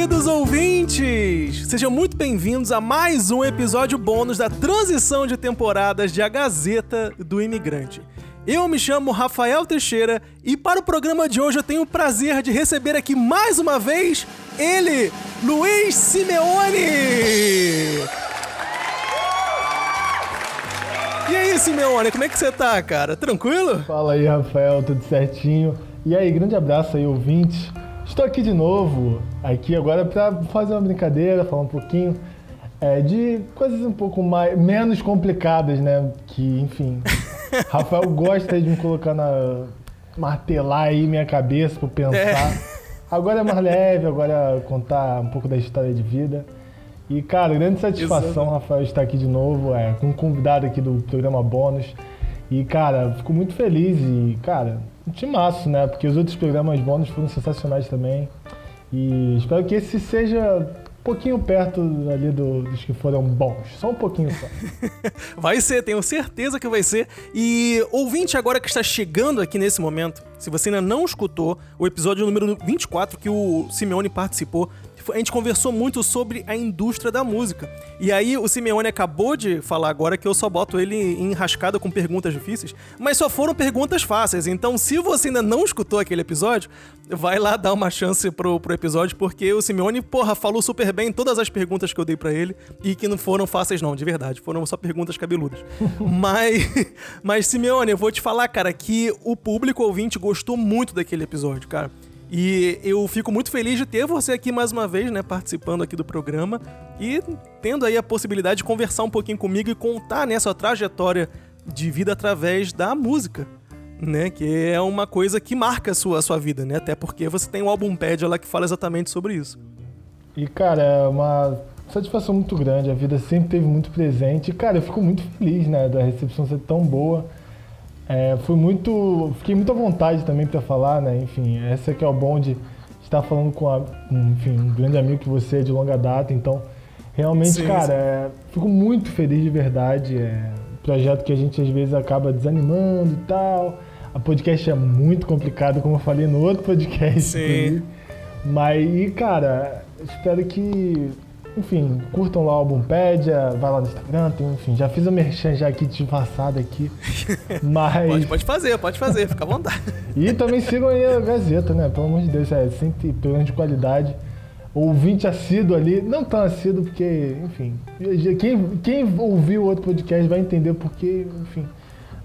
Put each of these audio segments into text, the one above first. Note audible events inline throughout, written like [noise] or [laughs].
Queridos ouvintes! Sejam muito bem-vindos a mais um episódio bônus da transição de temporadas de A Gazeta do Imigrante. Eu me chamo Rafael Teixeira e para o programa de hoje eu tenho o prazer de receber aqui mais uma vez ele, Luiz Simeone! E aí, Simeone, como é que você tá, cara? Tranquilo? Fala aí, Rafael, tudo certinho? E aí, grande abraço aí, ouvintes. Estou aqui de novo, aqui agora para fazer uma brincadeira, falar um pouquinho é, de coisas um pouco mais menos complicadas, né? Que, enfim, [laughs] Rafael gosta de me colocar na martelar aí minha cabeça para pensar. É. Agora é mais leve, agora é contar um pouco da história de vida. E, cara, grande satisfação, Exato. Rafael, estar aqui de novo, é, com um convidado aqui do programa Bônus. E, cara, fico muito feliz e, cara, um timaço, né? Porque os outros programas bônus foram sensacionais também. E espero que esse seja um pouquinho perto ali do, dos que foram bons. Só um pouquinho só. [laughs] vai ser, tenho certeza que vai ser. E ouvinte agora que está chegando aqui nesse momento, se você ainda não escutou o episódio número 24 que o Simeone participou, a gente conversou muito sobre a indústria da música. E aí o Simeone acabou de falar agora que eu só boto ele enrascado com perguntas difíceis, mas só foram perguntas fáceis. Então, se você ainda não escutou aquele episódio, vai lá dar uma chance pro, pro episódio, porque o Simeone, porra, falou super bem todas as perguntas que eu dei para ele e que não foram fáceis não, de verdade, foram só perguntas cabeludas. [laughs] mas, mas Simeone, eu vou te falar, cara, que o público ouvinte gostou muito daquele episódio, cara. E eu fico muito feliz de ter você aqui mais uma vez, né, participando aqui do programa e tendo aí a possibilidade de conversar um pouquinho comigo e contar né, sua trajetória de vida através da música, né, que é uma coisa que marca a sua, a sua vida, né, até porque você tem um álbum pad lá que fala exatamente sobre isso. E cara, é uma satisfação muito grande, a vida sempre teve muito presente e cara, eu fico muito feliz, né, da recepção ser tão boa é, fui muito. Fiquei muito à vontade também para falar, né? Enfim, essa que é o bom de estar falando com a, enfim, um grande amigo que você é de longa data, então realmente, sim, cara, sim. É, fico muito feliz de verdade. É um projeto que a gente às vezes acaba desanimando e tal. A podcast é muito complicado, como eu falei no outro podcast. Sim. Mas, cara, espero que enfim, curtam lá o Álbumpédia, vai lá no Instagram, tem, enfim, já fiz a merchan já aqui disfarçada aqui. [laughs] Mas. pode, pode fazer, pode fazer, fica à vontade. e também sigam aí a Gazeta, né? Pelo amor de Deus, é sempre programa de qualidade. Ouvinte assíduo ali, não tão assíduo, porque, enfim, quem, quem ouviu o outro podcast vai entender porque, enfim,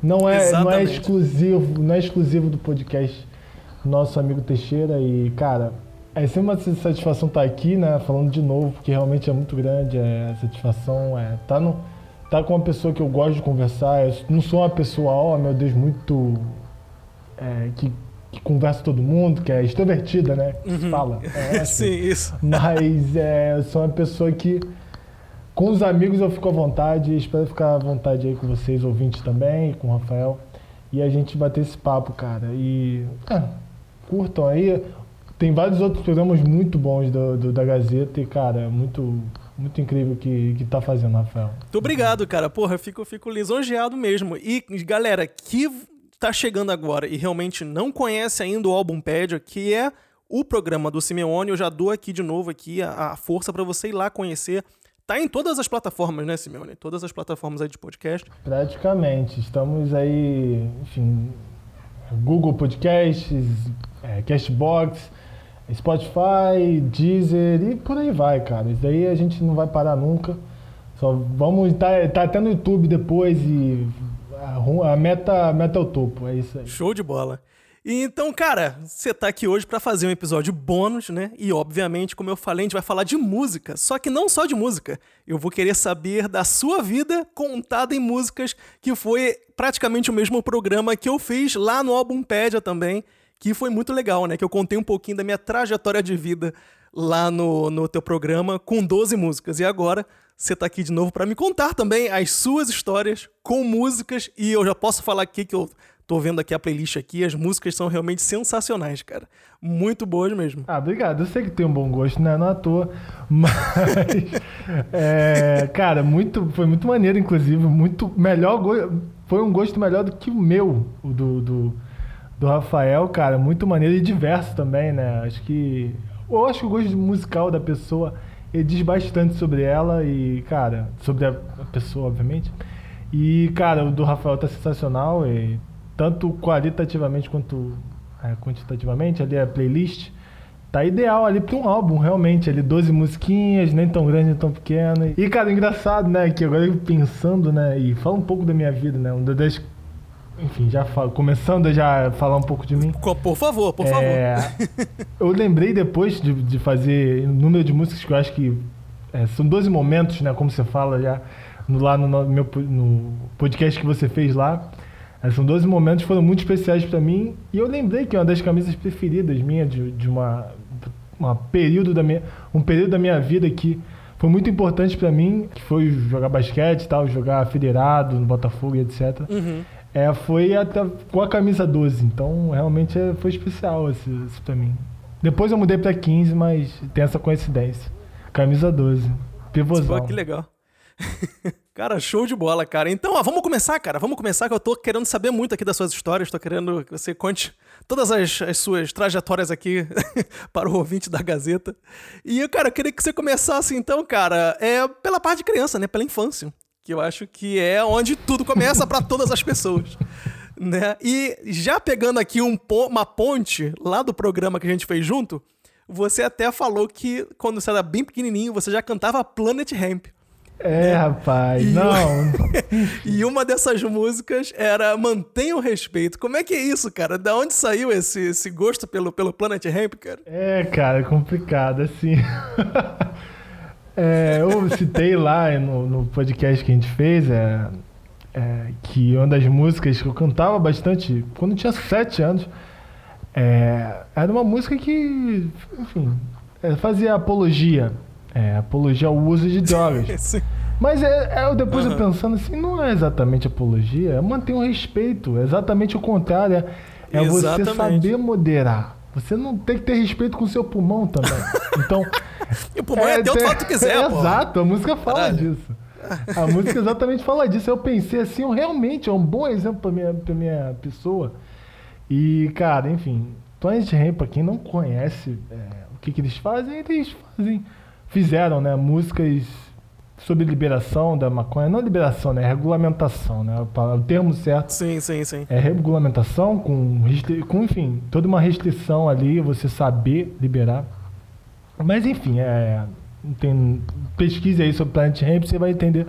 não é, não é exclusivo, não é exclusivo do podcast nosso amigo Teixeira e, cara, é sempre uma satisfação estar aqui, né? Falando de novo, porque realmente é muito grande é, a satisfação. É, tá, no, tá com uma pessoa que eu gosto de conversar. Eu não sou uma pessoa, oh meu Deus, muito. É, que, que conversa todo mundo, que é extrovertida, né? Que uhum. fala. É, [laughs] Sim, isso. Mas é, eu sou uma pessoa que. Com os amigos eu fico à vontade, espero ficar à vontade aí com vocês, ouvintes também, com o Rafael. E a gente bater esse papo, cara. E. É, curtam aí. Tem vários outros programas muito bons do, do, da Gazeta e, cara, é muito, muito incrível que, que tá fazendo, Rafael. Muito obrigado, cara. Porra, eu fico, fico lisonjeado mesmo. E, galera, que tá chegando agora e realmente não conhece ainda o Álbum Pédia, que é o programa do Simeone, eu já dou aqui de novo aqui a, a força para você ir lá conhecer. Tá em todas as plataformas, né, Simeone? Todas as plataformas aí de podcast. Praticamente. Estamos aí, enfim, Google Podcasts, é, Castbox, Spotify, Deezer e por aí vai, cara. Isso daí a gente não vai parar nunca. Só vamos estar tá, tá até no YouTube depois e a, a, meta, a meta é o topo, é isso aí. Show de bola. E então, cara, você tá aqui hoje para fazer um episódio bônus, né? E obviamente, como eu falei, a gente vai falar de música. Só que não só de música. Eu vou querer saber da sua vida contada em músicas, que foi praticamente o mesmo programa que eu fiz lá no Albumpédia também que foi muito legal, né? Que eu contei um pouquinho da minha trajetória de vida lá no, no teu programa com 12 músicas. E agora você tá aqui de novo para me contar também as suas histórias com músicas. E eu já posso falar aqui que eu tô vendo aqui a playlist aqui, as músicas são realmente sensacionais, cara. Muito boas mesmo. Ah, obrigado. Eu sei que tem um bom gosto, né? Não é à toa. [laughs] Mas, é, cara, muito, foi muito maneiro, inclusive. Muito melhor. Foi um gosto melhor do que o meu, do, do do Rafael, cara, muito maneiro e diverso também, né? Acho que Eu acho que o gosto musical da pessoa ele diz bastante sobre ela e, cara, sobre a pessoa, obviamente. E, cara, o do Rafael tá sensacional, e tanto qualitativamente quanto é, quantitativamente, ali a playlist tá ideal ali para um álbum, realmente. Ali 12 musiquinhas, nem tão grande, nem tão pequena. E, cara, engraçado, né? Que agora eu pensando, né? E fala um pouco da minha vida, né? Um das enfim, já falo, começando a já falar um pouco de mim. Por favor, por é, favor. eu lembrei depois de, de fazer o número de músicas que eu acho que é, são 12 momentos, né? Como você fala já no, lá no, no, meu no podcast que você fez lá. É, são 12 momentos que foram muito especiais para mim. E eu lembrei que uma das camisas preferidas minha de, de uma, uma período da minha, um período da minha vida que foi muito importante para mim, que foi jogar basquete e tal, jogar federado no Botafogo e etc. Uhum. É, foi até com a camisa 12, então realmente é, foi especial esse, esse pra mim. Depois eu mudei pra 15, mas tem essa coincidência. Camisa 12. Pivôzão. Pô, que legal. [laughs] cara, show de bola, cara. Então, ó, vamos começar, cara. Vamos começar, que eu tô querendo saber muito aqui das suas histórias. Tô querendo que você conte todas as, as suas trajetórias aqui [laughs] para o ouvinte da Gazeta. E, cara, eu queria que você começasse, então, cara, é pela parte de criança, né? Pela infância que eu acho que é onde tudo começa para todas as pessoas. Né? E já pegando aqui um, uma ponte lá do programa que a gente fez junto, você até falou que quando você era bem pequenininho, você já cantava Planet Ramp. É, né? rapaz, e não. [laughs] e uma dessas músicas era Mantenha o Respeito. Como é que é isso, cara? Da onde saiu esse, esse gosto pelo, pelo Planet Ramp, cara? É, cara, complicado, assim. [laughs] É, eu citei lá no, no, podcast que a gente fez é, é, que uma das músicas que eu cantava bastante quando eu tinha sete anos é, era uma música que, enfim, é, fazia apologia, é, apologia ao uso de drogas. [laughs] Mas é, é depois uhum. eu pensando assim, não é exatamente apologia, é manter o respeito, é exatamente o contrário, é, é você saber moderar. Você não tem que ter respeito com o seu pulmão também. Então. [laughs] e o pulmão é, é teu, tu fala que tu quiser, é, pô. Exato, a música fala Caralho. disso. A música exatamente fala disso. Eu pensei assim, eu realmente é um bom exemplo pra minha, pra minha pessoa. E, cara, enfim, Planet Ramp, pra quem não conhece é, o que, que eles fazem, eles fazem. Fizeram, né? Músicas sobre liberação da maconha. Não liberação, né? É regulamentação, né? O termo certo. Sim, sim, sim. É regulamentação com, com enfim, toda uma restrição ali, você saber liberar. Mas, enfim, é, tem, pesquise aí sobre Planet Ramp, você vai entender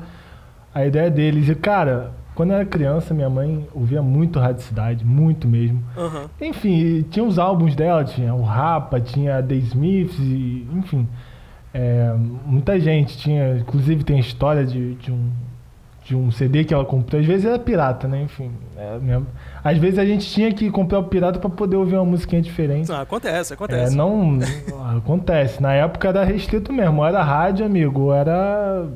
a ideia deles. E, cara, quando eu era criança, minha mãe ouvia muito Rádio Cidade, muito mesmo. Uhum. Enfim, tinha os álbuns dela, tinha o Rapa, tinha The Smiths, e, enfim... É, muita gente tinha, inclusive tem história de, de, um, de um CD que ela comprou, às vezes era pirata, né? Enfim, é mesmo. às vezes a gente tinha que comprar o pirata para poder ouvir uma musiquinha diferente. Ah, acontece, acontece. É, não, acontece. Na época era restrito mesmo, era rádio, amigo, era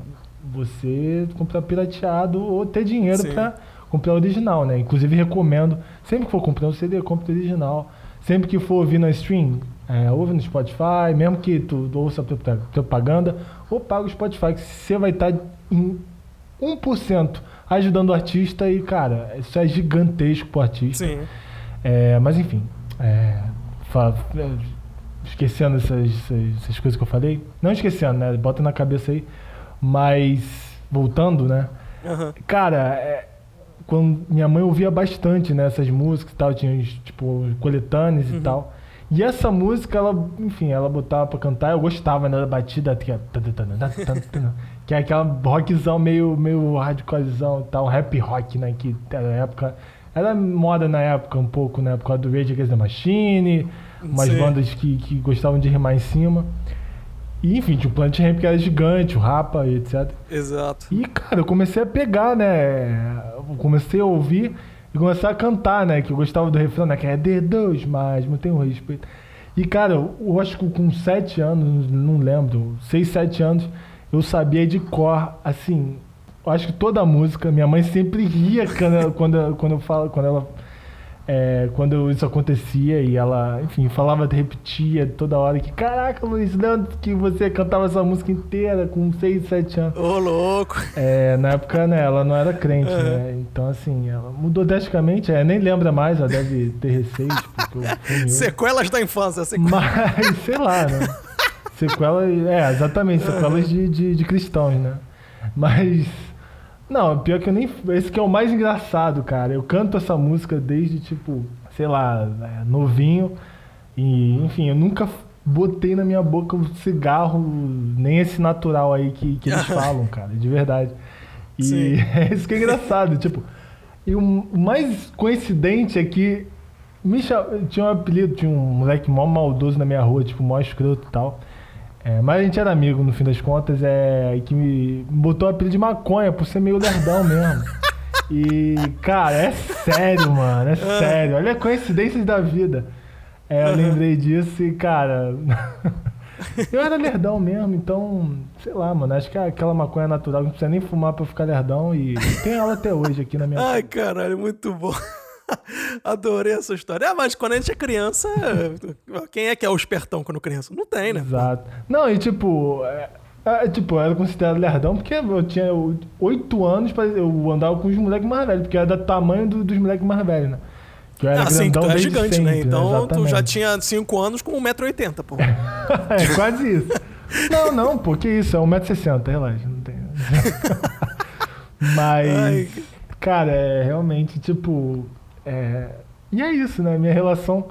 você comprar pirateado ou ter dinheiro para comprar o original, né? Inclusive recomendo, sempre que for comprar um CD, compre o original. Sempre que for ouvir na stream, é, ouve no Spotify, mesmo que tu ouça propaganda, ou paga o Spotify, que você vai estar em 1% ajudando o artista e, cara, isso é gigantesco pro artista. Sim. É, mas enfim, é, é, esquecendo essas, essas, essas, coisas que eu falei, não esquecendo, né? Bota na cabeça aí, mas voltando, né? Uhum. Cara, é, quando minha mãe ouvia bastante né, essas músicas e tal, tinha tipo coletâneas uhum. e tal. E essa música, ela, enfim, ela botava pra cantar, eu gostava, né, da batida, que é [laughs] aquela rockzão meio, meio hardcorezão e tal, rap rock, né, que na época, era moda na época um pouco, né, por causa do Rage Against the Machine, umas Sim. bandas que, que gostavam de rimar em cima. E, enfim, tinha o Plant Ramp que era gigante, o Rapa e etc. Exato. E, cara, eu comecei a pegar, né, eu comecei a ouvir e começar a cantar, né? Que eu gostava do refrão, né? Que é D2 mais, tem um respeito. E, cara, eu acho que com 7 anos, não lembro, 6, 7 anos, eu sabia de cor, assim, eu acho que toda a música, minha mãe sempre ria quando, quando, quando eu falo, quando ela é, quando isso acontecia e ela, enfim, falava, repetia toda hora que, caraca, Luiz, lembra que você cantava essa música inteira com 6, 7 anos. Ô, louco. É, na época, né, ela não era crente, É. né? Então, assim, ela mudou drasticamente, é, nem lembra mais, ela deve ter porque eu sumiu. Sequelas da infância. Sequelas. Mas, [laughs] sei lá, né? Sequelas, é, exatamente, sequelas de, de, de cristãos, né? Mas, não, pior que eu nem. Esse que é o mais engraçado, cara. Eu canto essa música desde, tipo, sei lá, é, novinho. E, enfim, eu nunca botei na minha boca o cigarro, nem esse natural aí que, que eles [laughs] falam, cara, de verdade. E Sim. [laughs] é isso que é engraçado, tipo. E o mais coincidente é que me tinha um apelido, tinha um moleque mó maldoso na minha rua, tipo, mó escroto e tal. É, mas a gente era amigo no fim das contas, é que me botou o apelido de maconha por ser meio lerdão mesmo. [laughs] E, cara, é sério, mano, é sério. Olha a coincidências da vida. É, eu lembrei disso e, cara. [laughs] eu era lerdão mesmo, então, sei lá, mano. Acho que é aquela maconha natural não precisa nem fumar pra ficar lerdão. E tem ela até hoje aqui na minha Ai, caralho, muito bom. [laughs] Adorei essa história. É, mas quando a gente é criança, quem é que é o espertão quando criança? Não tem, né? Exato. Não, e tipo, é, é, tipo, eu era considerado lerdão porque eu tinha oito anos, pra, eu andava com os moleques mais velhos, porque era do tamanho do- dos moleques mais velhos, né? Que eu era Ah, sim, tu é gigante, né? sempre, Então tu já tinha 5 anos com 1,80m, pô. [laughs] é, quase isso. Não, não, pô, que isso, é 1,60m, relaxa, não tem. [laughs] Mas, Ai. cara, é realmente, tipo. É, E é isso, né? Minha relação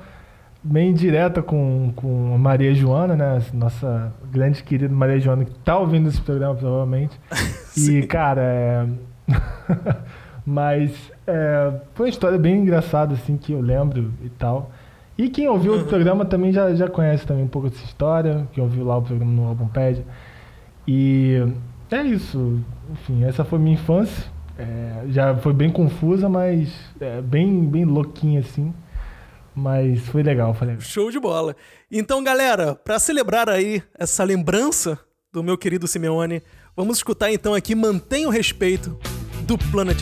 bem direta com, com a Maria Joana, né? Nossa grande querida Maria Joana, que tá ouvindo esse programa, provavelmente. [laughs] E, cara, é. [laughs] Mas é, foi uma história bem engraçada, assim, que eu lembro e tal. E quem ouviu o programa também já, já conhece também um pouco dessa história, quem ouviu lá o programa no Albumpad. E é isso. Enfim, essa foi minha infância. É, já foi bem confusa, mas é, bem, bem louquinha, assim. Mas foi legal, foi legal. Show de bola. Então, galera, pra celebrar aí essa lembrança do meu querido Simeone, vamos escutar então aqui Mantenha o Respeito do Planet.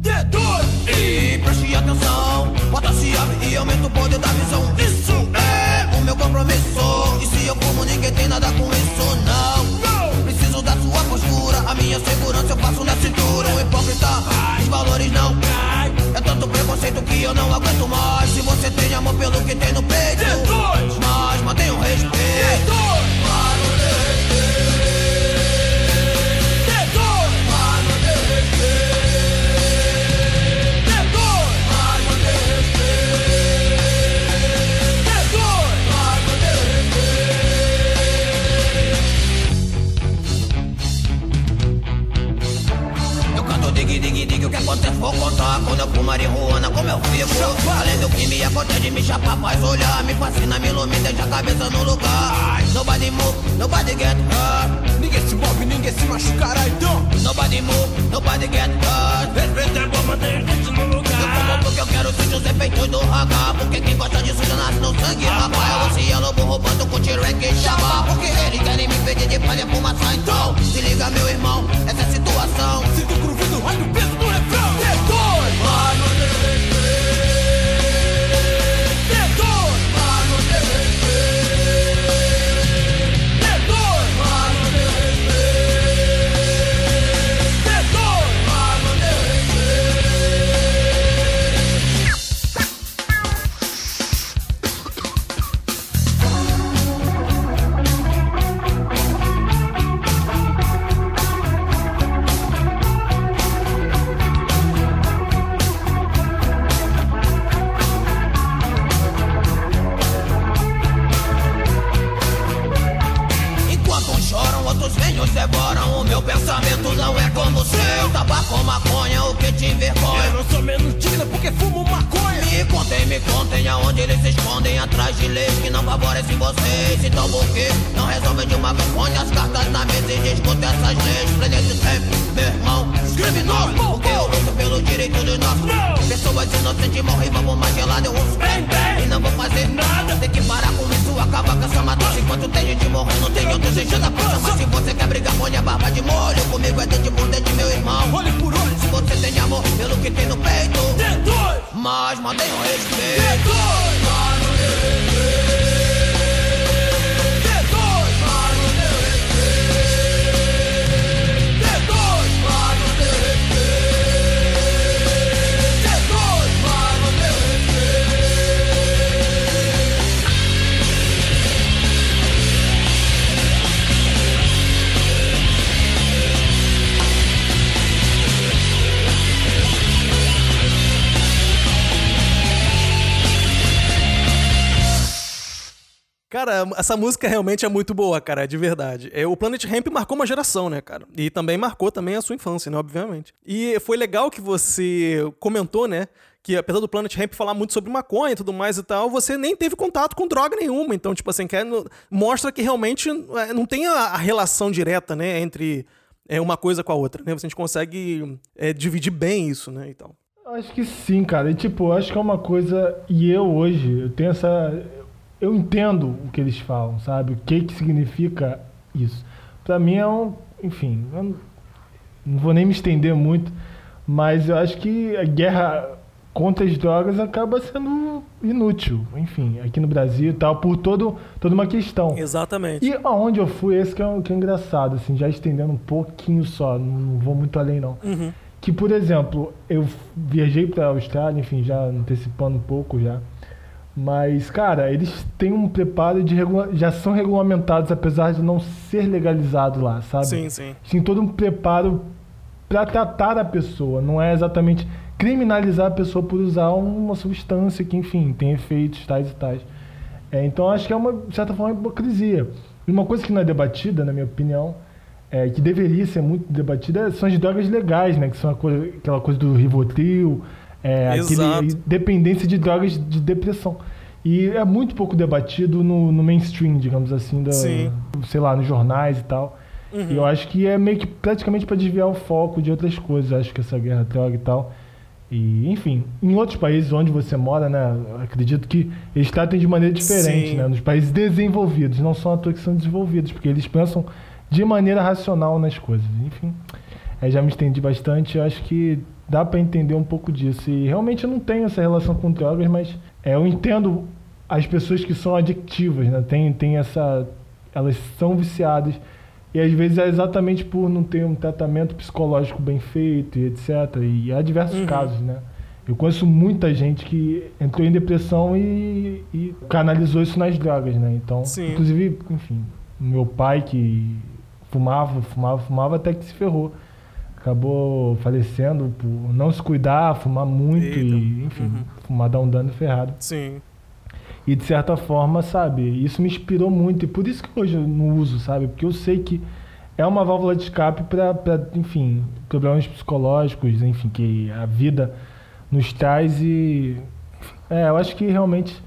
D2 E preste atenção, bota se abre e aumenta o poder da visão Isso é o meu compromisso E se eu fumo ninguém tem nada com faço na cintura O hipócrita, os valores não É tanto preconceito que eu não aguento mais. Se você tem amor pelo que tem no peito acontece vou contar Quando eu fumo marihuana, como eu fico? Além do que me acontece, me chapa, faz olhar Me fascina, me ilumina, deixa a cabeça no lugar. Nobody move, nobody get hurt. Ninguém se move, ninguém se machucará então Nobody move, nobody get hurt. Respeita é bom, mantenha gente no lugar. Eu fumo porque eu quero sentir os efeitos do H Porque quem gosta disso já nasce no sangue, rapaz. Eu se lobo roubando com T-Rex e chapa Porque eles querem me impedir de fazer fumaça Então, se liga meu irmão, essa é a situação. Sinto o groove do rádio, o peso como o seu. Tabaco ou maconha, o que te envergonha? Eu não sou menos digna porque fumo. Me contem, aonde eles se escondem. Atrás de leis que não favorecem vocês. Então por que não resolvem de uma vez? Põe as cartas na mesa e discute essas leis. Planeta sempre, meu irmão, escreve nome. Porque eu luto pelo direito dos nossos. Pessoas inocentes morrem, vamos mais gelado, eu ouço bem, bem. E não vou fazer nada. Tem que parar com isso, acabar com essa matança. Enquanto tem gente morrendo, tem outros enchendo a pança. Mas se você quer brigar, põe a barba de molho. Comigo é dente por dente, meu irmão. Olho por olho. Se você tem amor pelo que tem no peito, mas mantenha o respeito. Cara, essa música realmente é muito boa, cara, de verdade. É, o Planet Ramp marcou uma geração, né, cara? E também marcou também a sua infância, né, obviamente. E foi legal que você comentou, né, que apesar do Planet Ramp falar muito sobre maconha e tudo mais e tal, você nem teve contato com droga nenhuma. Então, tipo assim, quer, mostra que realmente é, não tem a, a relação direta, né, entre é, uma coisa com a outra, né? Você consegue é, dividir bem isso, né, e tal. Acho que sim, cara. E tipo, acho que é uma coisa. E eu hoje, eu tenho essa eu entendo o que eles falam, sabe? O que que significa isso. Para mim é um, enfim, não, não vou nem me estender muito, mas eu acho que a guerra contra as drogas acaba sendo inútil, enfim, aqui no Brasil e tal, por todo, toda uma questão. Exatamente. E aonde eu fui, esse que é, que é engraçado, assim, já estendendo um pouquinho só, não vou muito além não. Uhum. Que, por exemplo, eu viajei para a Austrália, enfim, já antecipando um pouco já. Mas, cara, eles têm um preparo de regula... já são regulamentados, apesar de não ser legalizado lá, sabe? Sim, sim. Tem todo um preparo para tratar a pessoa, não é exatamente criminalizar a pessoa por usar uma substância que, enfim, tem efeitos tais e tais. É, então, acho que é uma, de certa forma, hipocrisia. E uma coisa que não é debatida, na minha opinião, é, que deveria ser muito debatida, são as drogas legais, né? Que são coisa, aquela coisa do Rivotril, é, aquele dependência de drogas de depressão. E é muito pouco debatido no, no mainstream, digamos assim, da, Sim. sei lá, nos jornais e tal. Uhum. E eu acho que é meio que praticamente para desviar o foco de outras coisas, acho que essa guerra droga e tal. E, enfim, em outros países onde você mora, né, acredito que eles tratam de maneira diferente, Sim. né? Nos países desenvolvidos, não são à toa que são desenvolvidos, porque eles pensam de maneira racional nas coisas. Enfim, aí já me estendi bastante, eu acho que dá para entender um pouco disso. E realmente eu não tenho essa relação com drogas, mas é, eu entendo as pessoas que são adictivas, né? Tem, tem essa. Elas são viciadas. E às vezes é exatamente por não ter um tratamento psicológico bem feito e etc. E há diversos Uhum. casos, né? Eu conheço muita gente que entrou em depressão e, e canalizou isso nas drogas, né? Então, Sim. inclusive, enfim, meu pai que fumava, fumava, fumava até que se ferrou acabou falecendo por não se cuidar, fumar muito Eita. e, enfim, Uhum. fumar dar um dano ferrado. Sim. E de certa forma, sabe, isso me inspirou muito e por isso que hoje eu não uso, sabe? Porque eu sei que é uma válvula de escape para, enfim, problemas psicológicos, enfim, que a vida nos traz e é, eu acho que realmente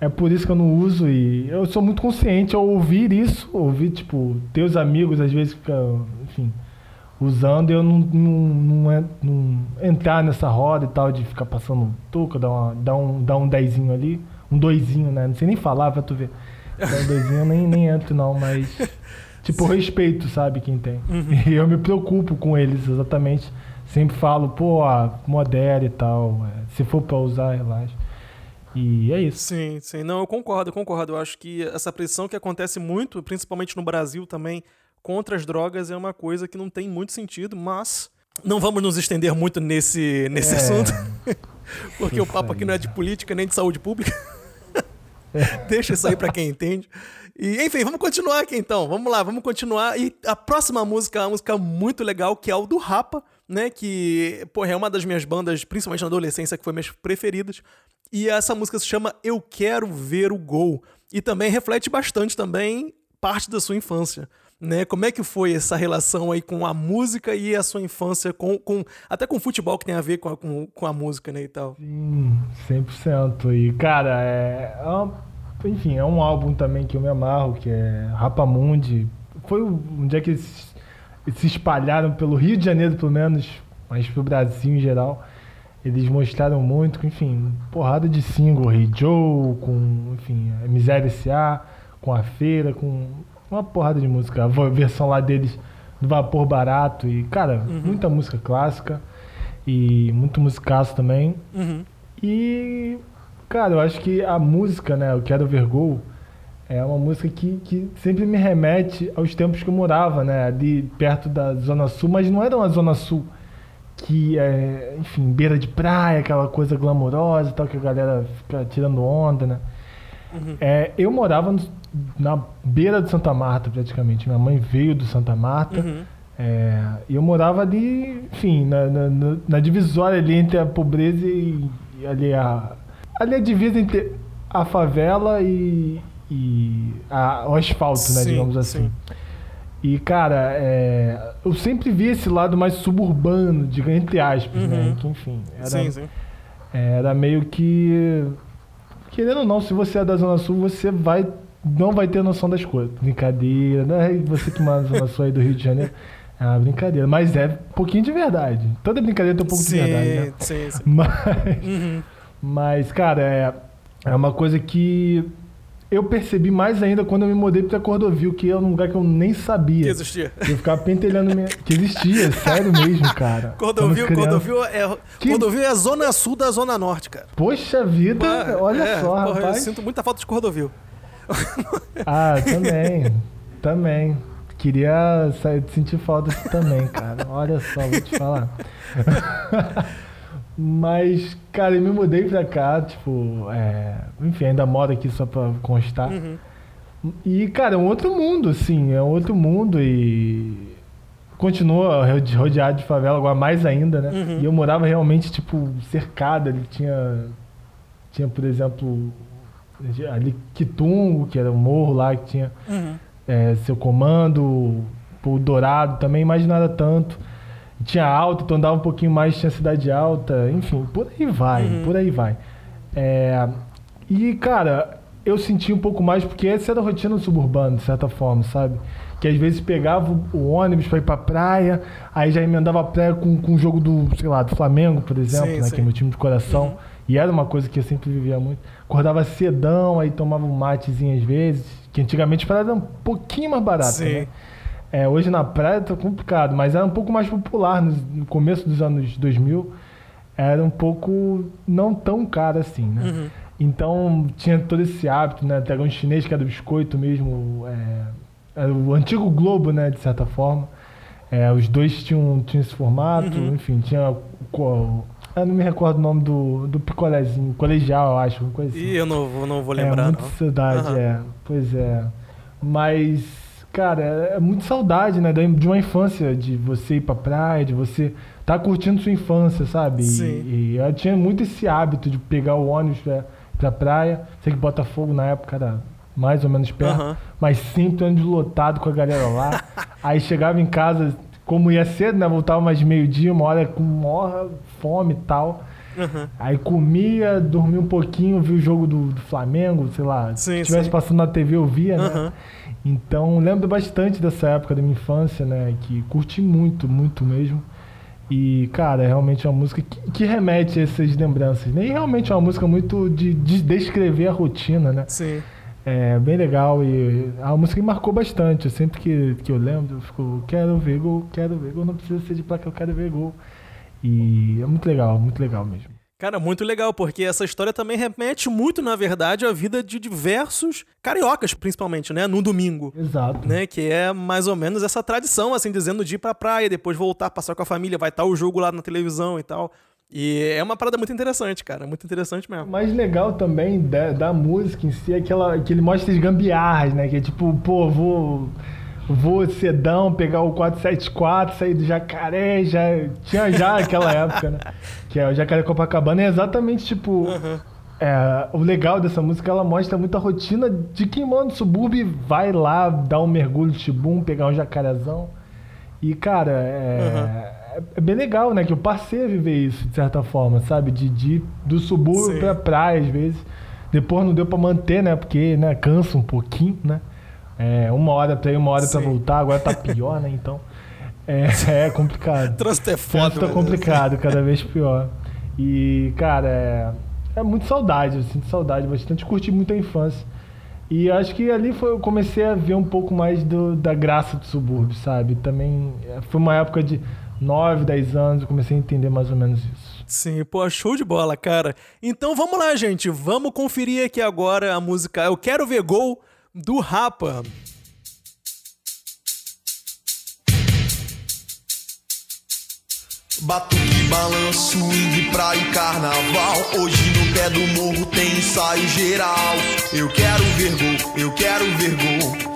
é por isso que eu não uso e eu sou muito consciente ao ouvir isso, ouvir tipo teus amigos às vezes ficam, enfim, usando eu não, não, não, não entrar nessa roda e tal de ficar passando touca, dar, uma, dar, um, dar um dezinho ali, um doisinho, né? Não sei nem falar, pra tu ver. Dar um doisinho eu nem, nem entro não, mas [laughs] tipo, eu respeito, sabe, quem tem. E [laughs] eu me preocupo com eles, exatamente. Sempre falo, pô, modere e tal. é, se for pra usar, relaxa. E é isso. Sim, sim. Não, eu concordo, eu concordo. Eu acho que essa pressão que acontece muito, principalmente no Brasil também, contra as drogas é uma coisa que não tem muito sentido, mas não vamos nos estender muito nesse, nesse É. assunto, [laughs] porque o papo aqui não é de política nem de saúde pública. [laughs] Deixa isso aí pra quem entende. E, enfim, vamos continuar aqui então. Vamos lá, vamos continuar. E a próxima música é uma música muito legal, que é o do Rapa, né? Que, porra, é uma das minhas bandas, principalmente na adolescência, que foi minhas preferidas. E essa música se chama Eu Quero Ver o Gol. E também reflete bastante também parte da sua infância. Né? Como é que foi essa relação aí com a música e a sua infância, com, com até com o futebol que tem a ver com a, com, com a música, né, e tal? Sim, 100%. E, cara, é, é uma- enfim, é um álbum também que eu me amarro, que é Rapamundi. Foi o- um dia que eles se espalharam pelo Rio de Janeiro, pelo menos, mas pro Brasil em geral. Eles mostraram muito, enfim, porrada de single, Hey Joe, com, enfim, Miséria S.A., com A Feira, com uma porrada de música. A versão lá deles do Vapor Barato e, cara, muita música clássica e muito musicaço também. Uhum. E, cara, eu acho que a música, né, o Quero Ver Gol, é uma música que, que sempre me remete aos tempos que eu morava, né, ali perto da Zona Sul, mas não era uma Zona Sul que é, enfim, beira de praia, aquela coisa glamourosa e tal, que a galera fica tirando onda, né. É, eu morava no- na beira de Santa Marta, praticamente. Minha mãe veio do Santa Marta. Uhum. É, e eu morava ali, enfim, na, na, na- divisória ali entre a pobreza e, e ali a. Ali a divisa entre a favela e, e a- o asfalto, né, Sim, digamos assim. sim. E, cara, é, eu sempre vi esse lado mais suburbano, diga entre aspas, né? Uhum. Que, enfim, era, Sim, sim. era meio que. Querendo ou não, se você é da Zona Sul, você vai. Não vai ter noção das coisas. Brincadeira, né? Você que mora na Zona Sul aí do Rio de Janeiro. É uma brincadeira. Mas é um pouquinho de verdade. Toda brincadeira tem um pouco sim, de verdade, né? sim, sim. [laughs] Mas, Uhum. mas, cara, é, é uma coisa que eu percebi mais ainda quando eu me mudei pra Cordovil, que é um lugar que eu nem sabia. Que existia. Eu ficava pentelhando minha... Que existia, [laughs] sério mesmo, cara. Cordovil, criança. Cordovil, é, Que- Cordovil é a zona sul da zona norte, cara. Poxa vida, olha é, só, porra, Eu rapaz. sinto muita falta de Cordovil. [laughs] Ah, também. também. Queria sair, sentir falta disso também, cara. Olha só, vou te falar. [laughs] Mas, cara, eu me mudei pra cá, tipo, é, enfim, ainda moro aqui só pra constar. Uhum. E, cara, é um outro mundo, assim, é um outro mundo e continua rode- rodeado de favela, agora mais ainda, né? Uhum. E eu morava realmente, tipo, cercado, ele tinha, tinha, por exemplo, ali Quitungo, que era um morro lá que tinha Uhum. é, seu comando, o Dourado também, mas era tanto. Tinha alta, então andava um pouquinho mais, tinha cidade alta, enfim, por aí vai, Uhum. por aí vai. É, e, cara, eu senti um pouco mais, porque essa era a rotina do suburbano, de certa forma, sabe? Que às vezes pegava o- ônibus pra ir pra praia, aí já emendava a praia com, com o jogo do, sei lá, do Flamengo, por exemplo, Sim, né? sim. Que é meu time de coração. Uhum. E era uma coisa que eu sempre vivia muito. Acordava cedão, aí tomava um matezinho às vezes, que antigamente era um pouquinho mais barata, Sim. né? É, hoje na praia tá complicado, mas era um pouco mais popular no, começo dos anos 2000. Era um pouco não tão caro assim, né? Uhum. Então tinha todo esse hábito, né? Um chinês que era biscoito mesmo, é, era o antigo Globo, né? De certa forma. É, os dois tinham, tinham esse formato, Uhum. enfim, tinha eu não me recordo o nome do, do picolézinho, colegial, eu acho, uma coisa assim. E eu não, vou- não vou É lembrar, muito não. saudade, Aham. é. Pois é. Mas, cara, é muito saudade, né? De uma infância, de você ir pra praia, de você tá curtindo sua infância, sabe? E- Sim. E, eu tinha muito esse hábito de pegar o ônibus pra, pra praia. Sei que Botafogo na época era mais ou menos perto, Aham. mas sempre ônibus lotado com a galera lá. [laughs] Aí chegava em casa, como ia cedo, né? Voltava mais meio-dia, uma hora com maior fome e tal. Uhum. Aí comia, dormia um pouquinho, via o jogo do, do Flamengo, sei lá. Sim, se estivesse passando na TV, eu via, né? Então, lembro bastante dessa época da minha infância, né? Que curti muito, muito mesmo. E, cara, é realmente uma música que, que remete a essas lembranças, né? E realmente é uma música muito de, de descrever a rotina, né? Sim. É bem legal e é uma música que marcou bastante. Sempre que, que eu lembro, eu fico, quero ver gol, quero ver gol, não precisa ser de placa, eu quero ver gol. E é muito legal, muito legal mesmo. Cara, muito legal, porque essa história também remete muito, na verdade, à vida de diversos cariocas, principalmente, né? No domingo. Exato. Né, que é mais ou menos essa tradição, assim, dizendo de ir pra praia, depois voltar, passar com a família, vai estar o jogo lá na televisão e tal. E é uma parada muito interessante, cara, muito interessante O mesmo. mais legal também da, da música em si é aquela, que ele mostra as gambiarras, né? Que é tipo, pô, vou, vou cedão, pegar o 474, sair do jacaré, já tinha já aquela época, né? [laughs] Que é o jacaré Copacabana, é exatamente tipo. é, o legal dessa música, ela mostra muito a rotina de quem mora no subúrbio e vai lá dar um mergulho de tibum, pegar um jacarezão. E, cara, é, é- é bem legal, né? Que eu passei a viver isso, de certa forma, sabe? De, de do subúrbio Sim. pra praia, às vezes. Depois não deu pra manter, né? Porque né, cansa um pouquinho, né? É, uma hora pra ir, uma hora pra Sim. voltar, agora tá pior, né? Então, é, [laughs] é complicado. Trânsito é O foda, trânsito tá complicado, cada vez pior. E, cara, é, é muito saudade, eu sinto saudade bastante, curti muito a infância. E acho que ali foi, eu comecei a ver um pouco mais do, da graça do subúrbio, sabe? Também é, foi uma época de 9, 10 anos, eu comecei a entender mais ou menos isso. Sim, pô, show de bola, cara. Então vamos lá, gente. Vamos conferir aqui agora a música Eu Quero Ver Gol do Rapa. Batuque, balanço, swing, praia e carnaval. Hoje no pé do morro tem ensaio geral. Eu quero ver gol, eu quero ver gol.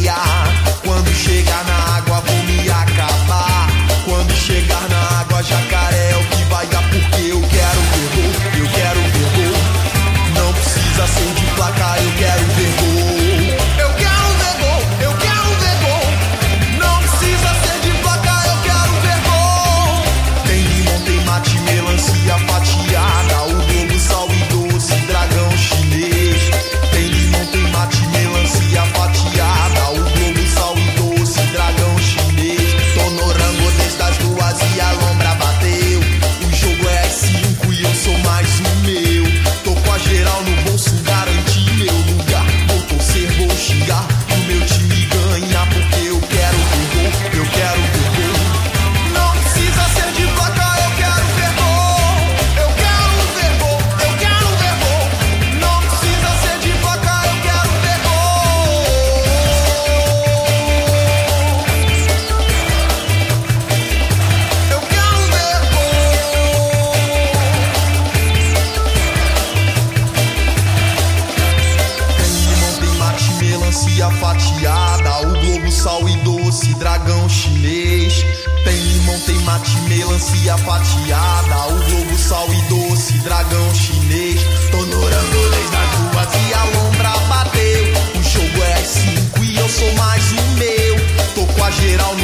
Geral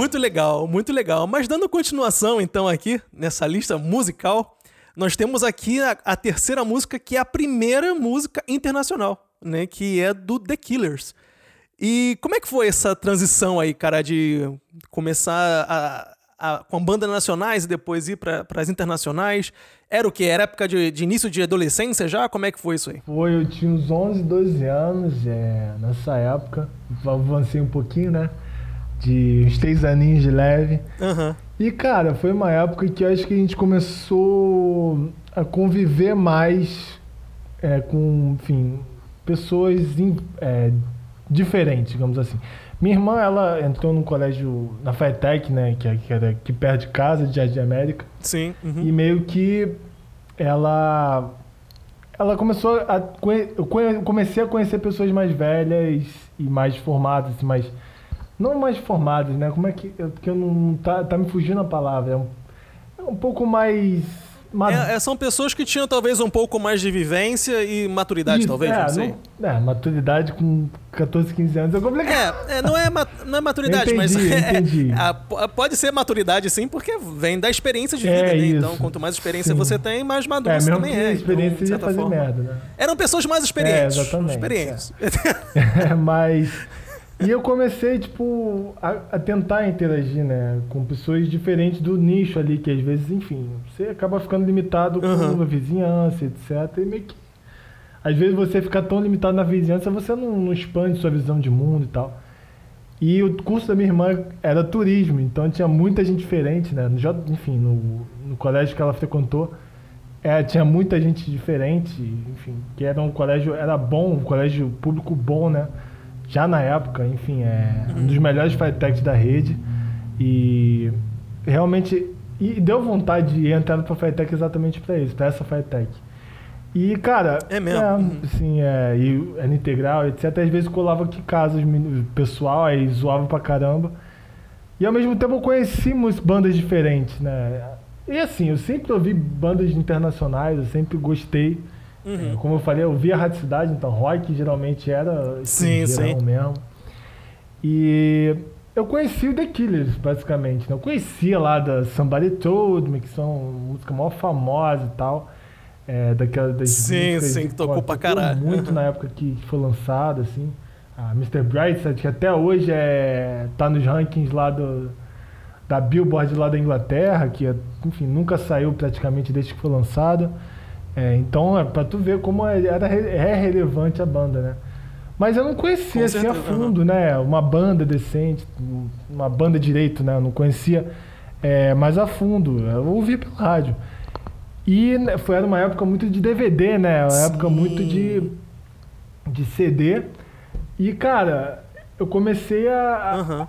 muito legal, muito legal. Mas dando continuação, então, aqui, nessa lista musical, nós temos aqui a, a terceira música, que é a primeira música internacional, né? Que é do The Killers. E como é que foi essa transição aí, cara, de começar a, a- com bandas nacionais e depois ir para as internacionais? Era o quê? Era época de, de início de adolescência já? Como é que foi isso aí? Foi, eu tinha uns 11, 12 anos é, nessa época. Avancei um pouquinho, né? De uns 3 aninhos de leve. Aham. E, cara, foi uma época que acho que a gente começou a conviver mais é, com, enfim, pessoas é, diferentes, digamos assim. Minha irmã, ela entrou no colégio na FETEC, né, que, é- que era aqui perto de casa, de Jardim América, Sim. uhum. e meio que ela ela começou a eu comecei a conhecer pessoas mais velhas e mais formadas, assim, mais Não mais formados, né? Como é que. eu- Porque eu não. Tá, tá me fugindo a palavra. É um, é um pouco mais. ma- É, é, são pessoas que tinham talvez um pouco mais de vivência e maturidade, Isso, talvez, é, não sei. não- é, maturidade com 14, 15 anos é complicado. É, é, não, é não é maturidade, Eu mas entendi, [laughs] é- entendi. a- pode ser maturidade sim, porque vem da experiência de É vida, né? isso, Então, quanto mais experiência sim. você tem, mais maduro É, você também é. Então, experiência de ia certa fazer forma. merda, né? Eram pessoas mais experientes. É, exatamente, Experientes. [laughs] É, mas. E eu comecei, tipo, a, a tentar interagir, né? Com pessoas diferentes do nicho ali, que às vezes, enfim, você acaba ficando limitado com Aham. a vizinhança, etc. E meio que. Às vezes você fica tão limitado na vizinhança, você não, não expande sua visão de mundo e tal. E o curso da minha irmã era turismo, então tinha muita gente diferente, né? No, enfim, no, no colégio que ela frequentou, é, tinha muita gente diferente, enfim, que era um colégio, era bom, um colégio público bom, né? Já na época, enfim, é um dos melhores Fitechs da rede. E realmente, e deu vontade de entrar para Fitech exatamente para isso, para essa Fitech. E, cara, É mesmo? Uhum. sim, é, e era integral, etc. Às vezes colava aqui casas pessoal, aí zoava pra caramba. E ao mesmo tempo eu conheci bandas diferentes, né? E assim, eu sempre ouvi bandas internacionais, eu sempre gostei. Uhum. Como eu falei, eu via a Rádio Cidade, então rock geralmente era Sim, sim. mesmo. E eu conheci o The Killers, basicamente. Né? Eu conhecia lá da Somebody Told Me, que são música maior famosa e tal. É, daquela, das Sim, sim, que tocou pra tocou caralho. muito na época que, que foi lançada, assim. A Mr. Brightside, que até hoje é, tá nos rankings lá do, da Billboard lá da Inglaterra, que é, enfim, nunca saiu praticamente desde que foi lançada. É, então, é pra tu ver como é- era, é relevante a banda, né? Mas eu não conhecia Com assim a fundo, né? Uma banda decente, uma banda direito, né? Eu não conhecia é, mais a fundo. Eu ouvia pelo rádio. E né, foi era uma época muito de DVD, né? Uma época Sim. muito de, de CD. E, cara, eu comecei a, Aham.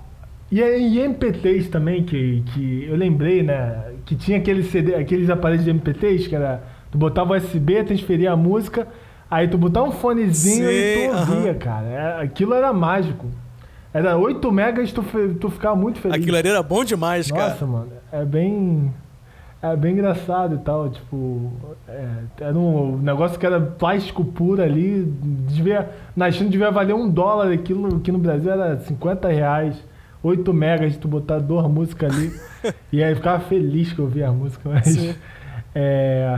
e aí MP3 também, que, que eu lembrei, né? Que tinha aquele CD, aqueles aparelhos de MP3, que era. Tu botava USB, transferia a música, aí tu botava um fonezinho e Sim, tu ouvia, aham. cara. É, aquilo era mágico. Era 8 megas, tu, tu ficava muito feliz. Aquilo ali era bom demais, Nossa, cara. mano, é bem. É bem engraçado e tal, tipo. é, era um negócio que era plástico puro ali. Devia, na China devia valer um dólar, aquilo aqui no Brasil era 50 reais. 8 megas, tu botar duas músicas ali. [laughs] e aí ficava feliz que eu ouvia a música, mas. Sim. É,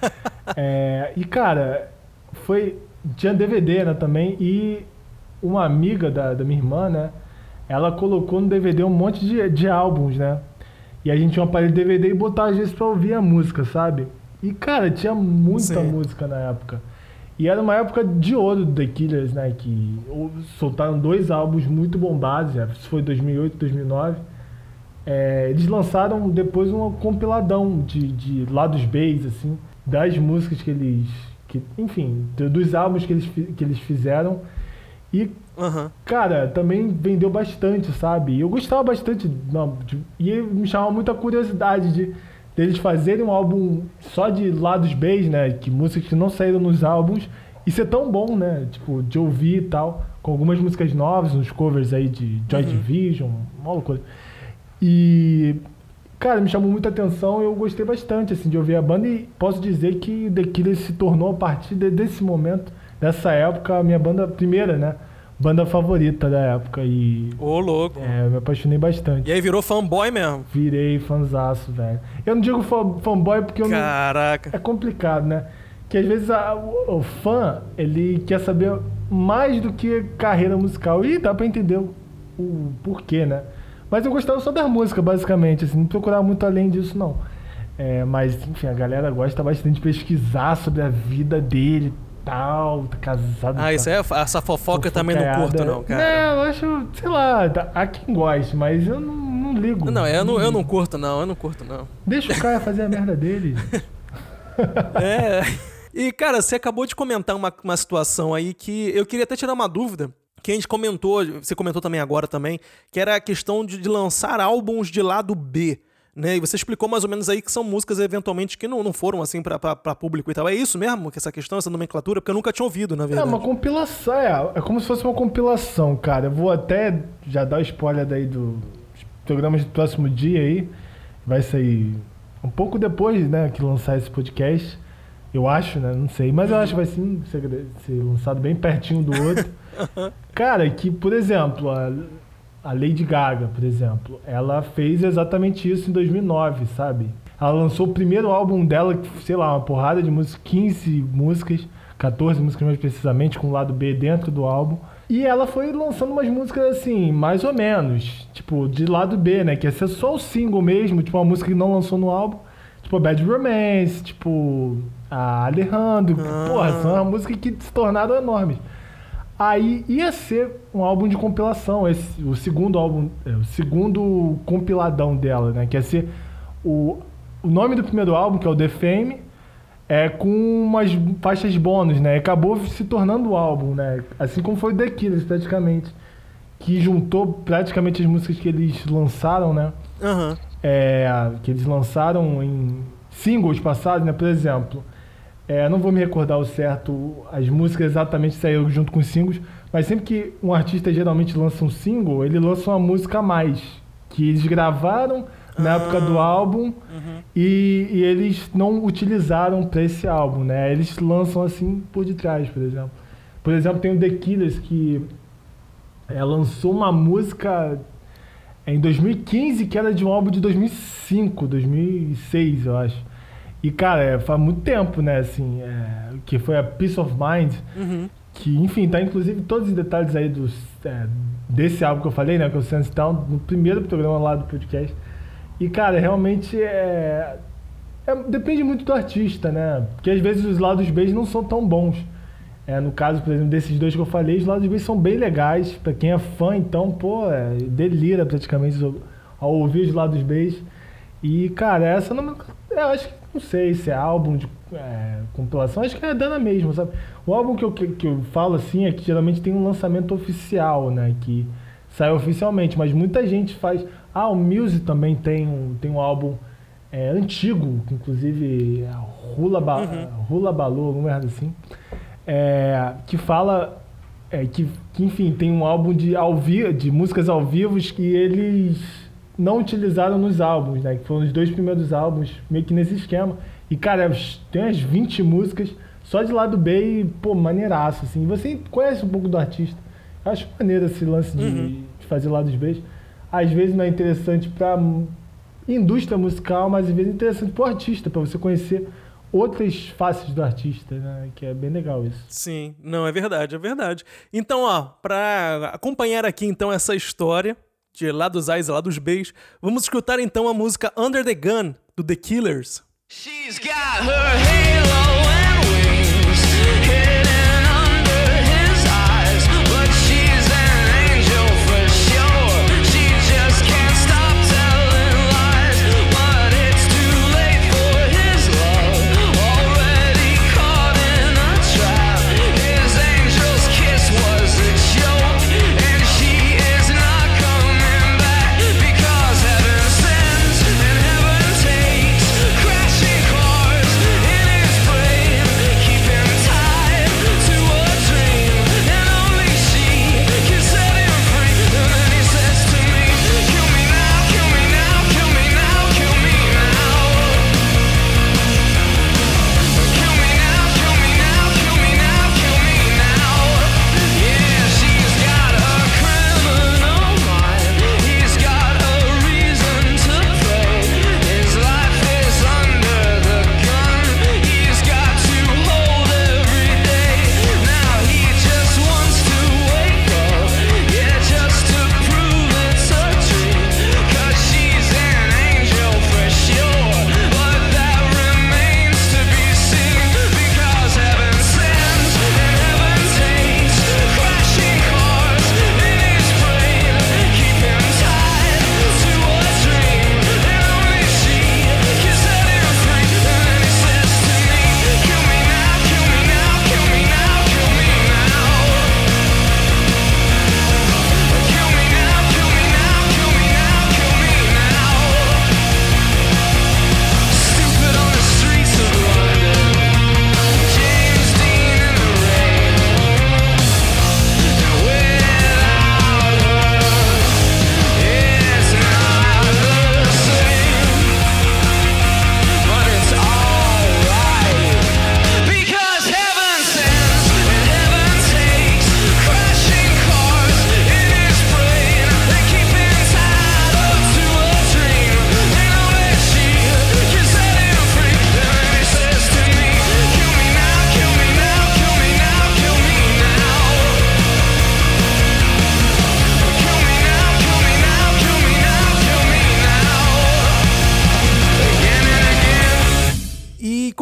[laughs] é, e cara, foi. Tinha DVD né, também, e uma amiga da, da minha irmã, né? Ela colocou no DVD um monte de, de álbuns, né? E a gente tinha um aparelho de DVD e botava às vezes pra ouvir a música, sabe? E cara, tinha muita Sim. música na época. E era uma época de ouro do The Killers, né? Que soltaram dois álbuns muito bombados, né? isso foi 2008, 2009. É, eles lançaram depois um compiladão de, de lados Bs, assim, das músicas que eles. Que, enfim, do- dos álbuns que eles, que eles fizeram. E, Aham. cara, também vendeu bastante, sabe? Eu gostava bastante. Não, de- e me chamava muita curiosidade de deles fazerem um álbum só de lados Bs, né? Que músicas que não saíram nos álbuns. E ser tão bom, né? Tipo, de ouvir e tal. Com algumas músicas novas, uns covers aí de Joy Division, uma loucura. E, cara, me chamou muita atenção e eu gostei bastante, assim, de ouvir a banda. E posso dizer que The Killers se tornou, a partir de- desse momento, dessa época, a minha banda primeira, né? Banda favorita da época. E Ô, louco. é, eu me apaixonei bastante. E aí virou fanboy mesmo. Virei fanzaço, velho. Eu não digo fanboy porque eu não... Caraca. É complicado, né? Que às vezes a- o, o fã, ele quer saber mais do que carreira musical. E dá pra entender o, o porquê, né? Mas eu gostava só da música, basicamente, assim, não procurava muito além disso, não. É, mas, enfim, a galera gosta bastante de pesquisar sobre a vida dele e tal, tá casado. Ah, tá- isso é, essa fofoca também não curto, não, cara. Não, eu acho, sei lá, tá- há quem goste, mas eu não, não ligo. Não, eu não, eu não ligo. curto, não, eu não curto, não. Deixa o cara fazer a merda dele. [laughs] É. E, cara, você acabou de comentar uma, uma situação aí que eu queria até tirar uma dúvida. Que a gente comentou, você comentou também agora também, que era a questão de, de lançar álbuns de lado B. né? E você explicou mais ou menos aí que são músicas eventualmente que não, não foram assim pra público e tal. É isso mesmo que essa questão, essa nomenclatura? Porque eu nunca tinha ouvido, na É verdade. uma compilação, é, é como se fosse uma compilação, cara. Eu vou até já dar o spoiler daí dos programas do próximo dia aí. Vai sair um pouco depois, né, que lançar esse podcast. Eu acho, né? Não sei. Mas eu acho que vai sim ser, ser lançado bem pertinho do outro. [laughs] Cara, que, por exemplo, a, a Lady Gaga, por exemplo, ela fez exatamente isso em 2009, sabe? Ela lançou o primeiro álbum dela, sei lá, uma porrada de músicas, 15 músicas, 14 músicas mais precisamente, com o lado B dentro do álbum. E ela foi lançando umas músicas assim, mais ou menos, tipo, de lado B, né? Que ia ser só o single mesmo, tipo, uma música que não lançou no álbum. Tipo, Bad Romance, tipo, a Alejandro. Porra, são uma músicas que se tornaram enormes. Aí ia ser um álbum de compilação, esse, o segundo álbum, é, o segundo compiladão dela, né? Que ia ser o, o nome do primeiro álbum, que é o The Fame, é com umas faixas bônus, né? Acabou se tornando o álbum, né? Assim como foi o The Killers, praticamente. Que juntou praticamente as músicas que eles lançaram, né? Aham. é, que eles lançaram em singles passados, né? Por exemplo, é, não vou me recordar o certo, as músicas exatamente saíram junto com os singles, mas sempre que um artista geralmente lança um single, ele lança uma música a mais, que eles gravaram na época do álbum e, e eles não utilizaram para esse álbum, né? Eles lançam assim por detrás, por exemplo. Por exemplo, tem o The Killers que é, lançou uma música em 2015 que era de um álbum de 2005, 2006, eu acho. E, cara, é, faz muito tempo, né, assim, é, que foi a Peace of Mind, que, enfim, tá inclusive todos os detalhes aí dos, é, desse álbum que eu falei, né, que é o Sense Down, no primeiro programa lá do podcast. E, cara, realmente é, é- Depende muito do artista, né? Porque às vezes os lados B não são tão bons. É, no caso, por exemplo, desses dois que eu falei, os lados B são bem legais. Pra quem é fã, então, pô, é, delira praticamente ao- ao ouvir os lados B. E, cara, essa não. Eu acho que não sei se é álbum de é, compilação, acho que é dana mesmo, sabe? O álbum que eu, que, que eu falo assim é que geralmente tem um lançamento oficial, né? Que sai oficialmente, mas muita gente faz. Ah, o Muse também tem um, tem um álbum é, antigo, inclusive é Rula, ba Rula Balô, alguma merda assim, é, que fala é, que, que, enfim, tem um álbum de, ao vi de músicas ao vivo que eles não utilizaram nos álbuns, né? Que foram os dois primeiros álbuns, meio que nesse esquema. E, cara, tem umas 20 músicas só de lado B e, pô, maneiraço, assim. E você conhece um pouco do artista. Eu acho maneiro esse lance de, de fazer lados B. Às vezes não é interessante pra indústria musical, mas às vezes é interessante pro artista, pra você conhecer outras faces do artista, né? Que é bem legal isso. Sim, não, é verdade, é verdade. Então, ó, pra acompanhar aqui então essa história de lá dos A's e lá dos B's, vamos escutar então a música Under the Gun, do The Killers. She's got her halo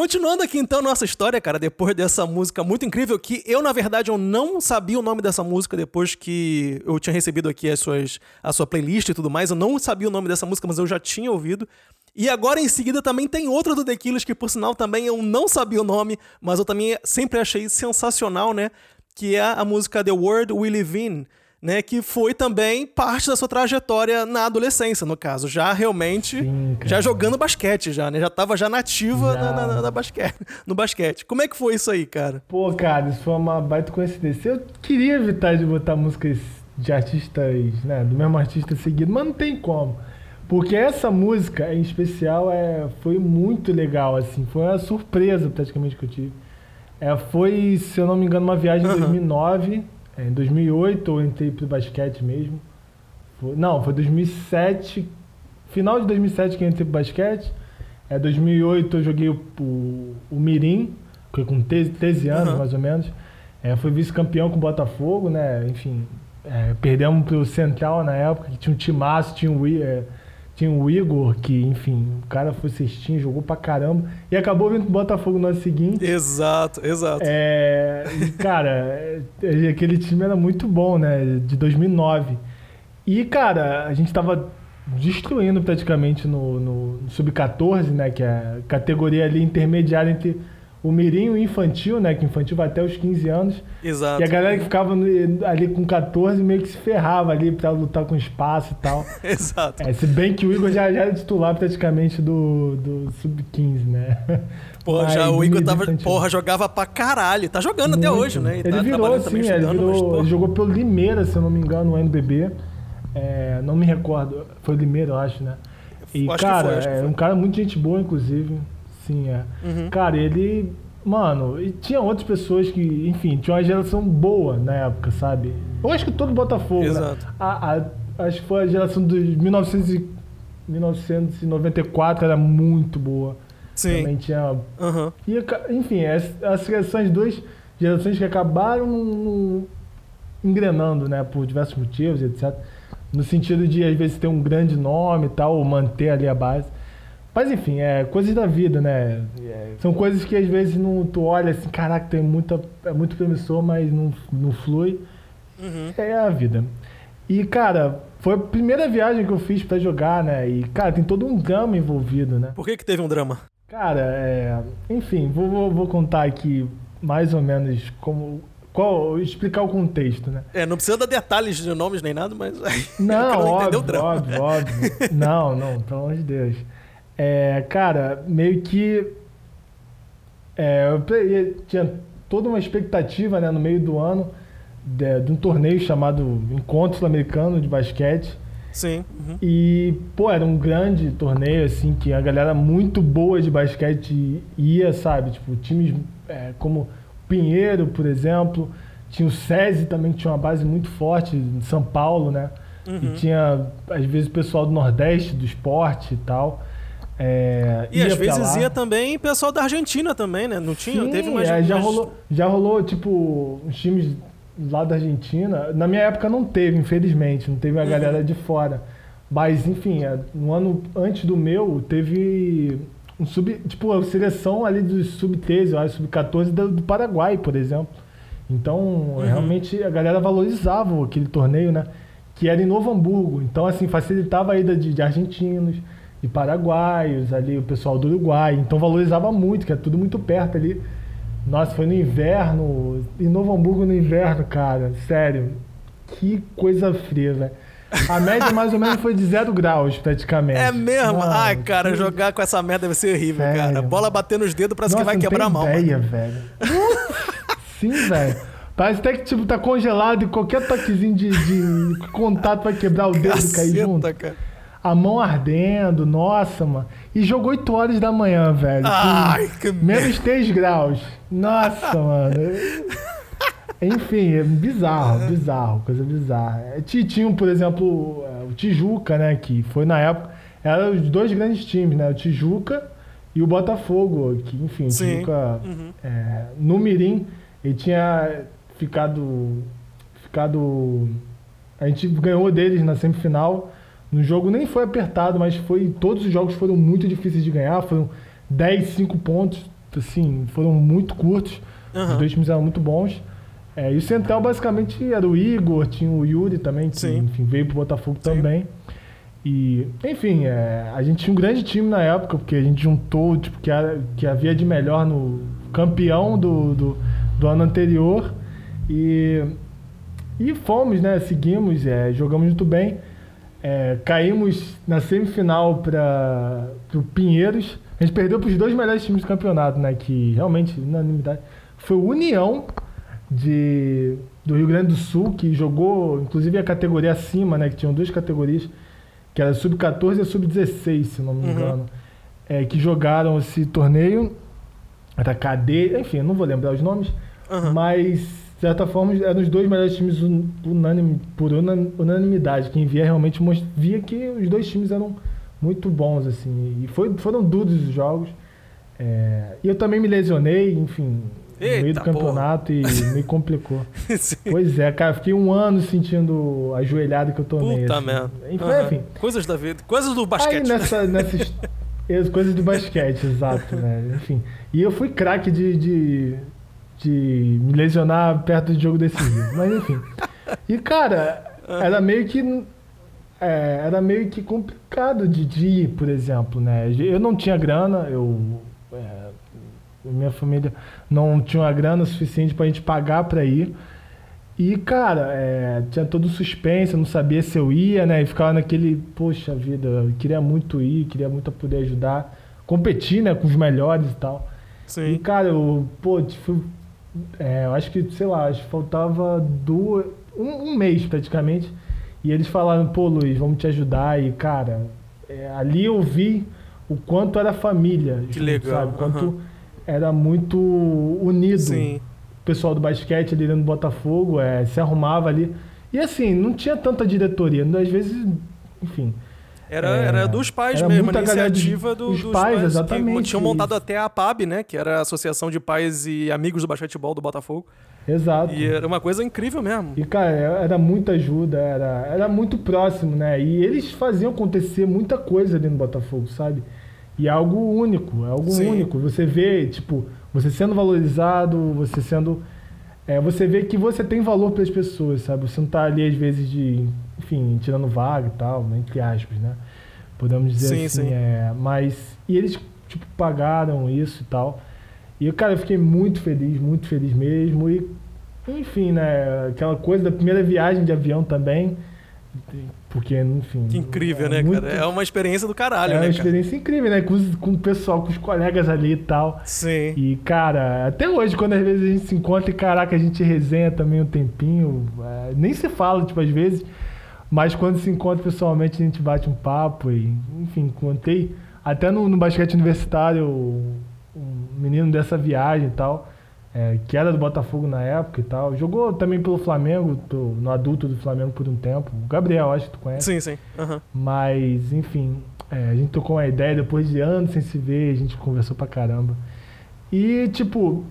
Continuando aqui então nossa história, cara, depois dessa música muito incrível que eu na verdade eu não sabia o nome dessa música depois que eu tinha recebido aqui as suas a sua playlist e tudo mais, eu não sabia o nome dessa música, mas eu já tinha ouvido. E agora em seguida também tem outra do The Killers que por sinal também eu não sabia o nome, mas eu também sempre achei sensacional, né? Que é a música The World We Live In, né? Que foi também parte da sua trajetória na adolescência, no caso. Já realmente, Sim, já jogando basquete já, né? Já tava já nativa na- na- na- na basquete, [laughs] no basquete. Como é que foi isso aí, cara? Pô, cara, isso foi uma baita coincidência. Eu queria evitar de botar músicas de artistas, né, do mesmo artista seguido, mas não tem como. Porque essa música, em especial, é, foi muito legal, assim. Foi uma surpresa, praticamente, que eu tive. É, foi, se eu não me engano, uma viagem em Aham. 2009. É, em 2008 eu entrei pro basquete mesmo. Foi- não, foi 2007. Final de 2007 que eu entrei pro basquete. É, 2008 eu joguei o, o, o Mirim, com 13, 13 anos Aham. mais ou menos. É, fui vice-campeão com o Botafogo, né? Enfim, é, perdemos pro Central na época, que tinha um timaço, tinha I- é, tinha o Igor, que, enfim, o cara foi cestinho, jogou pra caramba. E acabou vindo pro Botafogo no ano seguinte. Exato, exato. É, e, cara, é, aquele time era muito bom, né? De 2009. E, cara, a gente tava destruindo praticamente no, no Sub-14, né? Que é a categoria ali intermediária entre o mirim e o infantil, né? Que infantil vai até os 15 anos. Exato. E a galera que ficava ali com 14 meio que se ferrava ali pra lutar com espaço e tal. [laughs] Exato. É, se bem que o Igor já, já era titular praticamente do, do Sub-15, né? Porra, já o Igor tava, infantil. porra, jogava pra caralho. Tá jogando até Muito. hoje, né? E ele tá virou, sim, também, ele, virou, ele jogou pelo Limeira, se eu não me engano, no NBB. É, não me recordo, foi o Limeira, eu acho, né? E, Acho que cara, foi, é foi. um cara muito gente boa, inclusive. Sim, é. Uhum. Cara, ele. Mano, e tinha outras pessoas que, enfim, tinha uma geração boa na época, sabe? Eu acho que todo Botafogo. né? Exato. A- a- acho que foi a geração de 1900 e- 1994 era muito boa. Também Sim. tinha Aham. e, enfim, as, as seleções, duas gerações que acabaram engrenando, né, por diversos motivos, etc. No sentido de, às vezes, ter um grande nome e tal, ou manter ali a base. Mas, enfim, é coisas da vida, né? São coisas que, às vezes, não, tu olha assim, caraca, tem muita, é muito promissor, mas não, não flui. Uhum. É a vida. E, cara, foi a primeira viagem que eu fiz pra jogar, né? E, cara, tem todo um drama envolvido, né? Por que que teve um drama? Cara, é, enfim, vou, vou, vou contar aqui mais ou menos como. Qual, explicar o contexto, né? É, não precisa dar detalhes de nomes nem nada, mas... [laughs] Não, entender óbvio, o drama. óbvio, óbvio. Não, não, pelo amor de Deus. É, cara, meio que. É, eu tinha toda uma expectativa né, no meio do ano de, de um torneio chamado Encontro Sul-Americano de Basquete. Sim. uhum. E, pô, era um grande torneio, assim, que a galera muito boa de basquete ia, sabe? Tipo, times é, como Pinheiro, por exemplo. Tinha o SESI também, que tinha uma base muito forte em São Paulo, né? Uhum. E tinha, às vezes, o pessoal do Nordeste, do esporte e tal. É, E ia às vezes ia também pessoal da Argentina também, né? Não tinha? Sim, Teve umas... é, já, rolou, já rolou, tipo, uns times lá da Argentina. Na minha época não teve, infelizmente, não teve a Uhum. galera de fora. Mas, enfim, é, no ano antes do meu, teve um sub, tipo, a seleção ali do sub-13, eu acho, sub-14 do, do Paraguai, por exemplo. Então, Uhum. realmente a galera valorizava aquele torneio, né? Que era em Novo Hamburgo. Então, assim, facilitava a ida de, de argentinos, de paraguaios, ali o pessoal do Uruguai. Então, valorizava muito, que é tudo muito perto ali. Nossa, foi no inverno, em Novo Hamburgo no inverno, cara. Sério. Que coisa fria, velho. A média mais ou menos foi de zero graus, praticamente. É mesmo? Ai, cara, que- jogar com essa merda vai ser horrível, Sério, cara. Bola bater nos dedos parece Nossa, que vai quebrar a mão. ideia, mano. velho. Sim, velho. Parece até que tipo, tá congelado e qualquer toquezinho de, de contato vai quebrar o dedo e cair junto. Cara. A mão ardendo, nossa, mano. E jogou 8 horas da manhã, velho. Ai, que Menos 3 graus. Nossa, mano. Enfim, é bizarro, bizarro, coisa bizarra. É, ti- Tinha, por exemplo, é, o Tijuca, né? Que foi na época. Eram os dois grandes times, né? O Tijuca e o Botafogo. Que, enfim, o. Tijuca Uhum. é, no Mirim, ele tinha ficado. ficado. A gente ganhou deles na semifinal. No jogo nem foi apertado, mas foi. Todos os jogos foram muito difíceis de ganhar. Foram 10, 5 pontos. assim, foram muito curtos. Os Aham. dois times eram muito bons. É, e o Central basicamente era o Igor, tinha o Yuri também, que Sim. enfim, veio pro Botafogo Sim. também. E, enfim, é, a gente tinha um grande time na época, porque a gente juntou tipo, que, era- que havia de melhor no campeão do, do, do ano anterior. E, e fomos, né? Seguimos, é, jogamos muito bem. É, caímos na semifinal para o Pinheiros. A gente perdeu para os dois melhores times do campeonato, né? Que realmente, unanimidade. Foi o União de, do Rio Grande do Sul, que jogou, inclusive, a categoria acima, né? Que tinham duas categorias, que era sub-14 e sub-16, se não me Uhum. engano. É, que jogaram esse torneio. Era KD, enfim, não vou lembrar os nomes. Aham. Mas, certa forma, eram os dois melhores times un- unânime, por unan- unanimidade. Quem via realmente via que os dois times eram muito bons, assim. E foi, foram duros os jogos. É, e eu também me lesionei, enfim, no meio Eita, do campeonato e me complicou. [laughs] Pois é, cara, fiquei um ano sentindo a joelhada que eu tomei. Puta assim. merda. Enfim, Aham. enfim. Coisas da vida. Coisas do Aí basquete. nessa, nessas as [laughs] coisas do basquete, exato, né? Enfim. E eu fui craque de, de, de me lesionar perto de jogo decisivo. Mas enfim. E cara, era meio que. é, era meio que complicado de, de ir, por exemplo, né? Eu não tinha grana, eu. é, minha família não tinha uma grana suficiente pra gente pagar pra ir. E, cara, é, tinha todo suspense, eu não sabia se eu ia, né? E ficava naquele, poxa vida, eu queria muito ir, queria muito poder ajudar, competir, né, com os melhores e tal. E, Sim. cara, eu, pô, fui, é, eu acho que, sei lá, acho que faltava duas, um, um mês praticamente. E eles falaram, pô, Luiz, vamos te ajudar. E, cara, é, ali eu vi o quanto era família, Que legal, sabe? Quanto aham. era muito unido Sim. o pessoal do basquete ali dentro do Botafogo, é, se arrumava ali. E assim, não tinha tanta diretoria. Às vezes, enfim. Era, É, era dos pais era mesmo, a iniciativa do- dos dos pais, que exatamente, tinham montado até a PAB, né? Que era a Associação de Pais e Amigos do Basquetebol do Botafogo. Exato. E era uma coisa incrível mesmo. E, cara, era muita ajuda, era, era muito próximo, né? E eles faziam acontecer muita coisa dentro do Botafogo, sabe? E é algo único, é algo Sim. único. Você vê, tipo, você sendo valorizado, você sendo. É, você vê que você tem valor para as pessoas, sabe? Você não tá ali, às vezes, de. Enfim, tirando vaga e tal, né? entre aspas, né? Podemos dizer Sim, assim. sim. É, mas. E eles, tipo, pagaram isso e tal. E, cara, eu fiquei muito feliz, muito feliz mesmo. E, enfim, né? Aquela coisa da primeira viagem de avião também. Porque, enfim. Que incrível, é né, muito- cara? É uma experiência do caralho, é uma né, cara? experiência incrível, né? Com, com o pessoal, com os colegas ali e tal. Sim. E, cara, até hoje, quando às vezes a gente se encontra e, caraca, a gente resenha também um tempinho. é, nem se fala, tipo, às vezes. Mas quando se encontra pessoalmente, a gente bate um papo e, enfim, contei. Até no, no basquete universitário, um menino dessa viagem e tal, é, que era do Botafogo na época e tal. Jogou também pelo Flamengo, pelo- no adulto do Flamengo por um tempo. O Gabriel, acho que tu conhece. Sim, sim. Aham. Mas, enfim, é, a gente tocou uma ideia depois de anos sem se ver, a gente conversou pra caramba. E, tipo,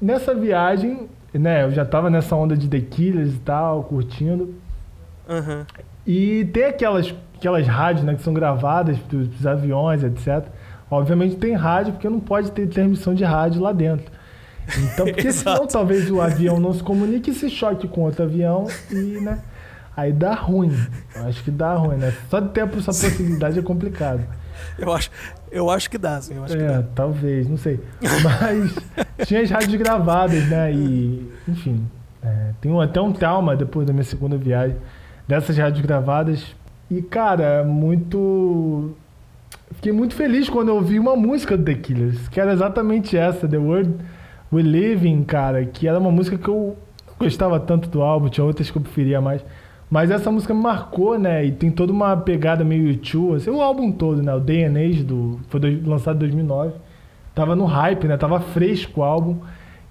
nessa viagem, né, eu já tava nessa onda de The Killers e tal, curtindo. Aham. E tem aquelas, aquelas rádios, né, que são gravadas dos, dos aviões, etc. Obviamente tem rádio, porque não pode ter transmissão de rádio lá dentro. Então, porque [laughs] senão talvez o avião não se comunique e se choque com outro avião e, né, aí dá ruim. Eu acho que dá ruim, né? Só de ter essa possibilidade é complicado. Eu acho, eu acho que dá, sim. Eu acho que É, dá. talvez, não sei. Mas [laughs] tinha as rádios gravadas, né? E, enfim, é, tenho até um trauma depois da minha segunda viagem dessas rádios gravadas. E, cara, muito. Fiquei muito feliz quando eu ouvi uma música do The Killers, que era exatamente essa, The World We Live In, cara, que era uma música que eu não gostava tanto do álbum, tinha outras que eu preferia mais. Mas essa música me marcou, né? E tem toda uma pegada meio YouTube, assim, o álbum todo, né? O Day and Age, do, foi dois- lançado em 2009. Tava no hype, né? Tava fresco o álbum.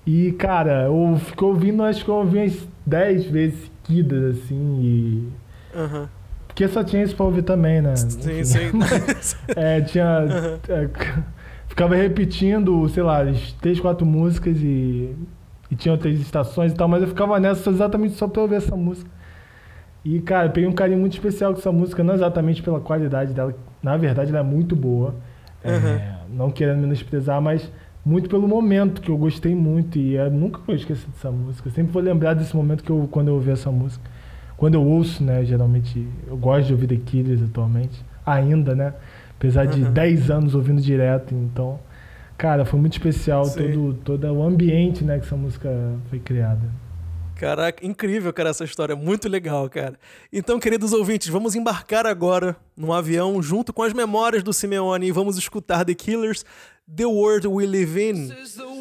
E, cara, eu fiquei ouvindo, acho que eu ouvi umas 10 vezes seguidas, assim, e... Aham. Porque só tinha isso pra ouvir também, né? Sim, sim. [laughs] É, tinha. é, [laughs] ficava repetindo, sei lá, as três, quatro músicas e, e tinha outras estações e tal, mas eu ficava nessa exatamente só pra ouvir essa música. E, cara, eu peguei um carinho muito especial com essa música, não exatamente pela qualidade dela, na verdade ela é muito boa. É, Uhum. não querendo menosprezar, mas muito pelo momento que eu gostei muito e eu nunca vou esquecer dessa música. Eu sempre vou lembrar desse momento que eu, quando eu ouvi essa música. Quando eu ouço, né, geralmente, eu gosto de ouvir The Killers atualmente, ainda, né? Apesar de 10 anos ouvindo direto, então, cara, foi muito especial Sim. todo, todo o ambiente, né, que essa música foi criada. Caraca, incrível, cara, essa história. Muito legal, cara. Então, queridos ouvintes, vamos embarcar agora num avião junto com as memórias do Simeone e vamos escutar The Killers, The World We Live In. is the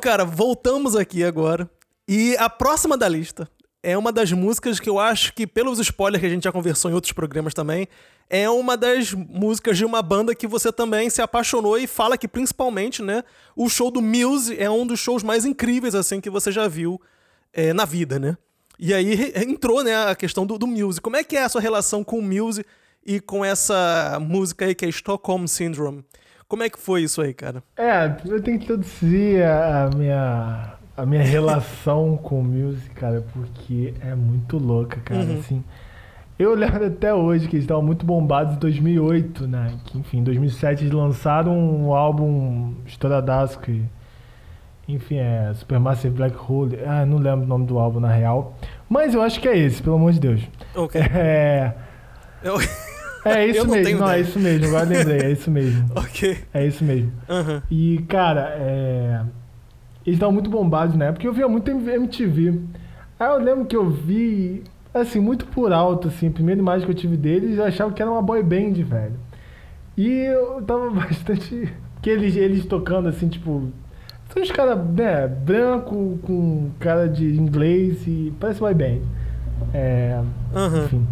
cara, voltamos aqui agora. E a próxima da lista é uma das músicas que eu acho que, pelos spoilers que a gente já conversou em outros programas também, é uma das músicas de uma banda que você também se apaixonou e fala que, principalmente, né, o show do Muse é um dos shows mais incríveis, assim, que você já viu é, na vida, né? E aí entrou, né, a questão do, do Muse. Como é que é a sua relação com o Muse e com essa música aí que é Stockholm Syndrome? Como é que foi isso aí, cara? É, eu tenho que introduzir a minha, a minha relação [laughs] com o music, cara, porque é muito louca, cara, assim. Eu lembro até hoje que eles estavam muito bombados em 2008, né? Que, enfim, em 2007 eles lançaram um álbum estouradaço que... Enfim, é Supermassive Black Hole. Ah, não lembro o nome do álbum, na real. Mas eu acho que é esse, pelo amor de Deus. Ok. É... Eu- [laughs] É isso não mesmo, tenho não, é isso mesmo, agora lembrei, é isso mesmo. [laughs] ok. É isso mesmo. Aham. E, cara, é... eles estavam muito bombados na época. Eu via muito MTV. Aí eu lembro que eu vi, assim, muito por alto, assim, a primeira imagem que eu tive deles, eu achava que era uma boy band, velho. E eu tava [laughs] bastante. Que eles, eles tocando, assim, tipo. São uns caras, né, branco, com cara de inglês e parece boy band. É. Aham. Enfim.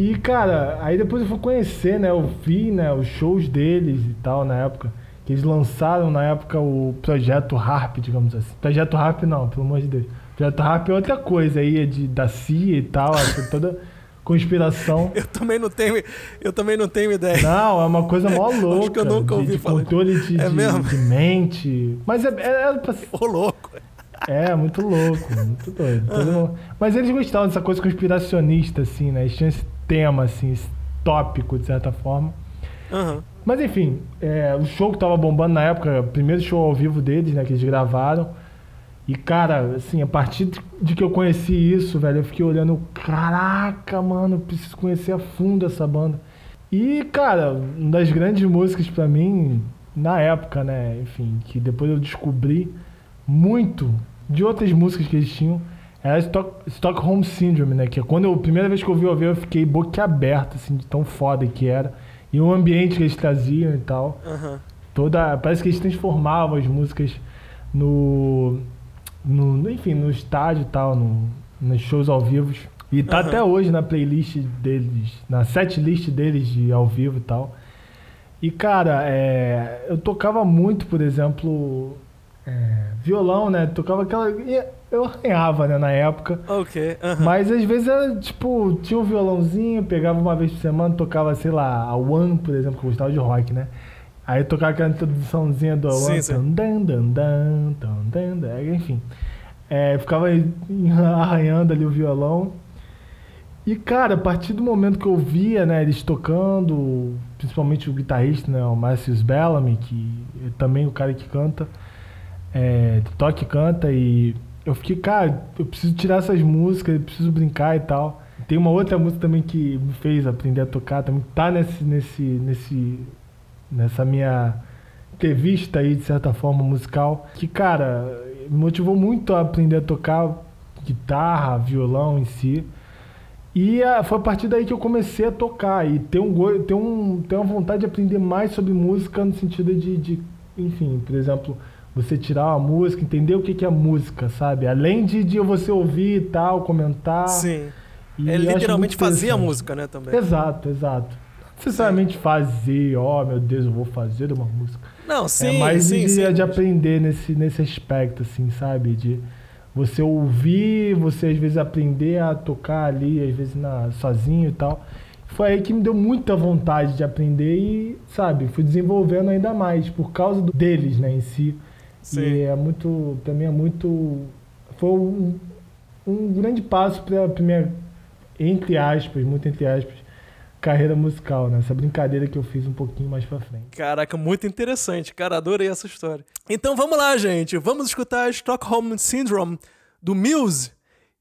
E, cara, aí depois eu fui conhecer, né? Eu vi, né, os shows deles e tal na época. Que eles lançaram na época o Projeto Harp, digamos assim. Projeto Harp não, pelo amor de Deus. Projeto Harp é outra coisa aí, é de, da CIA e tal, essa toda conspiração. [laughs] Eu também não tenho, eu também não tenho ideia. Não, é uma coisa mó [laughs] louca. que eu nunca de- ouvi de, falar. controle de, É de- mesmo? de mente. Mas é, é, é pra ser- Ô, louco. é, muito louco, muito doido. [laughs] Todo mundo- Mas eles gostavam dessa coisa conspiracionista, assim, né? Eles tinham esse tema, assim, esse tópico, de certa forma. Aham. Mas enfim, é, o show que tava bombando na época, o primeiro show ao vivo deles, né, que eles gravaram. E cara, assim, a partir de- que eu conheci isso, velho, eu fiquei olhando, caraca, mano, preciso conhecer a fundo essa banda. E, cara, uma das grandes músicas pra mim, na época, né, enfim, que depois eu descobri muito de outras músicas que eles tinham, era Stock, Stockholm Syndrome, né, que é quando eu, a primeira vez que eu ouvi, eu vi, eu fiquei boquiaberto, assim, de tão foda que era. E o ambiente que eles traziam e tal. Toda, parece que eles transformavam as músicas no, no enfim, no estádio e tal, no, nos shows ao vivo. E tá Aham. até hoje na playlist deles, na set list deles de ao vivo e tal. E cara, é, eu tocava muito, por exemplo, é, violão, né? Tocava aquela. Eu arranhava, né, na época. Ok. aham. Mas às vezes era tipo, tinha um violãozinho, pegava uma vez por semana, tocava, sei lá, a One, por exemplo, que eu gostava de rock, né? Aí tocava aquela introduçãozinha do Sim, One, sim. dan, dan, dan, dan, dan, enfim. É, ficava [laughs] arranhando ali o violão. E cara, a partir do momento que eu via, né, eles tocando, principalmente o guitarrista, né, o Marcius Bellamy, que é também o cara que canta, é, toca e canta e eu fiquei, cara, eu preciso tirar essas músicas, eu preciso brincar e tal. Tem uma outra música também que me fez aprender a tocar, também tá nesse, nesse, nesse, nessa minha entrevista aí, de certa forma, musical, que, cara, me motivou muito a aprender a tocar guitarra, violão em si. E ah, foi a partir daí que eu comecei a tocar e ter, um, ter, um, ter uma vontade de aprender mais sobre música no sentido de, de enfim, por exemplo, você tirar uma música, entender o que, que é música, sabe? Além de, de você ouvir e tal, comentar. Sim. E É literalmente fazer a música, né, também. Exato, exato. Não necessariamente fazer, ó, meu Deus, eu vou fazer uma música. Não, sim, é mais sim, de, sim. de aprender nesse, nesse aspecto, assim, sabe? De você ouvir, você às vezes aprender a tocar ali, às vezes na, sozinho e tal. Foi aí que me deu muita vontade de aprender e, sabe, fui desenvolvendo ainda mais por causa do- deles, né, em si. Sim. E é muito, também é muito, foi um, um grande passo para a minha, entre aspas, muito entre aspas, carreira musical, né? Essa brincadeira que eu fiz um pouquinho mais pra frente. Caraca, muito interessante, cara. Adorei essa história. Então vamos lá, gente. Vamos escutar Stockholm Syndrome do Muse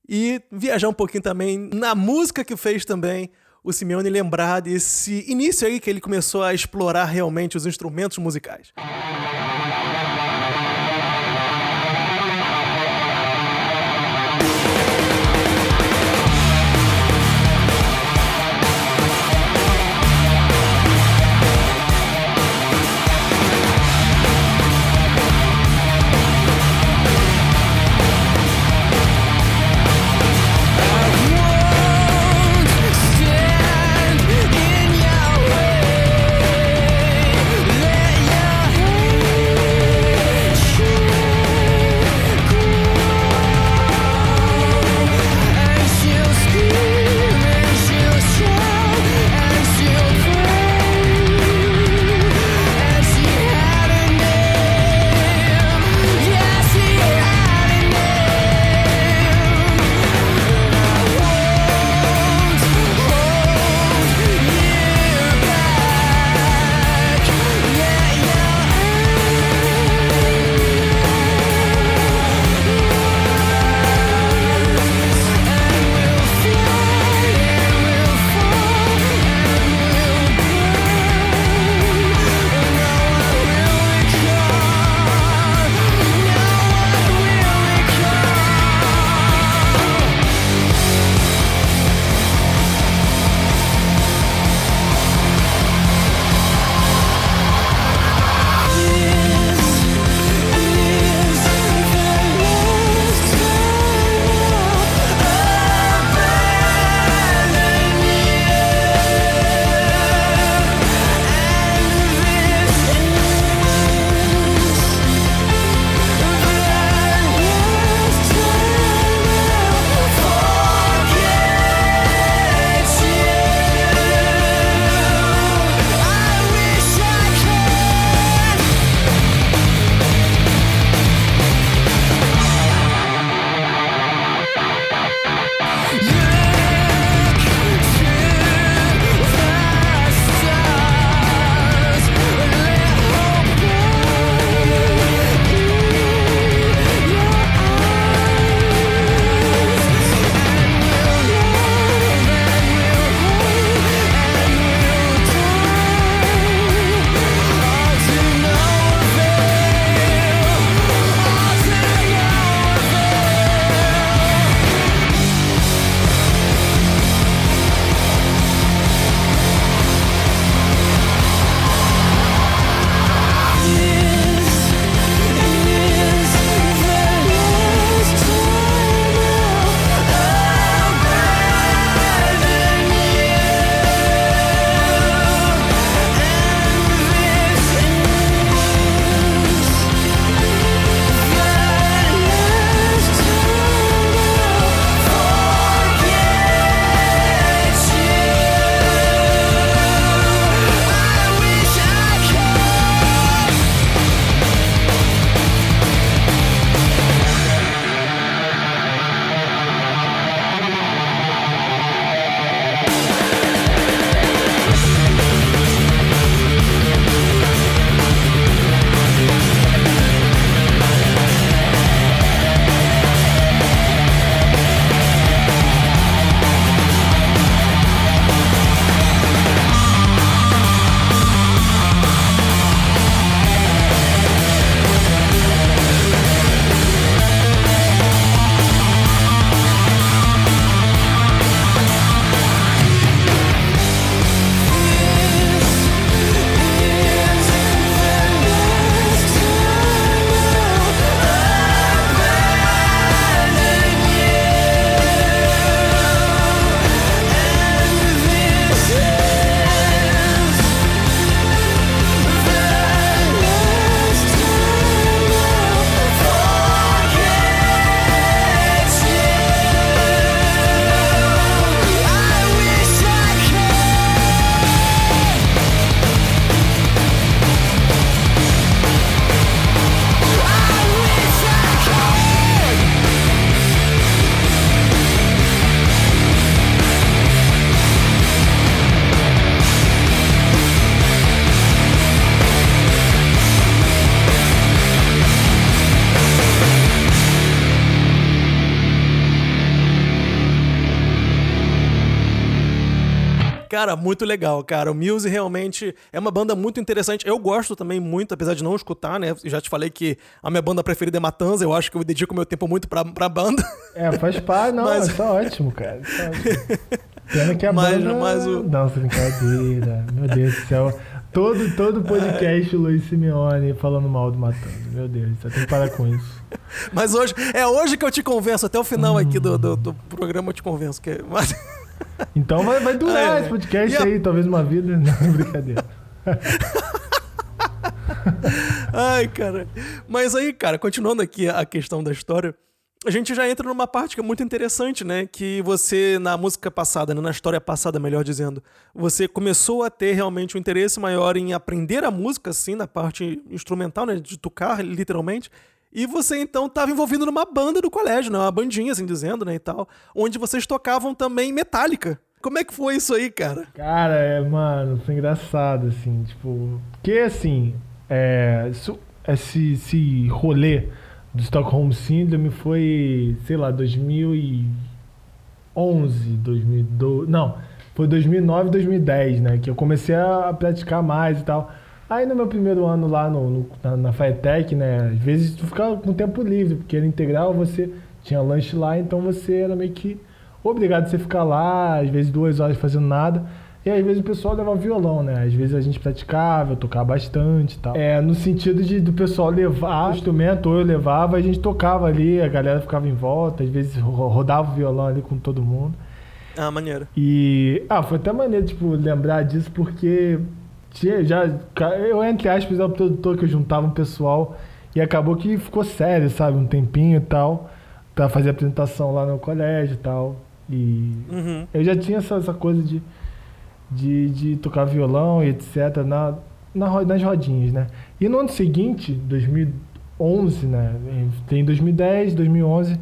e viajar um pouquinho também na música que fez também o Simeone lembrar desse início aí que ele começou a explorar realmente os instrumentos musicais. Stockholm muito legal, cara. O Muse realmente é uma banda muito interessante. Eu gosto também muito, apesar de não escutar, né? Eu já te falei que a minha banda preferida é Matanza. Eu acho que eu dedico meu tempo muito pra, pra banda. É, faz parte, não, Mas- tá ótimo, cara. Tá ótimo. [laughs] Pena que a Mas- banda... mas o- Nossa, brincadeira. Meu Deus do céu. Todo, todo podcast o Luiz Simeone falando mal do Matando. Meu Deus, você tem que parar com isso. Mas hoje, é hoje que eu te convenço. Até o final aqui do, do, do programa eu te convenço. Que, mas, [laughs] Então vai, vai durar É, esse podcast e a- aí, talvez uma vida. [laughs] Não, brincadeira. Ai, cara. Mas aí, cara, continuando aqui a questão da história, a gente já entra numa parte que é muito interessante, né? Que você, na música passada, né? na história passada, melhor dizendo, você começou a ter realmente um interesse maior em aprender a música, assim, na parte instrumental, né? De tocar, literalmente. E você, então, estava envolvido numa banda do colégio, né? Uma bandinha, assim dizendo, né? E tal. Onde vocês tocavam também Metallica. Como é que foi isso aí, cara? Cara, é, mano, foi engraçado, assim, tipo. Porque assim, é, isso- esse, esse rolê do Stockholm Syndrome foi, sei lá, 2011, 2012. Não, foi 2009, 2010, né? Que eu comecei a praticar mais e tal. Aí no meu primeiro ano lá no, no- na, na FATEC, né? Às vezes tu ficava com tempo livre, porque era integral, você tinha lanche lá, então você era meio que obrigado a você ficar lá, às vezes duas horas fazendo nada. E às vezes o pessoal levava violão, né? Às vezes a gente praticava, eu tocava bastante e tal. É, no sentido de do pessoal levar o instrumento, ou eu levava, a gente tocava ali, a galera ficava em volta, às vezes ro- rodava o violão ali com todo mundo. Ah, maneiro. E. Ah, foi até maneiro, tipo, lembrar disso, porque já. Eu, entre aspas, era o produtor que eu juntava um pessoal e acabou que ficou sério, sabe? Um tempinho e tal, pra fazer apresentação lá no colégio e tal. E Uhum. eu já tinha essa, essa coisa de, de, de tocar violão e etc. Na, na, nas rodinhas, né? E no ano seguinte, 2011, né? Em 2010, 2011,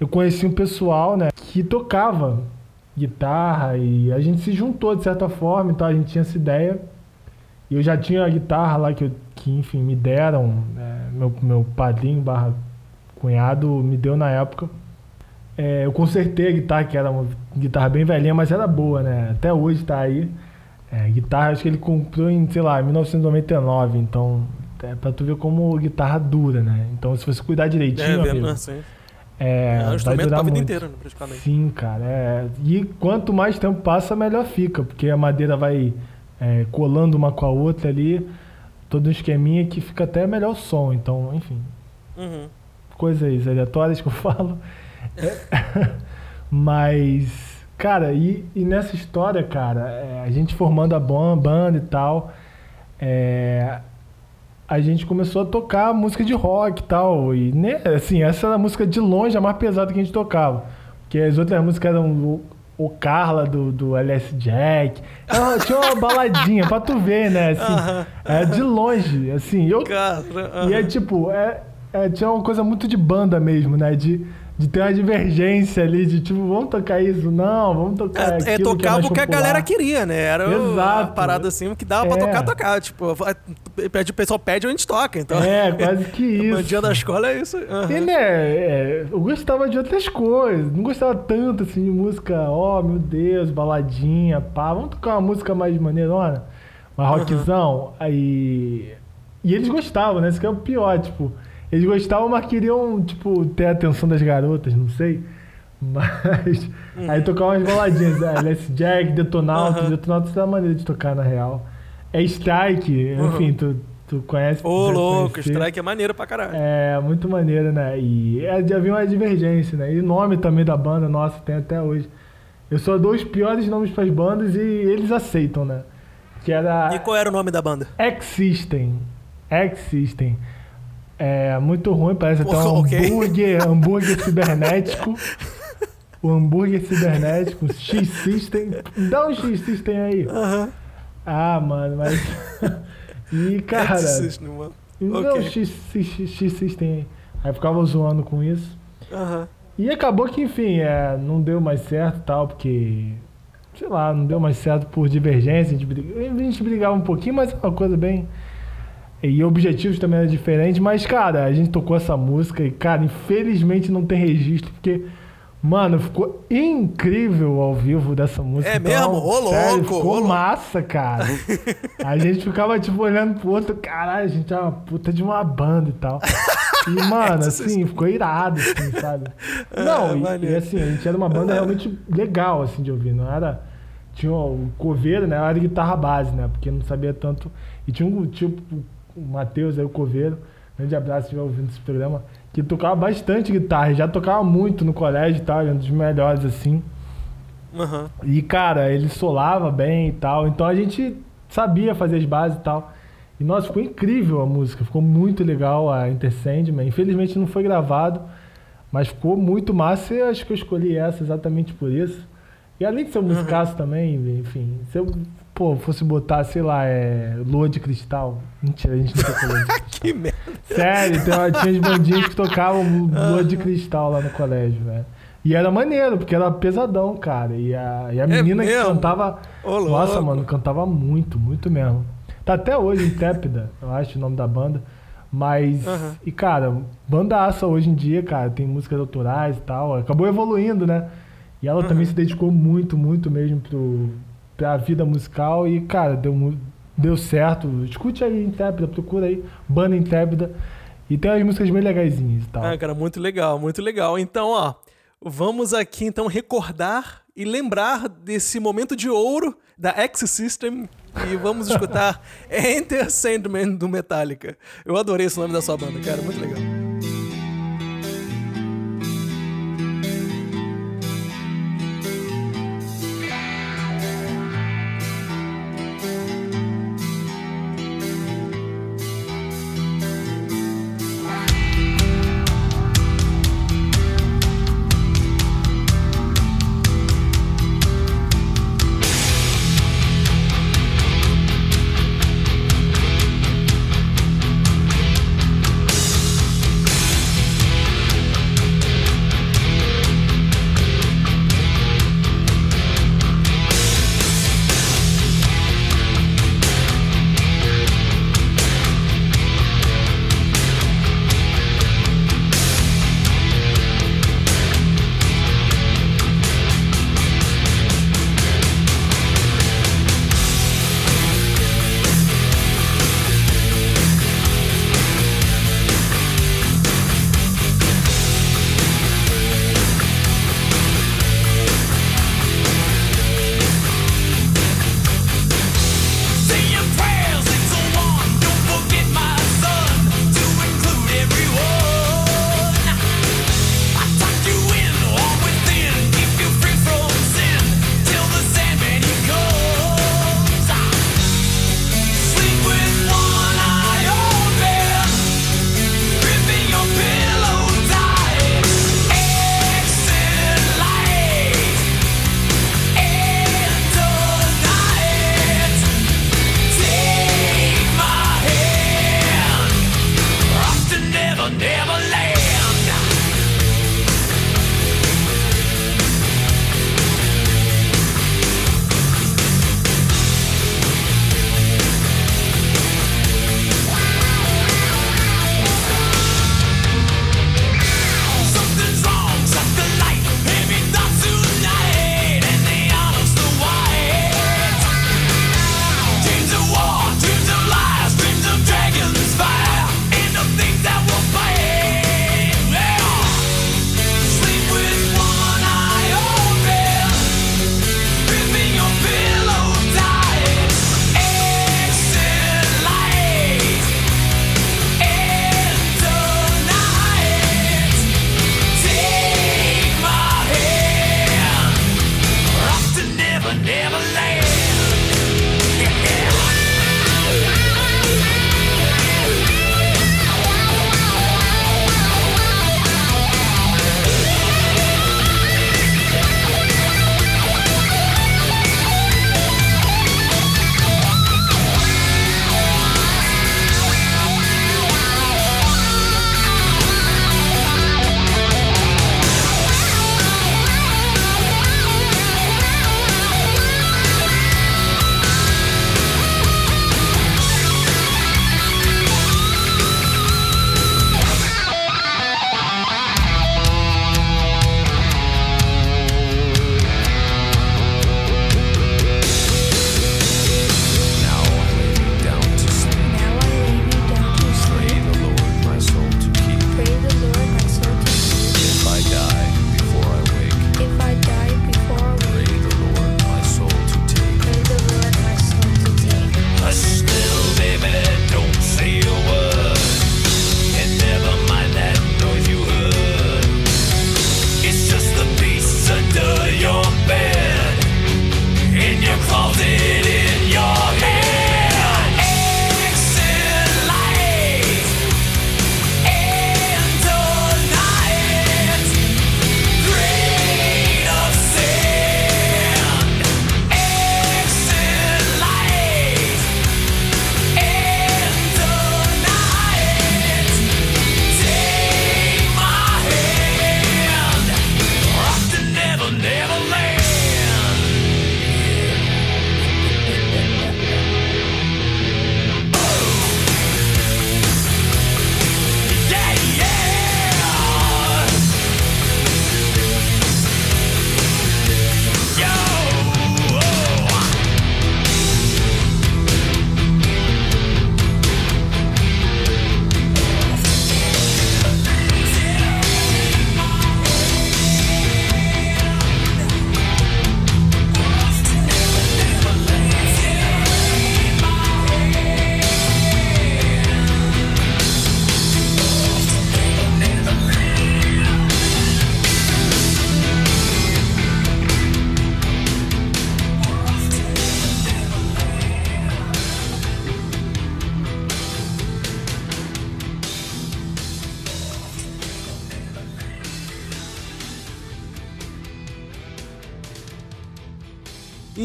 eu conheci um pessoal, né? Que tocava guitarra e a gente se juntou de certa forma, então a gente tinha essa ideia. E eu já tinha a guitarra lá que, eu, que enfim, me deram, né, meu, meu padrinho barra cunhado me deu na época. É, eu consertei a guitarra, que era uma guitarra bem velhinha, mas era boa, né? Até hoje tá aí. É, guitarra, acho que ele comprou em, sei lá, 1999, então é pra tu ver como guitarra dura, né? Então se você cuidar direitinho, É, amigo, vendo, assim. é, É um instrumento pra vida muito. inteira, né, praticamente. Sim, cara. é. E quanto mais tempo passa, melhor fica, porque a madeira vai é, colando uma com a outra ali, todo um esqueminha que fica até melhor o som. Então, enfim, Uhum. coisas aleatórias que eu [laughs] falo. É. [laughs] Mas, cara, e, e nessa história, cara, é, a gente formando a ban- banda e tal, é, a gente começou a tocar música de rock e tal. E, né, assim, essa era a música de longe a mais pesada que a gente tocava. Porque as outras músicas eram o, Carla do, do LS Jack. Ela tinha uma baladinha pra tu ver, né? Assim, Aham. é de longe, assim. Eu, Cara, e é tipo, é, é, tinha uma coisa muito de banda mesmo, né? De, de ter uma divergência ali, de tipo, vamos tocar isso? Não, vamos tocar É, é que é tocar mais o que a popular. galera queria, né? Era o- a Exato. parada assim que dava pra É. tocar, tocar. Tipo, o pessoal pede, a gente toca. Então, É, quase que [laughs] o isso. dia da escola é isso. aham. Ele é, é, Eu gostava de outras coisas. Não gostava tanto assim de música, ó, meu Deus, baladinha, pá. Vamos tocar uma música mais maneirona, mais rockzão. Aí. E eles gostavam, né? Isso que é o pior, tipo. Eles gostavam, mas queriam, tipo, ter a atenção das garotas, não sei. Mas. Aí tocar umas baladinhas, né? Jack, Detonautas. Aham. Detonautas é a maneira de tocar, na real. É Strike, enfim, tu, tu conhece. Ô, deve louco, conhecer. strike é maneiro pra caralho. É, muito maneiro, né? E é, já havia uma divergência, né? E o nome também da banda, nossa, tem até hoje. Eu só dou os piores nomes pras bandas e eles aceitam, né? Que era E qual era o nome da banda? X-System. X-System. É muito ruim, parece até um Ok. hambúrguer, [laughs] hambúrguer cibernético. O hambúrguer cibernético, X-System. Dá um X-System aí. Ah, mano, mas. [laughs] E, cara. X-System, mano. Não, Ok. X, X, X System aí. Aí ficava zoando com isso. E acabou que, enfim, é, não deu mais certo tal, porque. Sei lá, não deu mais certo por divergência. A gente, briga- a gente brigava um pouquinho, mas é uma coisa bem. E objetivos também eram diferentes. Mas, cara, a gente tocou essa música e, cara, infelizmente não tem registro, porque Mano, ficou incrível ao vivo dessa música. É mesmo? Ô, sério, louco, Ficou ô, massa, cara. a gente ficava, tipo, olhando pro outro. Caralho, a gente é uma puta de uma banda e tal. E, [laughs] mano, assim, ficou irado, assim, sabe? Não, e- e, assim, a gente era uma banda realmente legal, assim, de ouvir. Não era... Tinha o coveiro, né? Era guitarra base, né? Porque não sabia tanto... E tinha um, tipo, o Matheus aí, o coveiro. Grande abraço, se estiver ouvindo esse programa. Que tocava bastante guitarra. Já tocava muito no colégio e tal. Era um dos melhores, assim. Aham. E, cara, ele solava bem e tal. Então a gente sabia fazer as bases e tal. E, nossa, ficou incrível a música. Ficou muito legal a Enter Sandman. Infelizmente não foi gravado, mas ficou muito massa e acho que eu escolhi essa exatamente por isso. E além de ser um musicaço também, enfim, se eu pô, fosse botar, sei lá, é, Lua de Cristal. Mentira, a gente não tocou Lua de Cristal. Que merda. Sério, tem- tinha as bandinhas que tocavam Lua de Cristal lá no colégio, velho. E era maneiro, porque era pesadão, cara. E a, e a menina que É cantava. Ô, nossa, mano, cantava muito, muito mesmo. Tá até hoje intépida, eu acho o nome da banda. Mas. Aham. E, cara, bandaça hoje em dia, cara, tem músicas autorais e tal. Acabou evoluindo, né? E ela também se dedicou muito, muito mesmo pro, pra vida musical. E, cara, deu, deu certo. Escute aí, Intépida, procura aí, banda Intépida. E tem umas músicas bem legaisinhas e tal. Ah, cara, muito legal, muito legal. Então, ó, vamos aqui então recordar e lembrar desse momento de ouro da X-System e vamos [laughs] escutar Enter Sandman do Metallica. Eu adorei esse nome da sua banda, cara, muito legal.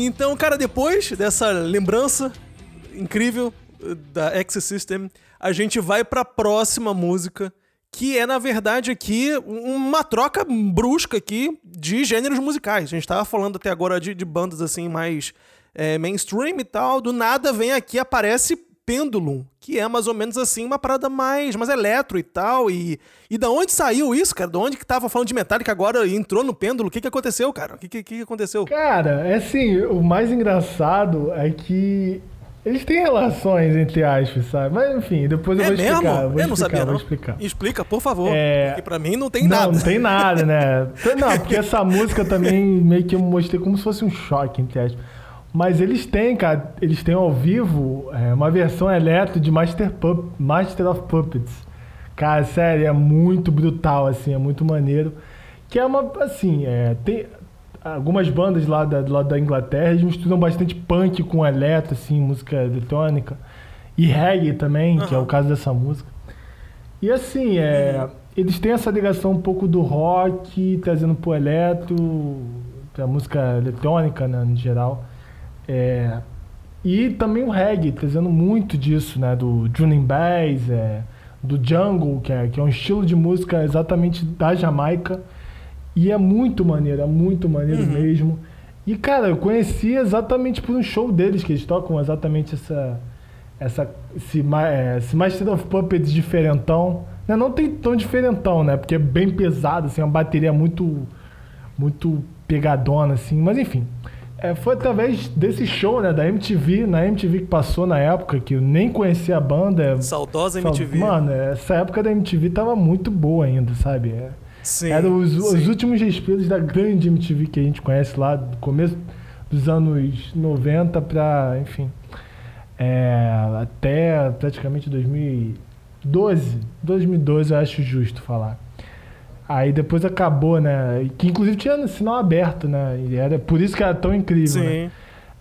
Então, cara, depois dessa lembrança incrível eh, da X-System, a gente vai pra próxima música, que é, na verdade, aqui um- uma troca brusca aqui de gêneros musicais. A gente tava falando até agora de, de bandas assim mais eh, mainstream e tal. Do nada vem aqui, aparece Pendulum, que é mais ou menos assim uma parada mais, mais eletro e tal. E, e da onde saiu isso, cara? Da onde que tava falando de Metallica agora entrou no Pêndulo? O que que aconteceu, cara? O que que, que aconteceu? Cara, é assim, o mais engraçado é que eles têm relações, entre aspas, sabe? Mas enfim, depois eu É vou explicar. mesmo? Vou eu não explicar, sabia, vou não. explicar. Explica, por favor. É, Porque pra mim não tem não, nada. não tem nada, né? [laughs] Não, porque essa música também meio que eu mostrei como se fosse um choque, entre aspas. Mas eles têm, cara, eles têm ao vivo é, uma versão eletro de Master, Pup, Master of Puppets. Cara, sério, é muito brutal, assim, é muito maneiro. Que é uma, assim, é, tem algumas bandas lá da, do lado da Inglaterra, eles misturam bastante punk com eletro, assim, música eletrônica. E reggae também, que é o caso dessa música. E assim, é, eles têm essa ligação um pouco do rock, trazendo pro eletro, pra música eletrônica, né, no geral. É, e também o reggae, trazendo muito disso, né, do Junin Bass, é, do jungle, que é, que é um estilo de música exatamente da Jamaica. E é muito maneiro, é muito maneiro mesmo. E, cara, eu conheci exatamente por um show deles, que eles tocam exatamente essa. essa esse, é, esse Master of Puppets diferentão. Né, Não tem tão diferentão, né? Porque é bem pesado, assim, uma bateria muito. muito pegadona, assim. Mas enfim. É, foi através desse show, né? Da MTV, na MTV que passou na época, que eu nem conhecia a banda. Saudosa Só- MTV. Mano, essa época da MTV tava muito boa ainda, sabe? É, Sim, eram os, os últimos respiros da grande MTV que a gente conhece lá, do começo dos anos 90 pra, enfim, é, até praticamente 2012. 2012 eu acho justo falar. Aí depois acabou, né? Que inclusive tinha sinal aberto, né? E era por isso que era tão incrível. né? Sim.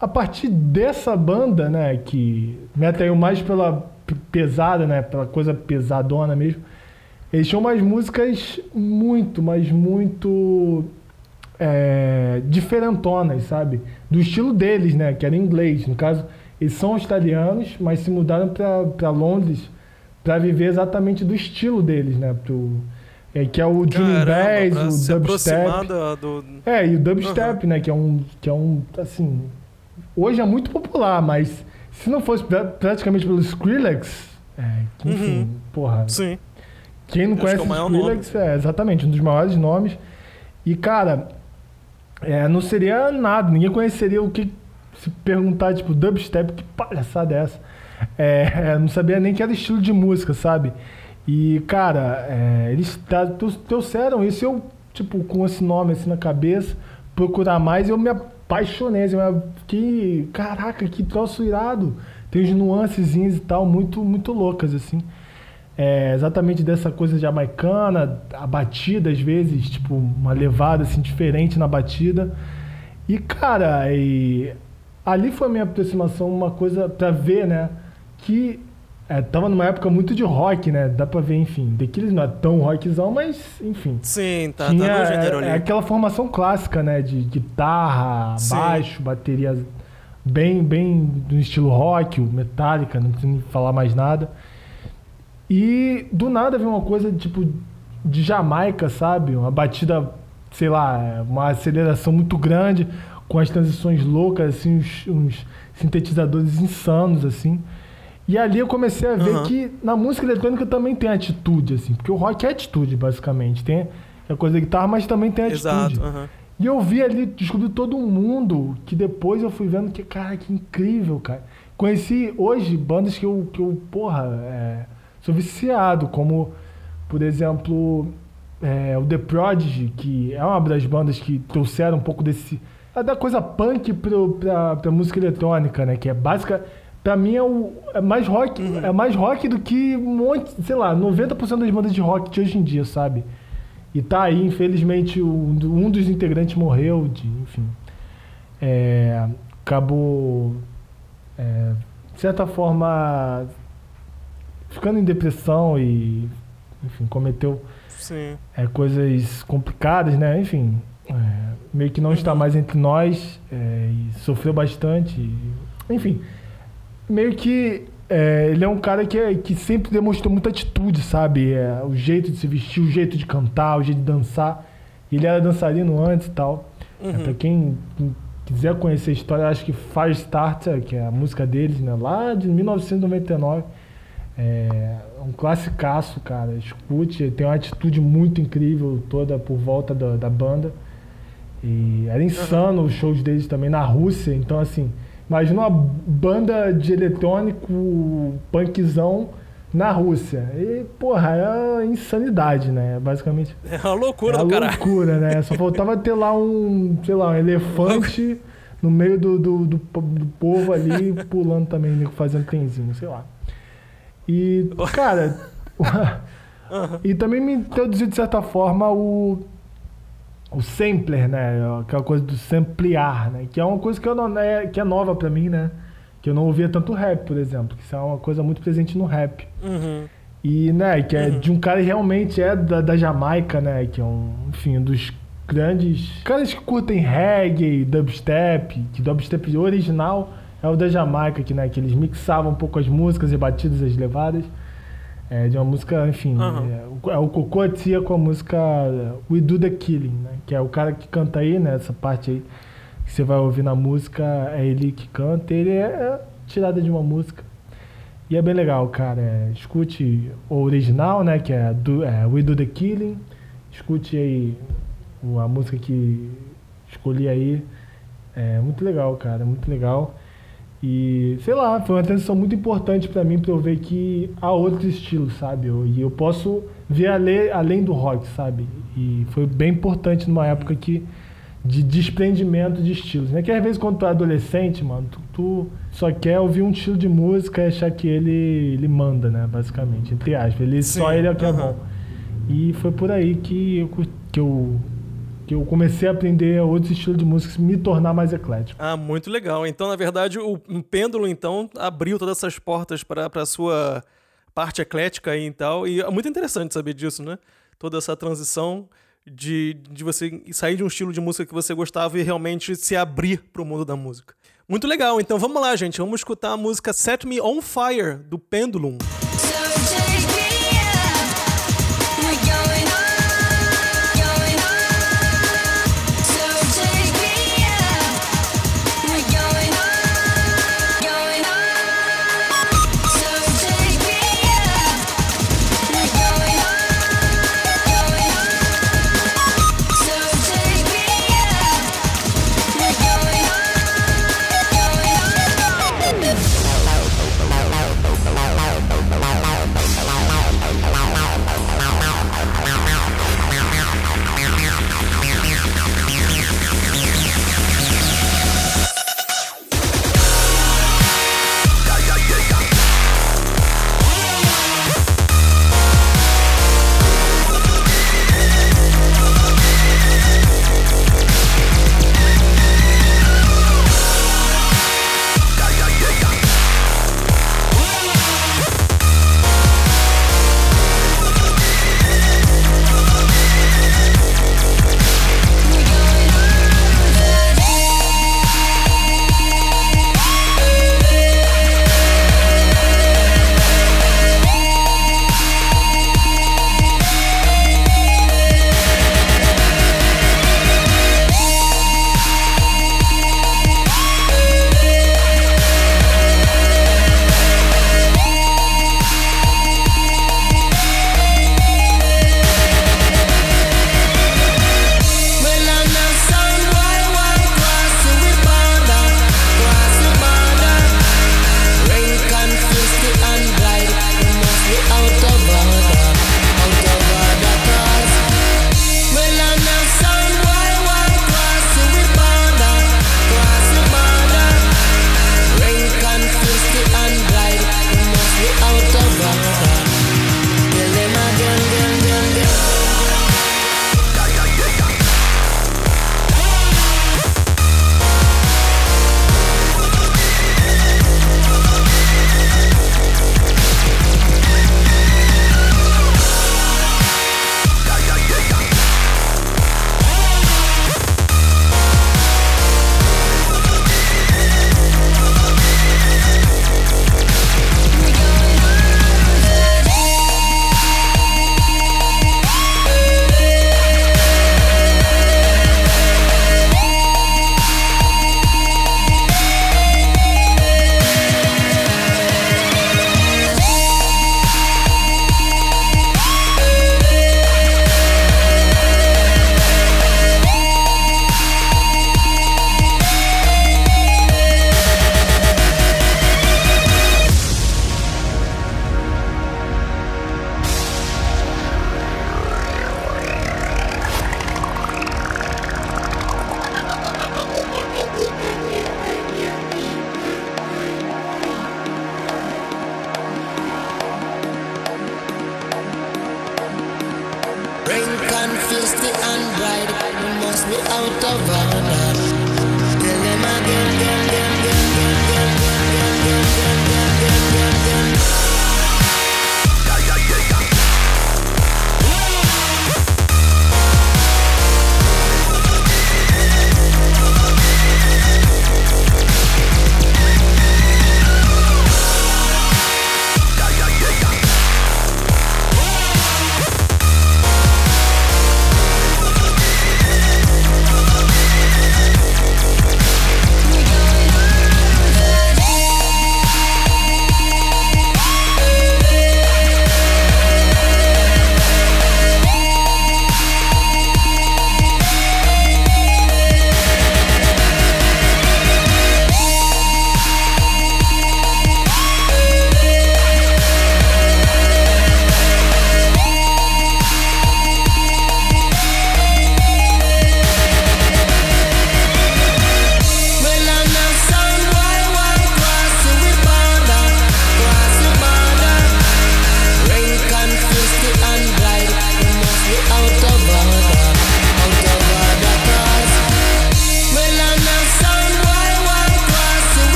A partir dessa banda, né, que me atraiu mais pela pesada, né, pela coisa pesadona mesmo, eles tinham umas músicas muito, mas muito é, diferentonas, sabe? Do estilo deles, né, que era em inglês. No caso, eles são australianos, mas se mudaram para Londres para viver exatamente do estilo deles, né, pro, é, que é o Caramba, Bass, o se dubstep. do... É, e o dubstep, né? Que é um. Que é um. Assim. Hoje é muito popular, mas se não fosse pra- praticamente pelo Skrillex, é, que, enfim, Uhum. porra. Sim. Quem não que é conhece o Skrillex é exatamente um dos maiores nomes. E, cara, é, não seria nada, ninguém conheceria o que. Se perguntar, tipo, dubstep, que palhaçada é essa? É, [laughs] não sabia nem que era estilo de música, sabe? E, cara, é, eles trou- trouxeram isso. Eu, tipo, com esse nome assim na cabeça, procurar mais, eu me apaixonei. assim, Eu fiquei, caraca, que troço irado. Tem uns nuancezinhos e tal, muito, muito loucas, assim. É, exatamente dessa coisa jamaicana, a batida, às vezes, tipo, uma levada assim, diferente na batida. E, cara, e ali foi a minha aproximação, uma coisa pra ver, né? Que é, tava numa época muito de rock, né? Dá pra ver, enfim. Daqueles não é tão rockzão, mas, enfim. Sim, tá, tinha, tá no gênero é, ali. é aquela formação clássica, né? De guitarra, Sim. baixo, bateria bem, bem do estilo rock, o Metallica, não preciso nem falar mais nada. E do nada veio uma coisa tipo de Jamaica, sabe? Uma batida, sei lá, uma aceleração muito grande, com as transições loucas, assim, uns, uns sintetizadores insanos, assim. E ali eu comecei a ver Aham. que na música eletrônica também tem atitude, assim, porque o rock é atitude, basicamente. Tem a coisa da guitarra, mas também tem atitude. Exato. aham. E eu vi ali, descobri todo mundo que depois eu fui vendo que, cara, que incrível, cara. Conheci hoje bandas que eu, que eu porra, é, sou viciado, como, por exemplo, é, o The Prodigy, que é uma das bandas que trouxeram um pouco desse. é da coisa punk pro, pra, pra música eletrônica, né? Que é básica. Pra mim é, o, é mais rock. É mais rock do que um monte, sei lá, 90% das bandas de rock de hoje em dia, sabe? E tá aí, infelizmente, um, um dos integrantes morreu, de, enfim. É, acabou, é, de certa forma, ficando em depressão e, enfim, cometeu Sim. é, coisas complicadas, né? Enfim. é, meio que não está mais entre nós é, e sofreu bastante. e- enfim, meio que é, ele é um cara que, é- que sempre demonstrou muita atitude, sabe? É, o jeito de se vestir, o jeito de cantar, o jeito de dançar. Ele era dançarino antes e tal. É, pra quem quiser conhecer a história, acho que Firestarter, que é a música deles, né? Lá de 1999. É um classicaço, cara. Escute, tem uma atitude muito incrível toda por volta da, da banda. E era insano os shows deles também na Rússia. Então, assim, imagina uma banda de eletrônico punkzão na Rússia. E, porra, é insanidade, né? Basicamente. É uma loucura É do uma caralho. loucura, né? Só faltava ter lá um, sei lá, um elefante no meio do, do, do, do povo ali, pulando também, nego fazendo trenzinho, sei lá. E, [laughs] cara, e também me introduziu, de certa forma, o, o sampler, né? Aquela coisa do samplear, né? Que é uma coisa que, eu não, é, que é nova pra mim, né? Que eu não ouvia tanto rap, por exemplo. Que isso é uma coisa muito presente no rap. Uhum. E, né, que é de um cara que realmente é da, da Jamaica, né? Que é um, enfim, um dos grandes caras que curtem reggae, dubstep, que dubstep original é o da Jamaica, que, né, que eles mixavam um pouco as músicas e batidas, as levadas. É, de uma música, enfim, é, o- é o Cocô Tia com a música We Do The Killing, né? Que é o cara que canta aí, né? Essa parte aí que você vai ouvir na música, é ele que canta, ele é, é tirada de uma música. E é bem legal, cara. É, escute o original, né? Que é, do, é We Do The Killing. Escute aí a música que escolhi aí. É muito legal, cara. Muito legal. E, sei lá, foi uma transição muito importante pra mim pra eu ver que há outros estilos, sabe? Eu- e eu posso ver ale- além do rock, sabe? E foi bem importante numa época que de desprendimento de estilos, né? Que às vezes quando tu é adolescente, mano, tu, tu só quer ouvir um estilo de música e achar que ele, ele manda, né? Basicamente, entre aspas. Ele, só Sim, ele é o que é aham. bom. E foi por aí que eu, que eu, que eu comecei a aprender outros estilos de música e me tornar mais eclético. Ah, muito legal. Então, na verdade, o pêndulo, então, abriu todas essas portas para a sua parte eclética aí e tal. E é muito interessante saber disso, né? Toda essa transição de, de você sair de um estilo de música que você gostava e realmente se abrir para o mundo da música. Muito legal. Então, vamos lá, gente. Vamos escutar a música Set Me On Fire, do Pendulum.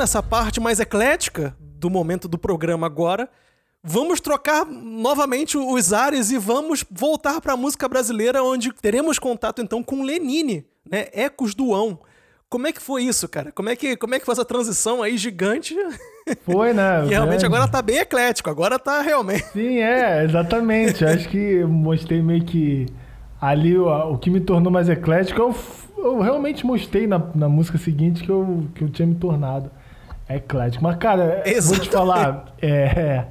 Nessa parte mais eclética do momento do programa agora, vamos trocar novamente os ares e vamos voltar para a música brasileira, onde teremos contato então com Lenine, né? Ecos do Ão. Como é que foi isso, cara? Como é que, como é que foi essa transição aí gigante? [laughs] Foi, né? [laughs] E realmente grande. agora tá bem eclético, agora tá realmente. Sim, é, exatamente. Acho que eu mostrei meio que ali o, o que me tornou mais eclético. Eu, eu realmente mostrei na, na música seguinte que eu, que eu tinha me tornado eclético. Mas, cara, eu vou te Exatamente. falar, é,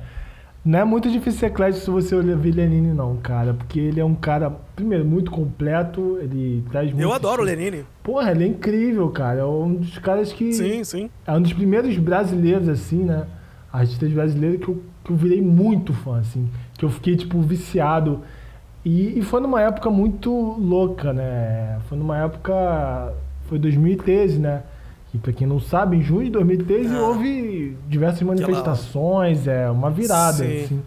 não é muito difícil ser eclético se você olhar Lenine, não, cara. Porque ele é um cara, primeiro, muito completo, ele traz muito. Eu adoro o Lenine. Porra, ele é incrível, cara. É um dos caras que. Sim, sim. É um dos primeiros brasileiros, assim, né? Artistas brasileiros que eu, que eu virei muito fã, assim. Que eu fiquei, tipo, viciado. E, e foi numa época muito louca, né? Foi numa época. Foi 2013, né? E pra quem não sabe, em junho de 2013 Ah. houve diversas manifestações, é uma virada, Sim. assim.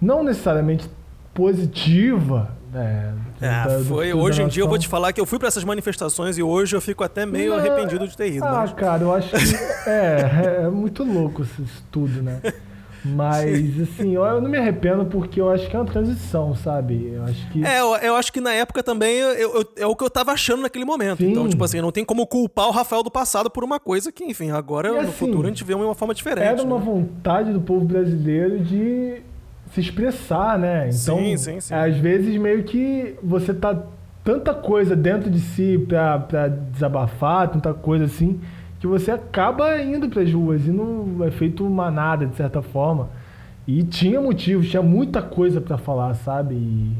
Não necessariamente positiva, né? Ah, da- foi. Hoje em dia eu vou te falar que eu fui pra essas manifestações e hoje eu fico até meio Não, arrependido de ter ido. Ah, mas- cara, eu acho que. [laughs] É, é muito louco isso isso tudo, né? [laughs] Mas, assim, eu, eu não me arrependo porque eu acho que é uma transição, sabe? Eu acho que. É, eu, eu acho que na época também eu- é o que eu tava achando naquele momento. Sim. Então, tipo assim, não tem como culpar o Rafael do passado por uma coisa que, enfim, agora E no assim, futuro a gente vê uma forma diferente. Era uma né? vontade do povo brasileiro de se expressar, né? Então, Sim, sim, sim. às vezes meio que você tá tanta coisa dentro de si pra, pra desabafar, tanta coisa assim, que você acaba indo pras ruas e não é feito manada, de certa forma. E tinha motivos, tinha muita coisa pra falar, sabe? E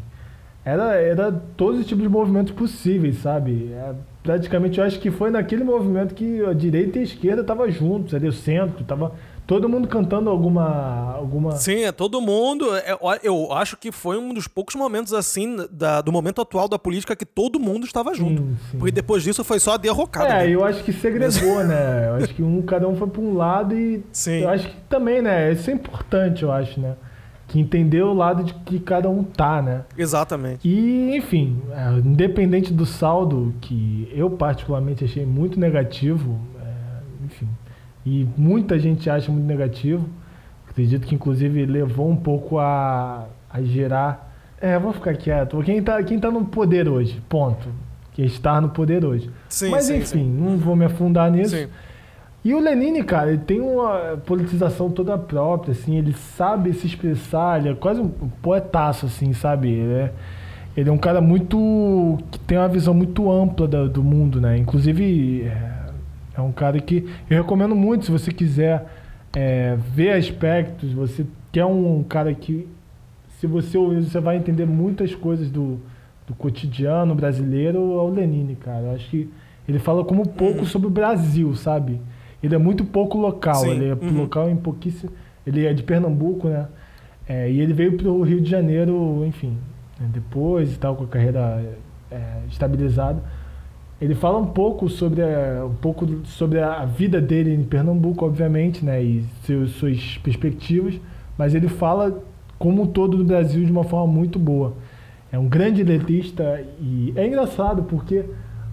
era, era todos os tipos de movimentos possíveis, sabe? É, praticamente eu acho que foi naquele movimento que a direita e a esquerda estavam juntos, ali o centro, tava todo mundo cantando alguma. alguma... Sim, é todo mundo. é, eu acho que foi um dos poucos momentos assim da- do momento atual da política que todo mundo estava junto. Sim, sim. Porque depois disso foi só a derrocada. É, né? eu acho que segregou, né? Eu acho que um, cada um foi pra um lado e. Sim. Eu acho que também, né? Isso é importante, eu acho, né? Que entender o lado de que cada um tá, né? Exatamente. E, enfim, é, independente do saldo, que eu particularmente achei muito negativo, é, enfim, e muita gente acha muito negativo, acredito que inclusive levou um pouco a, a gerar. É, vou ficar quieto. Quem tá, quem tá no poder hoje, ponto. Que está no poder hoje. Sim, Mas sim, enfim, sim. não vou me afundar nisso. Sim. E o Lenine, cara, ele tem uma politização toda própria, assim, ele sabe se expressar, ele é quase um poetaço, assim, sabe? Ele é, ele é um cara muito. que tem uma visão muito ampla da- do mundo, né? Inclusive, é, é um cara que eu recomendo muito, se você quiser é, ver aspectos, você quer um cara que, se você ouvir, você vai entender muitas coisas do, do cotidiano brasileiro, é o Lenine, cara. Eu acho que ele fala como pouco sobre o Brasil, sabe? Ele é muito pouco local, Sim, ele é uhum. local em pouquíssimo. Ele é de Pernambuco, né? É, e ele veio pro Rio de Janeiro, enfim, né, depois e tal, com a carreira é, estabilizada. Ele fala um pouco sobre a, um pouco sobre a vida dele em Pernambuco, obviamente, né, e seus, suas perspectivas, mas ele fala como um todo do Brasil de uma forma muito boa. É um grande letrista e é engraçado porque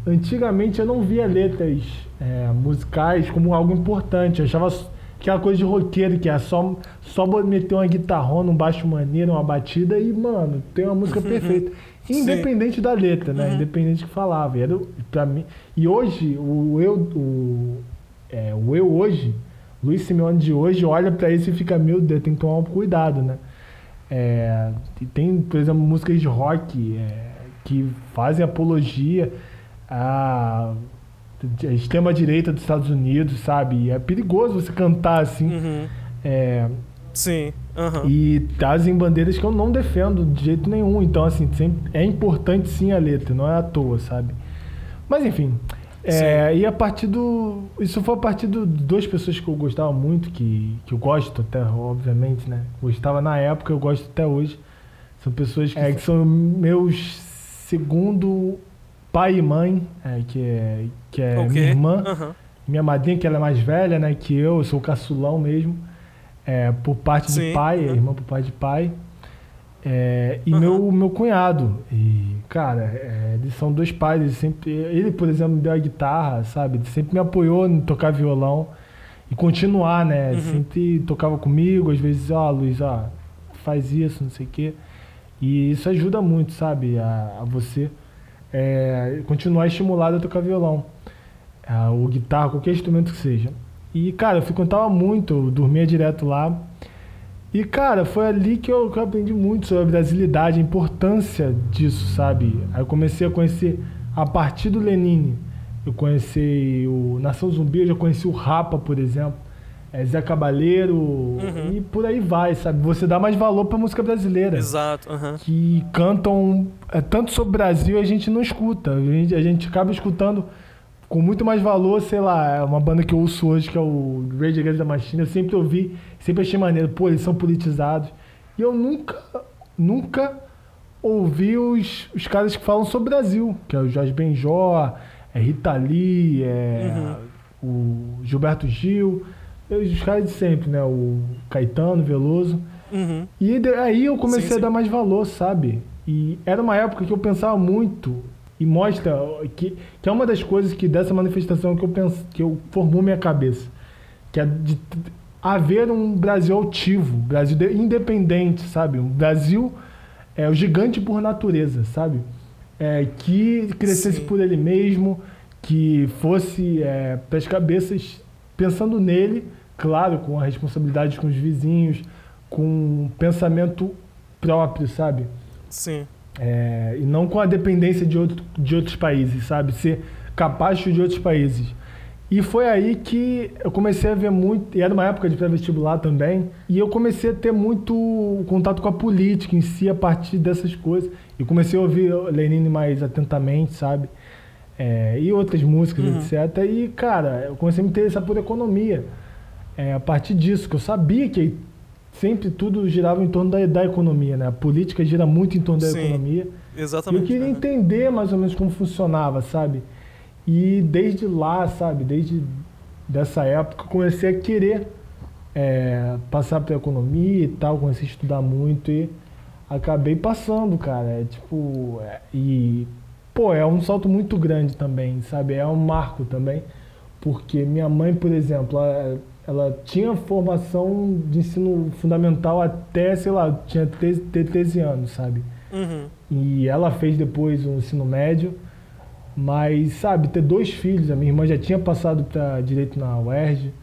antigamente eu não via letras é, musicais como algo importante. Eu achava aquela coisa de roqueiro que é só, só meter uma guitarrona, um baixo maneiro, uma batida e, mano, tem uma música [laughs] perfeita. Independente da letra, né? Independente do que falava. E, era, pra mim, e hoje, o eu, o, é, o eu hoje, Luiz Simeone de hoje, olha pra isso e fica, meu Deus, tem que tomar um cuidado, né? É, tem, por exemplo, músicas de rock é, que fazem apologia à à extrema-direita dos Estados Unidos, sabe? E é perigoso você cantar assim. Uhum. é, Sim. Aham. e trazem bandeiras que eu não defendo de jeito nenhum. Então, assim, sempre, é importante sim a letra, não é à toa, sabe? Mas, enfim. é, e a partir do. Isso foi a partir de duas pessoas que eu gostava muito, que, que eu gosto até, obviamente, né? Gostava na época, eu gosto até hoje. São pessoas que, é, que são meus segundo pai e mãe, é, que é, que é Ok. minha irmã Aham. minha madrinha, que ela é mais velha, né, que eu, eu sou o caçulão mesmo, é, por parte Sim, de pai, uhum. irmã por parte de pai, é, e Uhum. meu, meu cunhado. E, cara, é, eles são dois pais, ele sempre, ele, por exemplo, me deu a guitarra, sabe, ele sempre me apoiou em tocar violão e continuar, né, Uhum. sempre tocava comigo, às vezes, ó, Luiz, ó, faz isso, não sei o quê, e isso ajuda muito, sabe, a, a você é, continuar estimulado a tocar violão ah, ou guitarra, qualquer instrumento que seja. E, cara, eu frequentava muito, eu dormia direto lá. E, cara, foi ali que eu, que eu aprendi muito sobre a brasilidade, a importância disso, sabe? Aí eu comecei a conhecer, a partir do Lenine, eu conheci o Nação Zumbi, eu já conheci o Rapa, por exemplo, é, Zé Cabaleiro, e por aí vai, sabe? Você dá mais valor pra música brasileira Exato. Aham. que cantam é, tanto sobre o Brasil a gente não escuta. A gente, a gente acaba escutando com muito mais valor, sei lá, é uma banda que eu ouço hoje, que é o Rage Against the Machine, eu sempre ouvi, sempre achei maneiro, pô, eles são politizados. E eu nunca, nunca ouvi os, os caras que falam sobre o Brasil, que é o Jorge Benjó, é Rita Lee, é o Gilberto Gil, os caras de sempre, né? O Caetano, Veloso. Uhum. E aí eu comecei Sim, sim. a dar mais valor, sabe? E era uma época que eu pensava muito e mostra que, que é uma das coisas que dessa manifestação que eu penso, que eu formou minha cabeça, que é de haver um Brasil altivo, Brasil de- independente, sabe? Um Brasil é o gigante por natureza, sabe? É, que crescesse Sim. por ele mesmo, que fosse é, para as cabeças pensando nele, claro, com a responsabilidade com os vizinhos, com um pensamento próprio, sabe? Sim. É, e não com a dependência de, outro, de outros países, sabe? Ser capaz de outros países. E foi aí que eu comecei a ver muito, e era uma época de pré-vestibular também, e eu comecei a ter muito contato com a política em si a partir dessas coisas. E comecei a ouvir Lenine mais atentamente, sabe? É, e outras músicas, etc. E, cara, eu comecei a me interessar por economia. É, a partir disso, que eu sabia que sempre tudo girava em torno da, da economia, né? A política gira muito em torno da Sim. economia. E Exatamente. eu queria aham. entender mais ou menos como funcionava, sabe? E desde lá, sabe, desde dessa época, comecei a querer é, passar pela economia e tal, comecei a estudar muito e acabei passando, cara. É tipo, é, e pô, é um salto muito grande também, sabe? É um marco também, porque minha mãe, por exemplo, ela, ela tinha formação de ensino fundamental até, sei lá, tinha 13, ter 13 anos, sabe? Uhum. E ela fez depois o ensino médio. Mas, sabe, ter dois filhos, a minha irmã já tinha passado para direito na UERJ.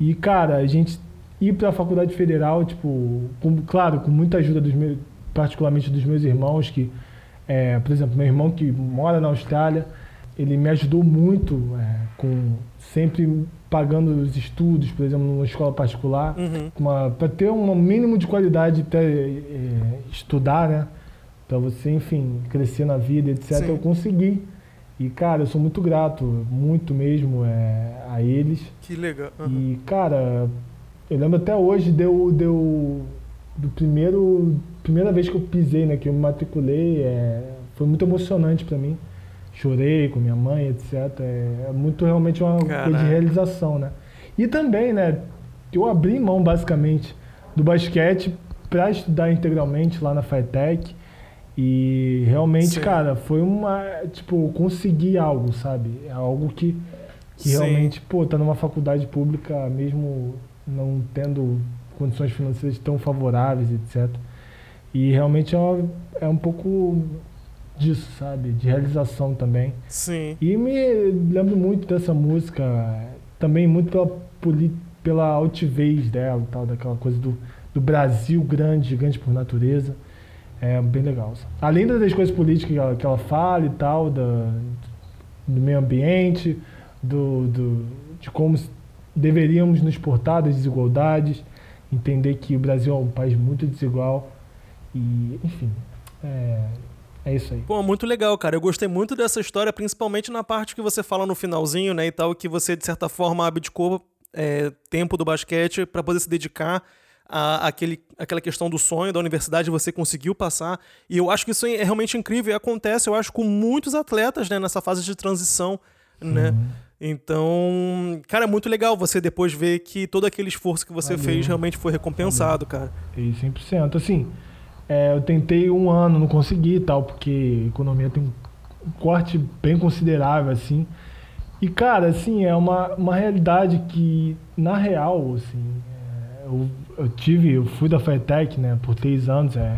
E, cara, a gente ir para a faculdade federal, tipo, com- claro, com muita ajuda dos meus, particularmente dos meus irmãos, que, é, por exemplo, meu irmão que mora na Austrália, ele me ajudou muito, é, com sempre pagando os estudos, por exemplo, numa escola particular Uhum. para ter um mínimo de qualidade para estudar, né? Para você, enfim, crescer na vida, etc. Sim. Eu consegui. E, cara, eu sou muito grato, muito mesmo é, a eles. Que legal. aham. E, cara, eu lembro até hoje de eu, de eu do primeiro primeira vez que eu pisei, né, que eu me matriculei, é, foi muito emocionante pra mim. Chorei com minha mãe, etc. É, é muito realmente uma coisa Caraca. de realização, né? E também, né, eu abri mão basicamente do basquete para estudar integralmente lá na FATEC. E realmente, Sim. cara, foi uma. Tipo, conseguir algo, sabe? É algo que, que Sim. realmente, pô, tá numa faculdade pública, mesmo não tendo condições financeiras tão favoráveis, etc. E realmente é, uma- é um pouco disso, sabe? De realização também. Sim. E me lembro muito dessa música, também muito pela, pela altivez dela tal, daquela coisa do, do Brasil grande, gigante por natureza. É bem legal. Além das coisas políticas que ela, que ela fala e tal, da, do meio ambiente, do, do, de como deveríamos nos portar das desigualdades, entender que o Brasil é um país muito desigual. E, enfim, é, é isso aí. Pô, muito legal, cara. Eu gostei muito dessa história, principalmente na parte que você fala no finalzinho, né, e tal, que você, de certa forma, abdicou é, tempo do basquete pra poder se dedicar a aquele, aquela questão do sonho da universidade, você conseguiu passar. E eu acho que isso é realmente incrível e acontece, eu acho, com muitos atletas, né, nessa fase de transição, né? Então, cara, é muito legal você depois ver que todo aquele esforço que você Valeu. fez realmente foi recompensado, cara. E 100%. Assim, é, eu tentei um ano, não consegui e tal, porque a economia tem um corte bem considerável, assim. E, cara, assim, é uma, uma realidade que, na real, assim, é, eu, eu tive, eu fui da FATEC, né, por três anos, é,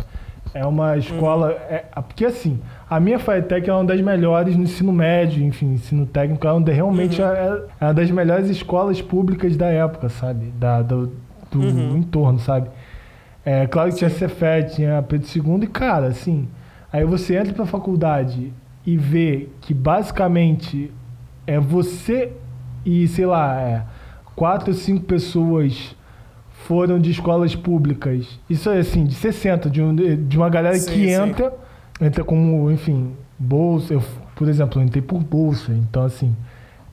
é uma escola, é, porque assim, a minha FATEC é uma das melhores no ensino médio, enfim, ensino técnico, é onde realmente é, é uma das melhores escolas públicas da época, sabe, da, do, do entorno, sabe. É claro que tinha Cefet, tinha Pedro II, e cara, assim, aí você entra pra faculdade e vê que basicamente é você e, sei lá, é, quatro ou cinco pessoas foram de escolas públicas. Isso é assim, de 60, de, um- de uma galera Sim, que sim. entra, entra como, enfim, bolsa. Eu, por exemplo, eu entrei por bolsa, então assim,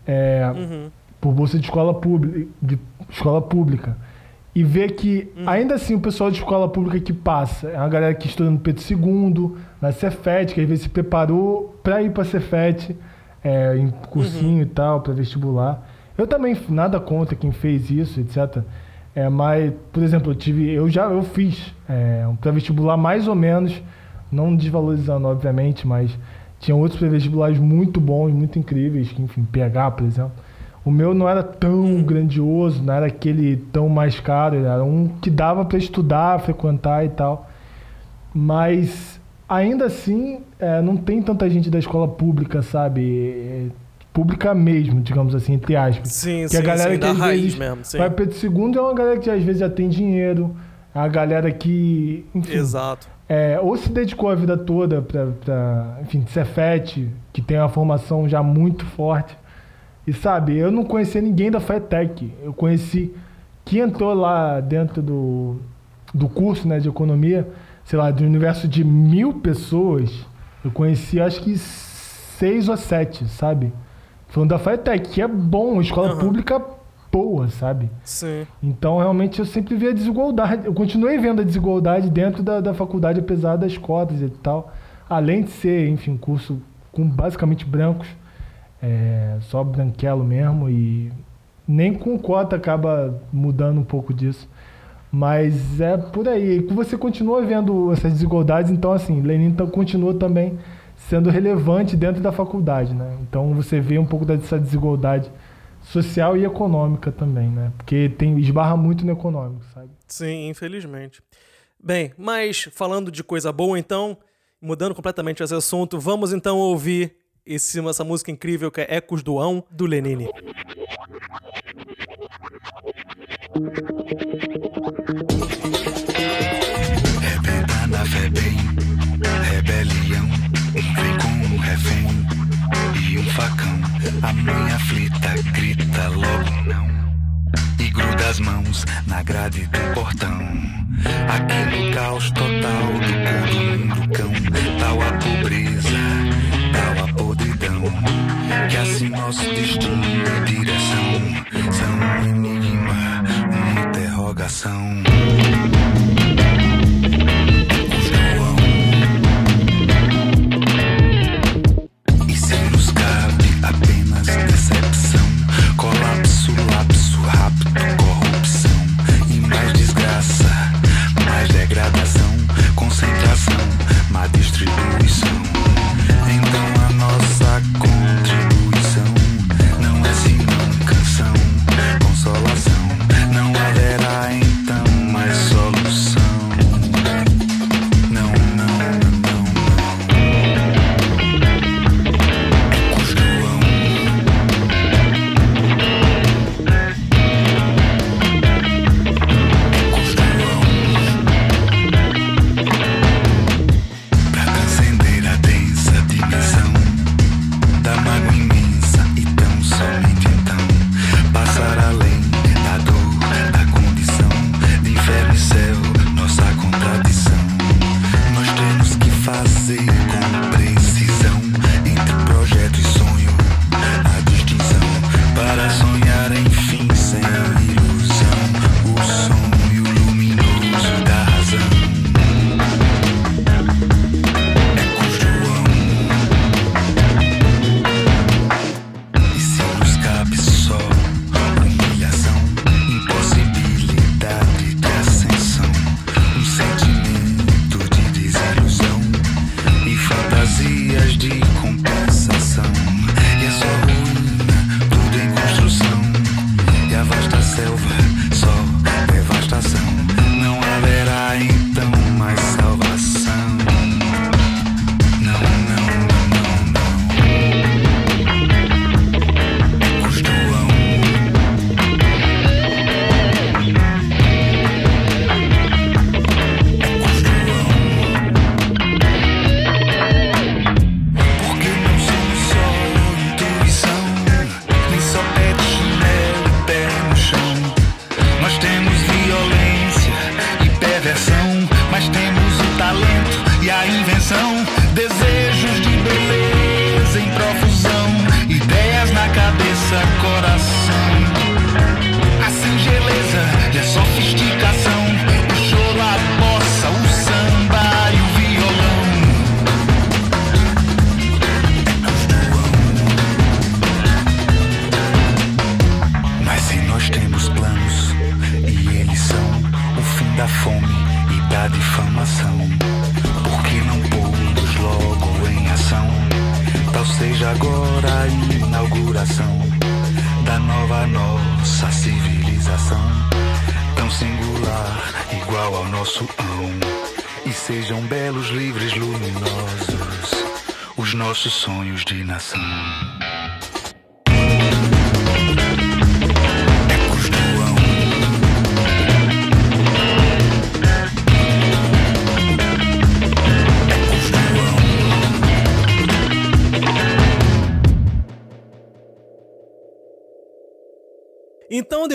é, Uhum. por bolsa de escola pública, de escola pública. E ver que, ainda assim, o pessoal de escola pública que passa é uma galera que estuda no Pedro II, na Cefet, que às vezes se preparou para ir para Cefet, é, em cursinho e tal, para vestibular. Eu também, nada contra quem fez isso, etc. É, mas, por exemplo, eu tive, eu já eu fiz é, um pré-vestibular mais ou menos, não desvalorizando, obviamente, mas tinha outros pré-vestibulares muito bons, muito incríveis, que, enfim, PH, por exemplo. O meu não era tão grandioso, não era aquele tão mais caro, era um que dava para estudar, frequentar e tal. Mas ainda assim, é, não tem tanta gente da escola pública, sabe? É, pública mesmo, digamos assim, entre aspas. Sim, Que sim, a galera sim, que da às raiz vezes mesmo, sim. vai Pedro II é uma galera que às vezes já tem dinheiro, é a galera que, enfim, Exato. é, ou se dedicou a vida toda pra, pra enfim, Cefete, que tem uma formação já muito forte. E sabe, eu não conhecia ninguém da FETEC. Eu conheci que entrou lá dentro do, do curso né, de economia, sei lá, de um universo de mil pessoas. Eu conheci acho que seis ou sete, sabe? Falando da FETEC, que é bom, escola Aham. pública boa, sabe? Sim. Então, realmente, eu sempre vi a desigualdade. Eu continuei vendo a desigualdade dentro da, da faculdade, apesar das cotas e tal. Além de ser, enfim, um curso com basicamente brancos, é, só branquelo mesmo, e nem com cota acaba mudando um pouco disso. Mas é por aí. Você continua vendo essas desigualdades, então, assim, Lenin continua também sendo relevante dentro da faculdade, né? Então, você vê um pouco dessa desigualdade social e econômica também, né? Porque tem esbarra muito no econômico, sabe? Sim, infelizmente. Bem, mas falando de coisa boa, então, mudando completamente esse assunto, vamos então ouvir esse, essa música incrível que é Ecos do Ão, do Lenine. Rebenta na fé bem, rebelião. Vem com um refém e um facão. A mãe aflita grita logo não. E gruda as mãos na grade do portão. Aqui no caos total do cor do mundo cão. Tal a pobreza, Que assim nosso destino e direção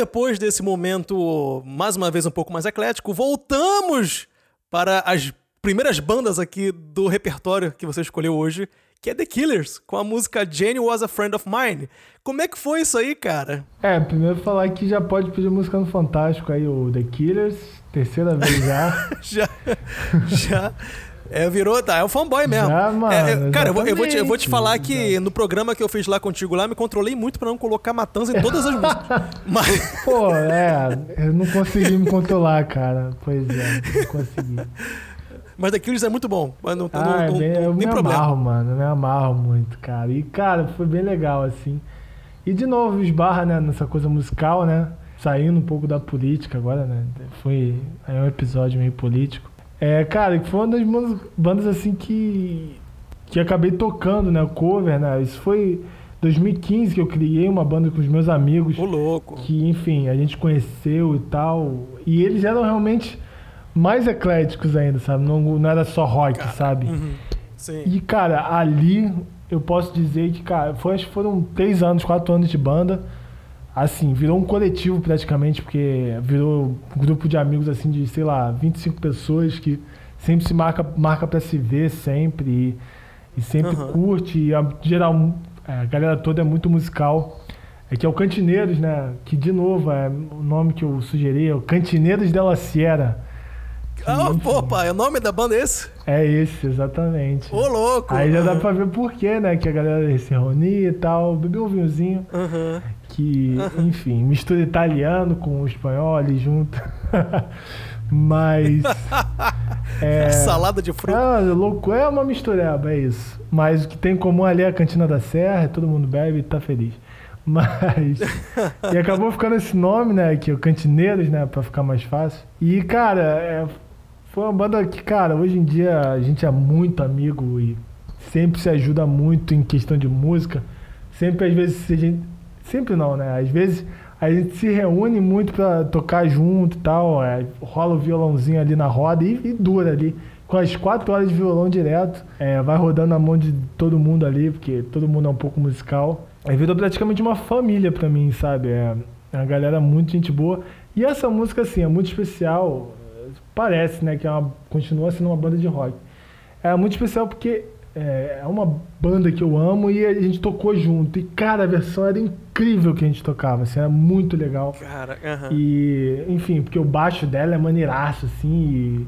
depois desse momento, mais uma vez um pouco mais eclético, voltamos para as primeiras bandas aqui do repertório que você escolheu hoje, que é The Killers, com a música Jenny Was a Friend of Mine. Como é que foi isso aí, cara? É, primeiro falar que já pode pedir música no Fantástico aí, o The Killers, terceira vez já. [laughs] Já. Já. É, virou, tá, é o fanboy mesmo. Já, mano, É, é, cara, eu vou, eu vou te, eu vou te falar que no programa que eu fiz lá contigo lá, me controlei muito pra não colocar matança em todas as músicas. [laughs] Mas, Pô, é, eu não consegui me controlar, cara. Pois é, não consegui. mas The Killers é muito bom. Mas não, Ah, não, é não- bem, não eu me problema. amarro, mano. Eu me amarro muito, cara. E, cara, foi bem legal, assim. E, de novo, esbarra, né, nessa coisa musical, né? Saindo um pouco da política agora, né? Foi é um episódio meio político. É, cara, que foi uma das bandas, bandas, assim, que... Que acabei tocando, né? Cover, né? Isso foi 2015 que eu criei uma banda com os meus amigos Ô, louco. que, enfim, a gente conheceu e tal. E eles eram realmente mais ecléticos ainda, sabe? Não, não era só rock, sabe? Uhum. Sim. E, cara, ali eu posso dizer que, cara, foi, acho que foram três anos, quatro anos de banda. Assim, virou um coletivo praticamente, porque virou um grupo de amigos, assim, de, sei lá, 25 pessoas que sempre se marca, marca pra se ver sempre e, e sempre Aham. curte. E a, geral, é, a galera toda é muito musical. É que é o Cantineiros, né? Que, de novo, é o nome que eu sugeri, é o Cantineiros de la Sierra. Ah, enfim. pô, pá, o nome da banda é esse? É esse, exatamente. Ô, louco. Aí já dá pra ver por quê, né? Que a galera se reunia e tal, bebeu um vinhozinho. Aham. Que, enfim, mistura italiano com espanhol ali junto. [laughs] Mas. [laughs] É, Salada de fruta. é, louco, é uma mistureba, é isso. Mas o que tem em comum ali é a Cantina da Serra, todo mundo bebe e tá feliz. [laughs] Mas. e acabou ficando esse nome, né? Que é o Cantineiros, né? Pra ficar mais fácil. E, cara, é, foi uma banda que, cara, hoje em dia a gente é muito amigo e sempre se ajuda muito em questão de música. Sempre, às vezes, a gente. Sempre não, né? Às vezes a gente se reúne muito pra tocar junto e tal. é, rola o violãozinho ali na roda e, e dura ali. Com as quatro horas de violão direto. é, vai rodando na mão de todo mundo ali, porque todo mundo é um pouco musical. Aí virou praticamente uma família pra mim, sabe? É, é uma galera muito gente boa. E essa música, assim, é muito especial. Parece, né? Que é uma, continua sendo uma banda de rock. É muito especial porque é, é uma banda que eu amo e a gente tocou junto. E, cara, a versão era incrível que a gente tocava, assim, era muito legal. Cara, aham. E, enfim, porque o baixo dela é maneiraço, assim,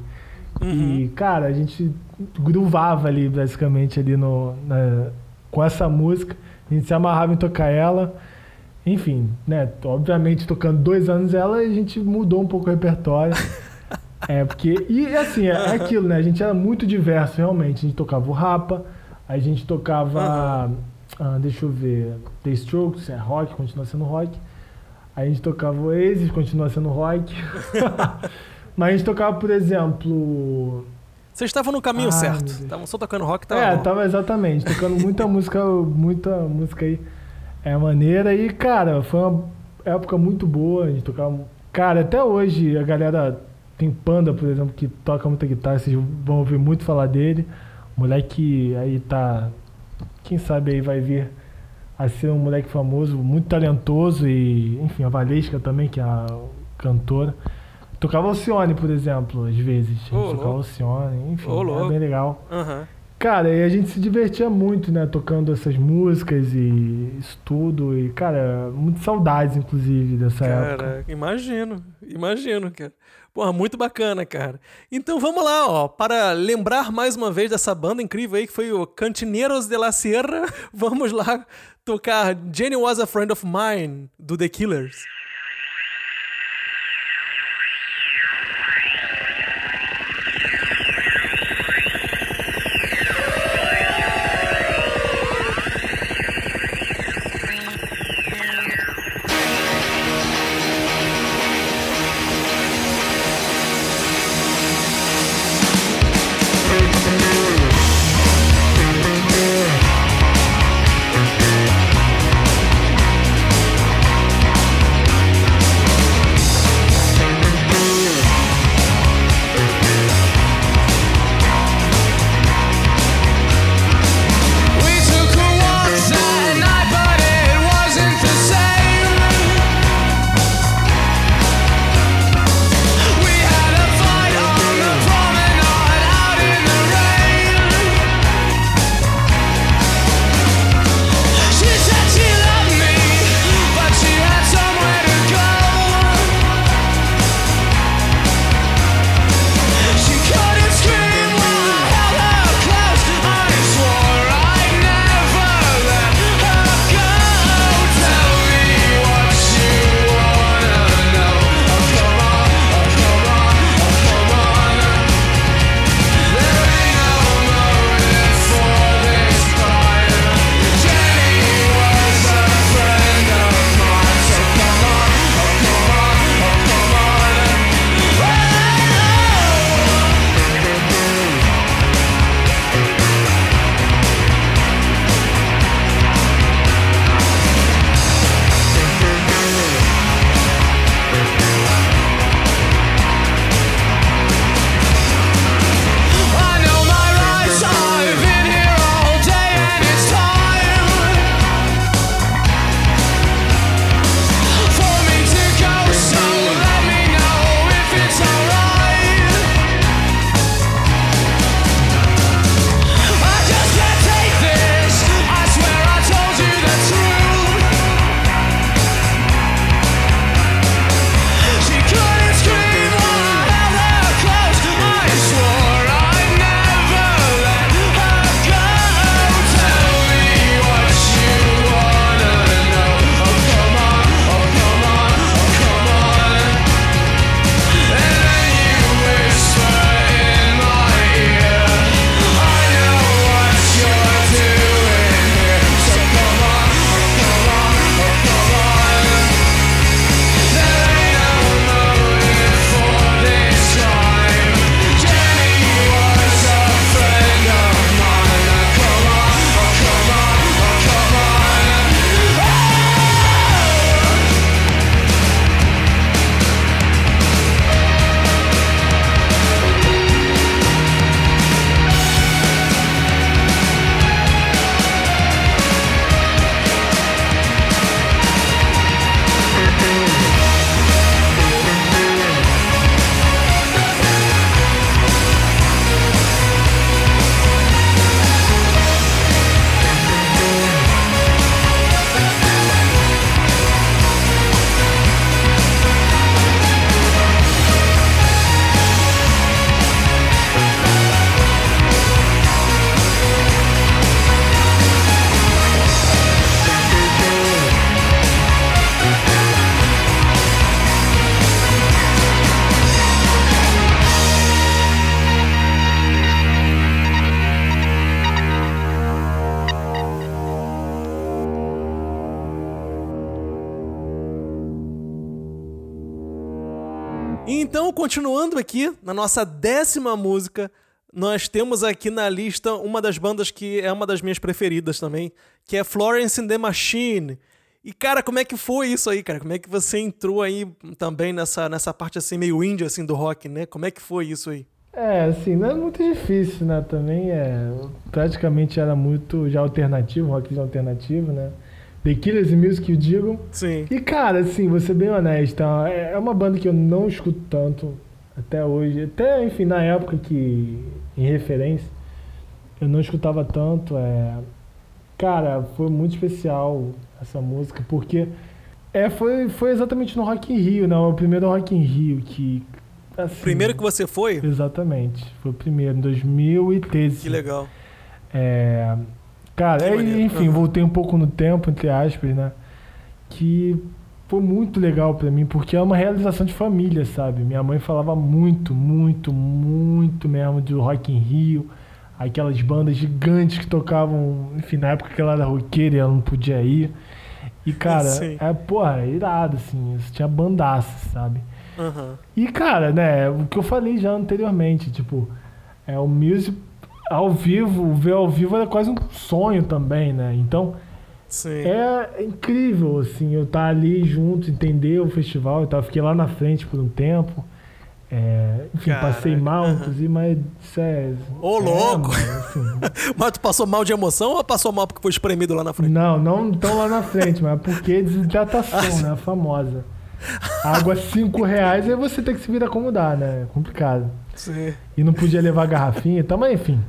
e, e, cara, a gente gruvava ali, basicamente, ali no, na- com essa música. A gente se amarrava em tocar ela. Enfim, né, obviamente, tocando dois anos ela, a gente mudou um pouco o repertório. [laughs] É, porque. E assim, é, é aquilo, né? A gente era muito diverso, realmente. A gente tocava o Rapa, a gente tocava. ah, deixa eu ver. The Strokes, é rock, continua sendo rock. A gente tocava o Oasis, continua sendo rock. [laughs] Mas a gente tocava, por exemplo. Vocês estavam no caminho meu certo. Estavam só tocando rock, tava é, bom. tava exatamente, tocando muita [laughs] música, muita música aí. É maneira e, cara, foi uma época muito boa. A gente tocava. Cara, até hoje a galera tem Panda, por exemplo, que toca muita guitarra, vocês vão ouvir muito falar dele. Moleque aí tá. Quem sabe aí vai vir a ser um moleque famoso, muito talentoso e, enfim, a Valesca também, que é a cantora. Tocava Alcione, por exemplo, às vezes. Ô, tocava. Alcione, enfim, Ô, é louco. bem legal. Aham. Cara, e a gente se divertia muito, né, tocando essas músicas e isso tudo. E, cara, muito saudades, inclusive, dessa época. Cara, imagino, imagino, cara. Porra, muito bacana, cara. Então vamos lá, ó, para lembrar mais uma vez dessa banda incrível aí que foi o Cantineiros de la Sierra, [laughs] vamos lá tocar Jenny Was a Friend of Mine, do The Killers. Na nossa décima música, nós temos aqui na lista uma das bandas que é uma das minhas preferidas também, que é Florence and the Machine. E, cara, como é que foi isso aí, cara? Como é que você entrou aí também nessa, nessa parte assim, meio índia, assim, do rock, né? Como é que foi isso aí? É, assim, não é muito difícil, né? Também é. Praticamente era muito já alternativo, rock alternativo, né? The Killers e Music, eu digo. Sim. E, cara, assim, vou ser bem honesto, é é uma banda que eu não escuto tanto até hoje. Até, enfim, na época que, em referência, eu não escutava tanto. É... Cara, foi muito especial essa música, porque é, foi, foi exatamente no Rock in Rio, né? O primeiro Rock in Rio que... Assim, Primeiro que você foi? Exatamente, foi o primeiro, em 2013. Que legal. É, cara, Que é, enfim, Aham. voltei um pouco no tempo, entre aspas, né? Que foi muito legal pra mim, porque é uma realização de família, sabe? Minha mãe falava muito, muito, muito mesmo do Rock in Rio, aquelas bandas gigantes que tocavam, enfim, na época que ela era roqueira e ela não podia ir. E, cara, [laughs] Sim. é, porra, é irado, assim, isso tinha bandaça, sabe? Aham. E, cara, né, o que eu falei já anteriormente, tipo, é o music ao vivo, ver ao vivo era quase um sonho também, né? Então, Sim. é incrível, assim, eu estar ali junto, entender o festival e tal. Fiquei lá na frente por um tempo. É, enfim, Caraca, passei mal, inclusive, mas isso é. Ô, é, louco! mano, assim, [laughs] Mas tu passou mal de emoção ou passou mal porque foi espremido lá na frente? não, não tão lá na frente, mas porque desidratação, [laughs] né? A famosa. Água 5 reais, aí você tem que se vir acomodar, né? É complicado. Sim. E não podia levar garrafinha e tal, mas enfim.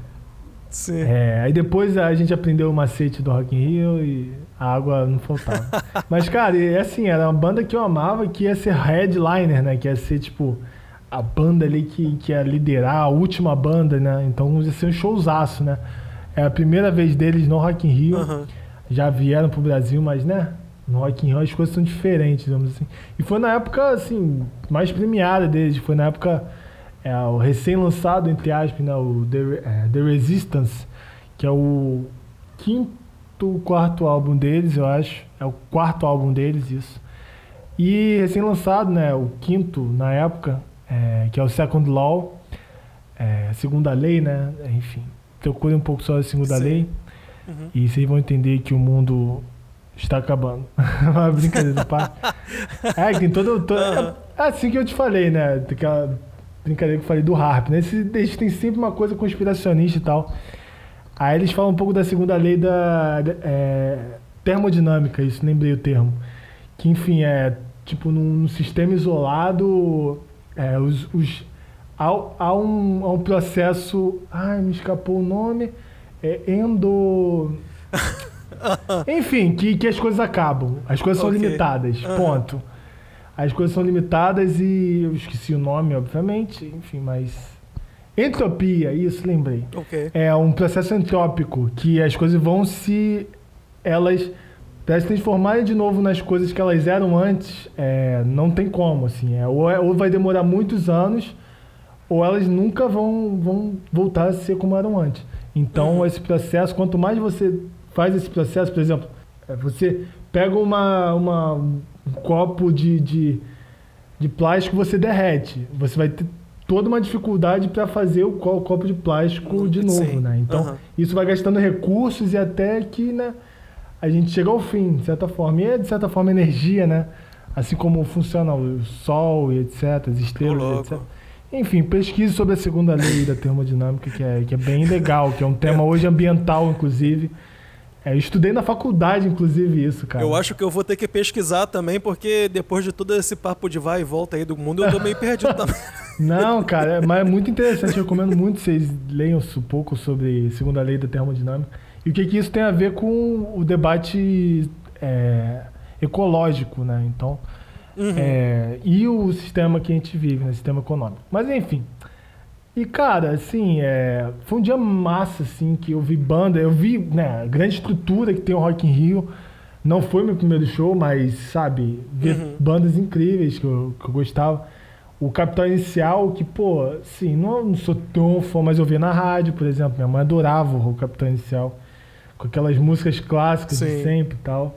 Sim. É, aí depois a gente aprendeu o macete do Rock in Rio e a água não faltava. [laughs] Mas, cara, é assim, era uma banda que eu amava que ia ser headliner, né? Que ia ser, tipo, a banda ali que, que ia liderar, a última banda, né? Então ia ser um showzaço, né? É a primeira vez deles no Rock in Rio. Aham. Já vieram pro Brasil, mas, né? No Rock in Rio as coisas são diferentes, digamos assim. E foi na época, assim, mais premiada deles. Foi na época, é, o recém-lançado, entre aspas, né? O The, é, The Resistance, que é o quinto, quarto álbum deles, eu acho. É o quarto álbum deles, isso. E recém-lançado, né? O quinto, na época, é, que é o Second Law. É, segunda lei, né? Enfim, procure um pouco sobre a segunda Sim. lei. Uhum. E vocês vão entender que o mundo está acabando. [laughs] Uma brincadeira, pá. [laughs] É, tem todo. todo Aham. é assim que eu te falei, né? Aquela brincadeira que eu falei do Harp, né? Esse, eles têm sempre uma coisa conspiracionista e tal. Aí eles falam um pouco da segunda lei da é, termodinâmica, isso, lembrei o termo. Que, enfim, é tipo num, sistema isolado, é, os, os, há, há, um, há um processo. Ai, me escapou o nome. É endo. [laughs] Enfim, que, que as coisas acabam. As coisas são Ok. limitadas. Ponto. As coisas são limitadas e eu esqueci o nome, obviamente. Enfim, mas. Entropia, isso, lembrei. Ok. É um processo entrópico, que as coisas vão se. Elas. Para se transformarem de novo nas coisas que elas eram antes, é, não tem como, assim. É, ou, é- ou vai demorar muitos anos, ou elas nunca vão, vão voltar a ser como eram antes. Então, esse processo, quanto mais você faz esse processo, por exemplo, é, você pega uma, uma, um copo de, de, de plástico você derrete. Você vai ter toda uma dificuldade para fazer o, co- copo de plástico de novo, Sim. né? Então, Aham. isso vai gastando recursos e até que, né, a gente chega ao fim, de certa forma. E é, de certa forma, energia, né? Assim como funciona o Sol e etc, as estrelas, etc. Enfim, pesquise sobre a segunda lei da termodinâmica, que é, que é bem legal, que é um tema hoje ambiental, inclusive. É, eu estudei na faculdade, inclusive, isso, cara. Eu acho que eu vou ter que pesquisar também, porque depois de todo esse papo de vai e volta aí do mundo, eu tô meio perdido [laughs] também. Não, cara, é, mas é muito interessante. Eu recomendo muito que vocês leiam um pouco sobre segunda lei da termodinâmica e o que, que isso tem a ver com o debate é, ecológico, né? Então, é, e o sistema que a gente vive, né? Sistema econômico. Mas enfim. E cara, assim, é, foi um dia massa, assim, que eu vi banda, eu vi, né, a grande estrutura que tem o Rock in Rio. Não foi meu primeiro show, mas, sabe, ver bandas incríveis que eu, que eu gostava. O Capital Inicial, que, pô, assim, não, não sou tão fã, mas eu via na rádio, por exemplo. Minha mãe adorava o Capital Inicial. Com aquelas músicas clássicas Sim. de sempre e tal.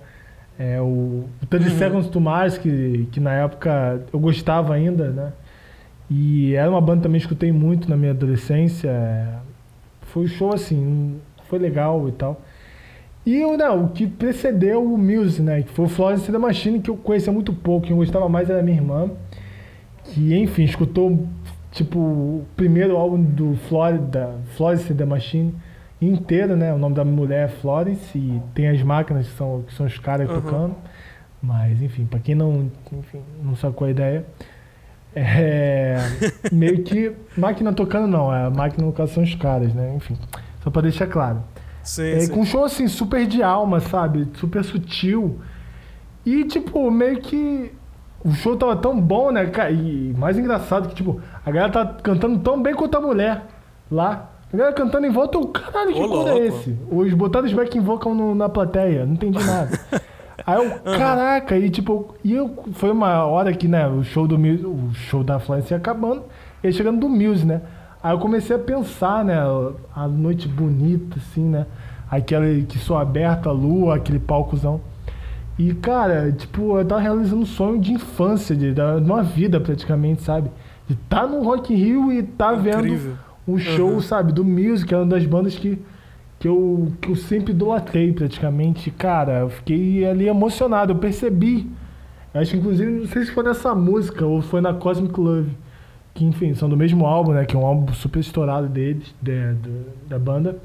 É, o, o 30 Seconds to Mars, que, que na época eu gostava ainda, né? E era uma banda que também escutei muito na minha adolescência. é, Foi um show assim, foi legal e tal. E o, não, o que precedeu o Muse, né? Que foi o Florence the Machine, que eu conhecia muito pouco. Quem gostava mais era minha irmã. Que, enfim, escutou, tipo, o primeiro álbum do Florida, Florence the Machine inteiro, né? O nome da mulher é Florence e tem as máquinas que são, que são os caras Uhum. tocando. Mas, enfim, pra quem não, enfim, não sacou a ideia, é meio que máquina tocando não, é a máquina no caso são os caras, né? Enfim, só pra deixar claro. Sim, É, sim. com um show assim, super de alma, sabe? Super sutil. E, tipo, meio que. O show tava tão bom, né, cara? E mais engraçado que, tipo, a galera tá cantando tão bem quanto a mulher lá. A galera cantando em volta, eu, caralho, que Ô, cor é esse? Os botaram os backing vocal no- na plateia, não entendi nada. [laughs] Aí eu, caraca, e tipo, e eu, foi uma hora que, né, o show do Muse, o show da Florence ia acabando, e chegando do Muse, né? Aí eu comecei a pensar, né, a noite bonita, assim, né? Aquela que só aberta, a lua, aquele palcozão. E, cara, tipo, eu tava realizando um sonho de infância, de, de uma vida praticamente, sabe? De estar no Rock in Rio e tá Incrível. vendo um show, sabe, do Muse, que é uma das bandas que, que, eu, que eu sempre idolatrei praticamente. Cara, eu fiquei ali emocionado, eu percebi. Acho que inclusive, não sei se foi nessa música ou foi na Cosmic Love. Que, enfim, são do mesmo álbum, né? Que é um álbum super estourado deles, da, do- da banda.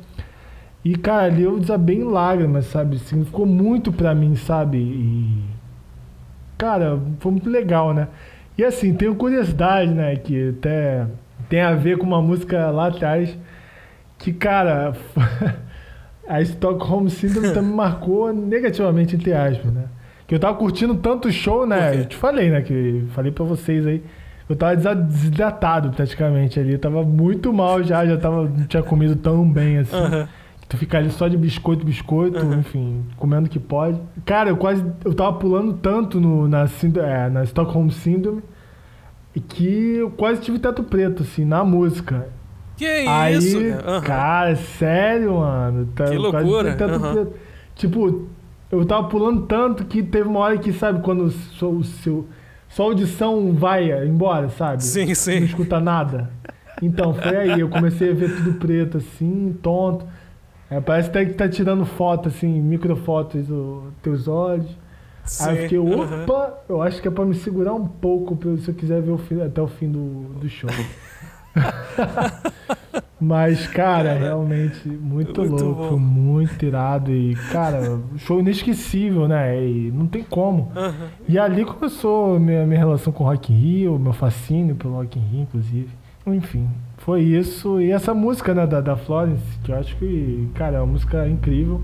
E, cara, ali eu desabei em lágrimas, sabe? Significou muito pra mim, sabe? E. Cara, foi muito legal, né? E assim, tenho curiosidade, né? Que até tem a ver com uma música lá atrás. Que, cara, [laughs] a Stockholm Syndrome também [laughs] marcou negativamente, entre aspas, né? Que eu tava curtindo tanto show, né? Eu te falei, né? Que falei pra vocês aí. Eu tava desidratado praticamente ali. Eu tava muito mal já, já tava, não tinha comido tão bem assim. Aham. Tu fica ali só de biscoito, biscoito, enfim, comendo o que pode. Cara, eu quase. Eu tava pulando tanto no, na, é, na Stockholm Syndrome que eu quase tive teto preto, assim, na música. Que Aí, isso? cara? Aham. cara, sério, mano. Tá, Que quase loucura, teto aham. preto. Tipo, eu tava pulando tanto que teve uma hora que, sabe, quando o seu, sua audição vai embora, sabe? Sim, sim. Não escuta nada. Então, foi aí. Eu comecei a ver tudo preto, assim, tonto. É, parece até que tá tirando foto, assim, microfotos dos teus olhos. Aí eu fiquei, opa, eu acho que é pra me segurar um pouco se eu quiser ver o fim- até o fim do, do show. [laughs] Mas, cara, realmente, muito, Muito louco, bom. muito irado. E, cara, show inesquecível, né? E não tem como. Aham. E ali começou minha, minha relação com o Rock in Rio, meu fascínio pelo Rock in Rio, inclusive. Enfim, foi isso. E essa música, né, da, da Florence, que eu acho que, cara, é uma música incrível.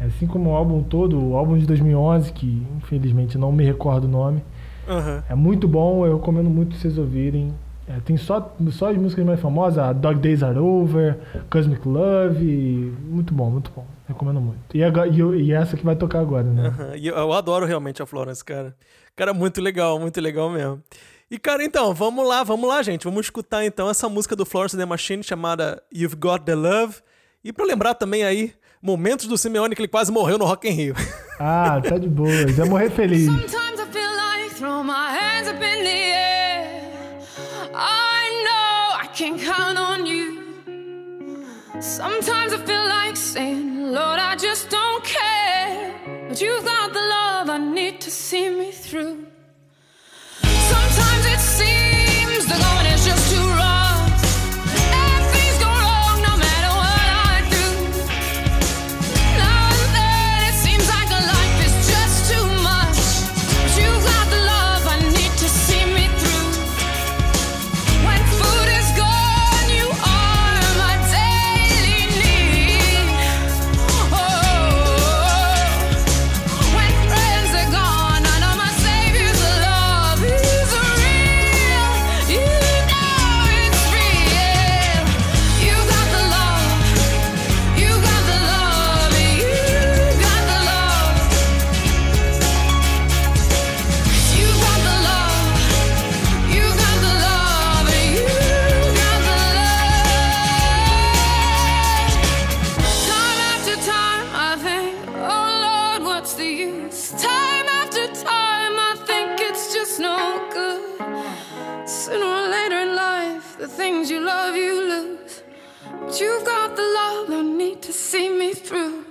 Assim como o álbum todo, o álbum de 2011, que infelizmente não me recordo o nome. Aham. É muito bom, eu recomendo muito vocês ouvirem. É, tem só, só as músicas mais famosas, a Dog Days Are Over, Cosmic Love, e muito bom, muito bom. Recomendo muito. E, agora- e e essa que vai tocar agora, né? Eu, eu adoro realmente a Florence, cara. Cara, muito legal, muito legal mesmo. E, cara, então, vamos lá, vamos lá, gente. Vamos escutar, então, essa música do Florence and the Machine chamada You've Got the Love. E pra lembrar também aí, momentos do Simeone que ele quase morreu no Rock in Rio. Ah, tá de boa, já morrer feliz. Sometimes I feel like throwing my hands up in the air. Sometimes I feel like saying, Lord, I just don't care. But you've got the love I need to see me through. Sometimes it seems the going is just too rough. See me through.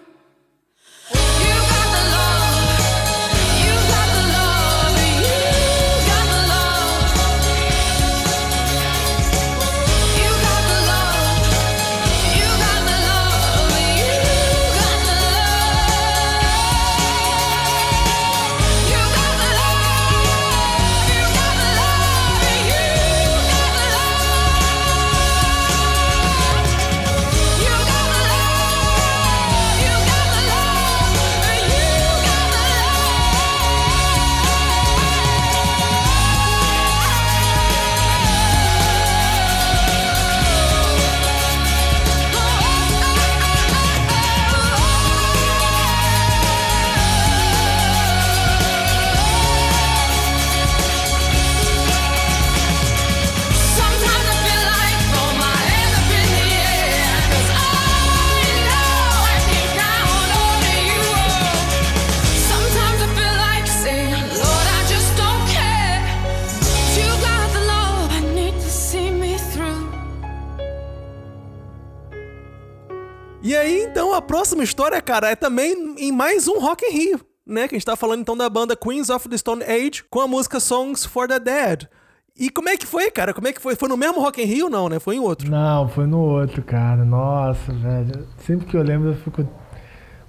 A próxima história, cara, é também em mais um Rock in Rio, né? Que a gente tá falando então da banda Queens of the Stone Age com a música Songs for the Dead. E como é que foi, cara? Como é que foi? Foi no mesmo Rock in Rio não, né? Foi em outro. Não, foi no outro, cara. Nossa, velho. Sempre que eu lembro eu fico.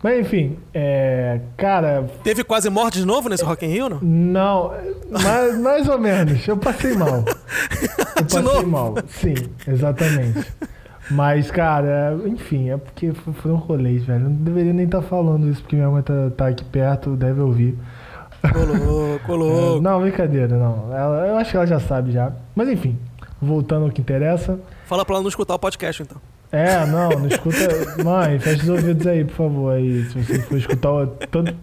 Mas enfim, é. Cara, Teve quase morte de novo nesse Rock in Rio, não? não. Mais, mais ou menos. Eu passei mal. [laughs] Eu passei mal. Sim, exatamente. Mas, cara, enfim, é porque f- foram rolês, velho. Não deveria nem estar falando isso, porque minha mãe tá, tá aqui perto, deve ouvir. Colou, [laughs] É, colou. não, brincadeira, não. Ela- eu acho que ela já sabe já. Mas enfim, voltando ao que interessa. Fala pra ela não escutar o podcast, então. É, não, não escuta. [laughs] Mãe, fecha os ouvidos aí, por favor. Aí, se você for escutar o. Todo...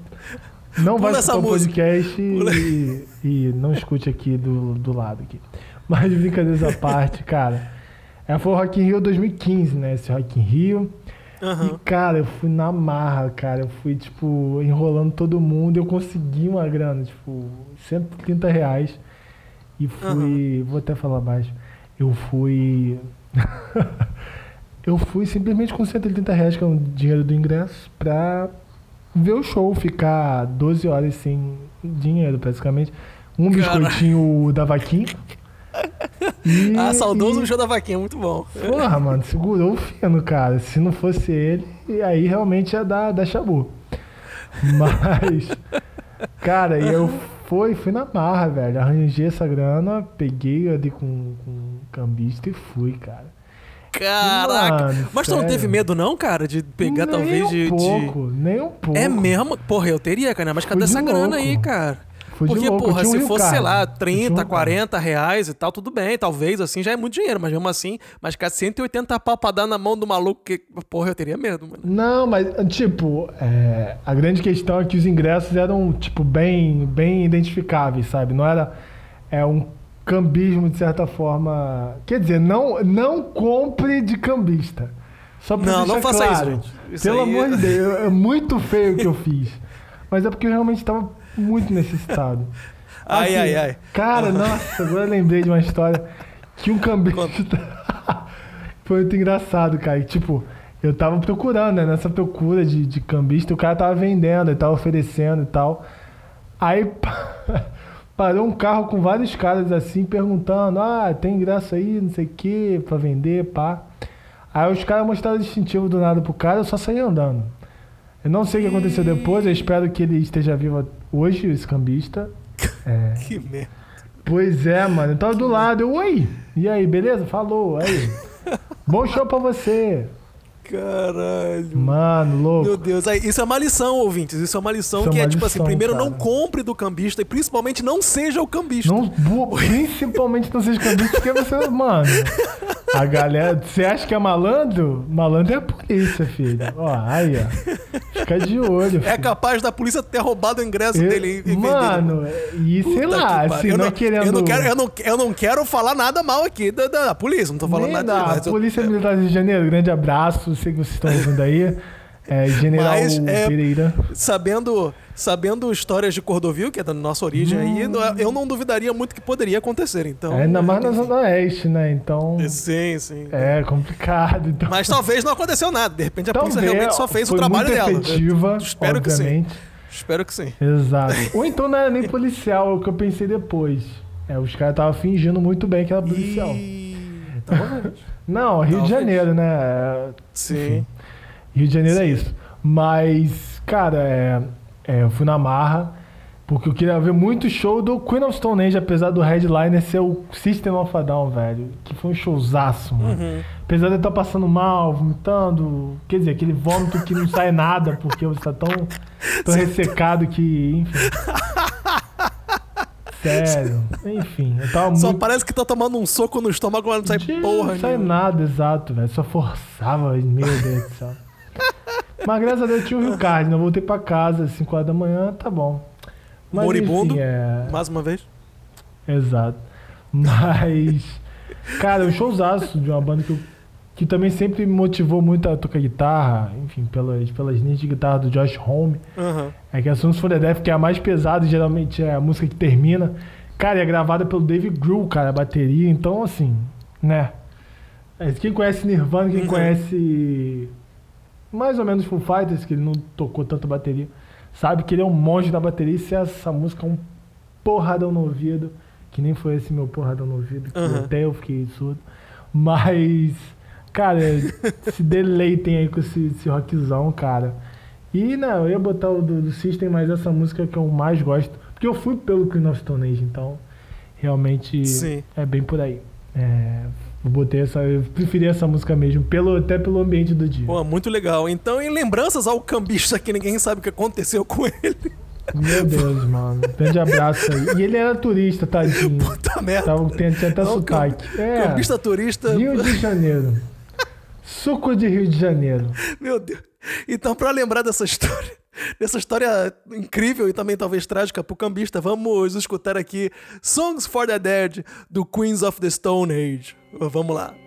Não vai Pula escutar essa o podcast e, e não escute aqui do, do lado aqui. Mas brincadeiras à parte, cara. É, foi o Rock in Rio 2015, né? Esse Rock in Rio. Aham. E, cara, eu fui na marra, cara. Eu fui, tipo, enrolando todo mundo. Eu consegui uma grana, tipo, 130 reais. E fui. Vou até falar baixo. Eu fui. [laughs] eu fui simplesmente com 130 reais, que é o dinheiro do ingresso, pra ver o show, ficar 12 horas sem dinheiro, praticamente. Um Cara. biscoitinho da vaquinha. [laughs] E- [laughs] Ah, saudoso e- show da vaquinha, muito bom. Porra, mano, segurou o fino, cara. Se não fosse ele, aí realmente ia dar, dar chabu. Mas, cara, e eu fui, fui na marra, velho. Arranjei essa grana, peguei ali com, com o cambista e fui, cara. Caraca. Mano, Mas tu não teve medo, não, cara? De pegar, nem talvez, um de. de- pouco, nem um pouco. É mesmo? Porra, eu teria, cara. Mas cadê de essa grana louco. aí, cara? Fui Porque, louco, porra, um se fosse, sei Card. lá, Eu tinha um 30, Rio Card. 40 reais e tal, tudo bem. Talvez, assim, já é muito dinheiro. Mas mesmo assim, mas, cara, 180 pau pra dar na mão do maluco que... Porra, eu teria medo, mano. Não, mas, tipo, é, a grande questão é que os ingressos eram, tipo, bem, bem identificáveis, sabe? Não era é, um cambismo, de certa forma... Quer dizer, não, não compre de cambista. Só pra Não, não faça claro. isso, gente. Isso Pelo aí- amor de [laughs] Deus, é muito feio o que eu fiz. Mas é porque eu realmente estava muito necessitado. [laughs] Ai, Assim, ai, ai. Cara, nossa, agora eu lembrei de uma história que um cambista. [laughs] Foi muito engraçado, cara. Tipo, eu tava procurando, né? Nessa procura de, de cambista, o cara tava vendendo, ele tava oferecendo e tal. Aí [laughs] parou um carro com vários caras assim, perguntando: ah, tem ingresso aí, não sei o que, pra vender, pá. Aí os caras mostraram o distintivo do nada pro cara, eu só saí andando. Eu não sei o que aconteceu depois, eu espero que ele esteja vivo hoje, esse cambista. [laughs] É. Que merda. Pois é, mano. Eu tava do lado. Eu, oi. E aí, beleza? Falou. Aí. [laughs] Bom show pra você. Caralho. Mano, louco. Meu Deus, aí, isso é uma lição, ouvintes. Isso é uma lição Isso é que é uma tipo assim: lição, primeiro não cara. compre do cambista e principalmente não seja o cambista. Não, [laughs] principalmente não seja cambista, porque você, mano. A galera, você acha que é malandro? Malandro é a polícia, filho. Ó, aí, ó. Fica de olho. É filho. capaz da polícia ter roubado o ingresso Eu- dele e, e vendido. Mano, e sei Puta lá, pariu. assim, não, não, é querendo. eu, não quero, eu, não, eu não quero falar nada mal aqui da, da, da polícia, não tô falando Nem nada da demais. Eu- Polícia Militar do Rio de Janeiro, grande abraço, sei que vocês estão ouvindo aí. É, General Mas, é, Pereira. sabendo, sabendo histórias de Cordovil, que é da nossa origem aí, não- eu não duvidaria muito que poderia acontecer, então... É, ainda mais na Zona Oeste, né? Então. Sim, sim. É complicado. Então, Mas talvez não aconteceu nada. De repente a polícia realmente só fez o trabalho muito dela. efetiva, Eu Espero que sim. obviamente. Espero que sim. Exato. [laughs] Ou então não era nem policial, é o que eu pensei depois. É, os caras estavam fingindo muito bem que era policial. E... Talvez. [laughs] Não, Rio de. Janeiro, né? É, Sim. Rio de Janeiro é isso. Mas, cara, é, é, eu fui na marra porque eu queria ver muito show do Queen of Stone Age, apesar do headliner ser o System of a Down, velho. Que foi um showzaço, mano. Uhum. Apesar de eu estar passando mal, vomitando, quer dizer, aquele vômito que não sai nada porque você tá tão, tão [laughs] ressecado que, enfim. [laughs] Sério, enfim, eu tava Só muito. parece que tá tomando um soco no estômago, mas não sai De- porra Não sai nenhuma. nada, exato, velho. Só forçava, meu Deus do céu. Mas graças a Deus tinha o Rio Card, né? Eu voltei pra casa às 5 horas da manhã, tá bom. Mas, Moribundo? enfim, é... Mais uma vez. Exato. Mas, cara, um showzaço de uma banda que, eu- que também sempre me motivou muito a tocar guitarra, enfim, pelas, pelas linhas de guitarra do Josh Home. Aham. É que a Songs for the Deaf, que é a mais pesada, geralmente é a música que termina. Cara, é gravada pelo Dave Grohl, cara, a bateria. Então, assim, né? É, Quem conhece Nirvana, quem Uhum. conhece mais ou menos Foo Fighters, que ele não tocou tanto bateria, sabe que ele é um monge da bateria. E se essa música é um porradão no ouvido, que nem foi esse meu porradão no ouvido, que Uhum. até eu fiquei surdo. Mas, cara, [laughs] se deleitem aí com esse, esse rockzão, cara. E, não, eu ia botar o do, do System, mas essa música que eu mais gosto. Porque eu fui pelo Queen of Stone Age, então realmente Sim. é bem por aí. É, eu botei essa, eu preferi essa música mesmo, pelo, até pelo ambiente do dia. Pô, muito legal. Então, em lembranças ao cambista que ninguém sabe o que aconteceu com ele. Meu Deus, mano. Grande abraço aí. E ele era turista, tadinho. Puta merda. Tava, tinha, tinha até Não, sotaque. É, Cambista turista. Rio de Janeiro. Suco de Rio de Janeiro. Meu Deus. Então, pra lembrar dessa história, dessa história incrível e também talvez trágica pro cambista, vamos escutar aqui Songs for the Dead do Queens of the Stone Age. Vamos lá.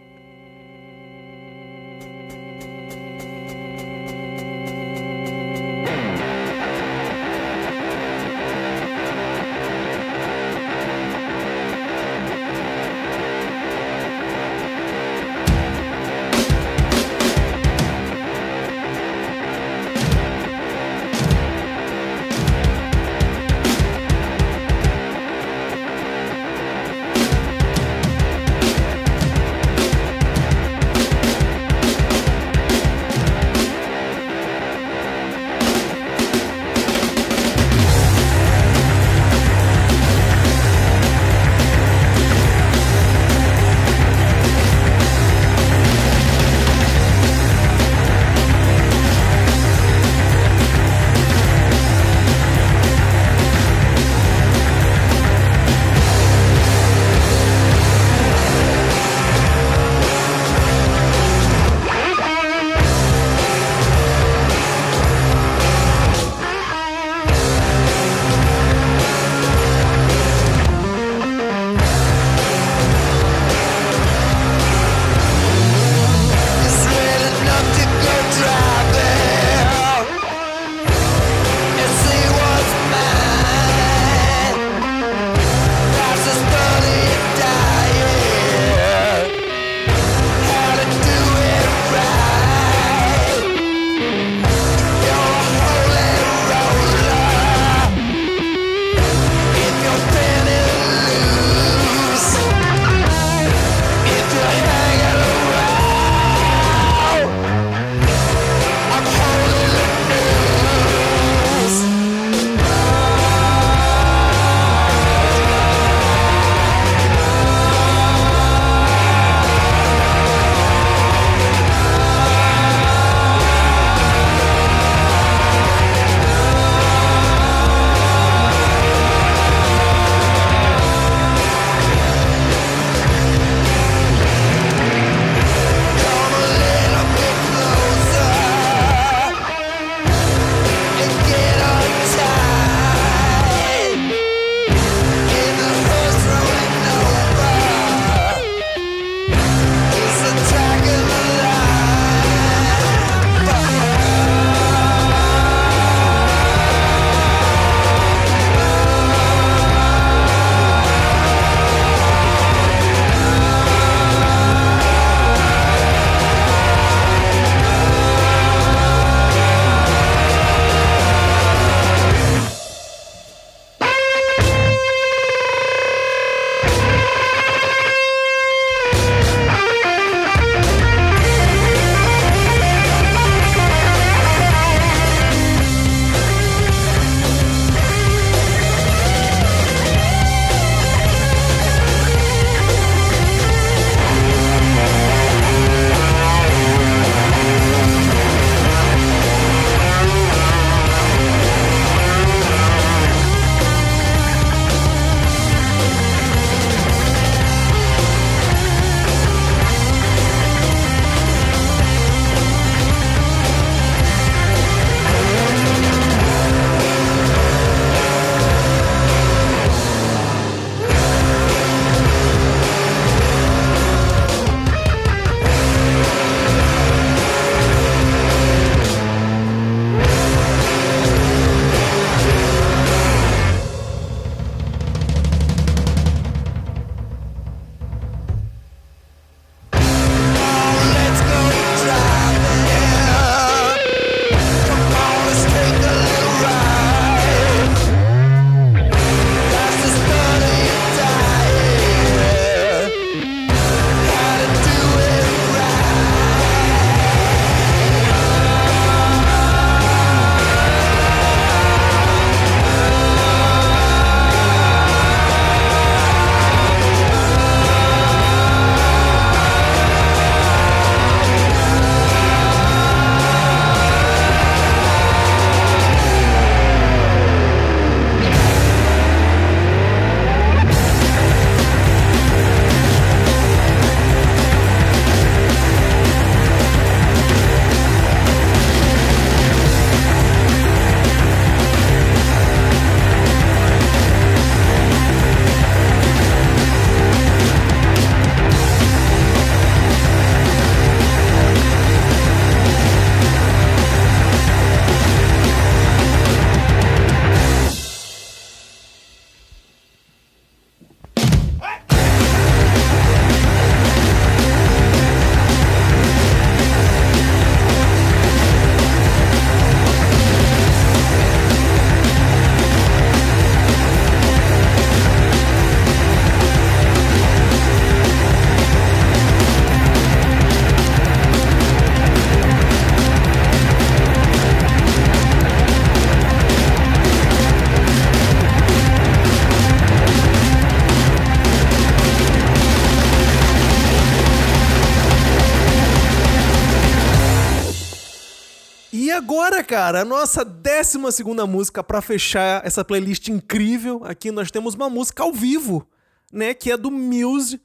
Cara, a nossa décima segunda música pra fechar essa playlist incrível. Aqui nós temos uma música ao vivo, né? Que é do Muse.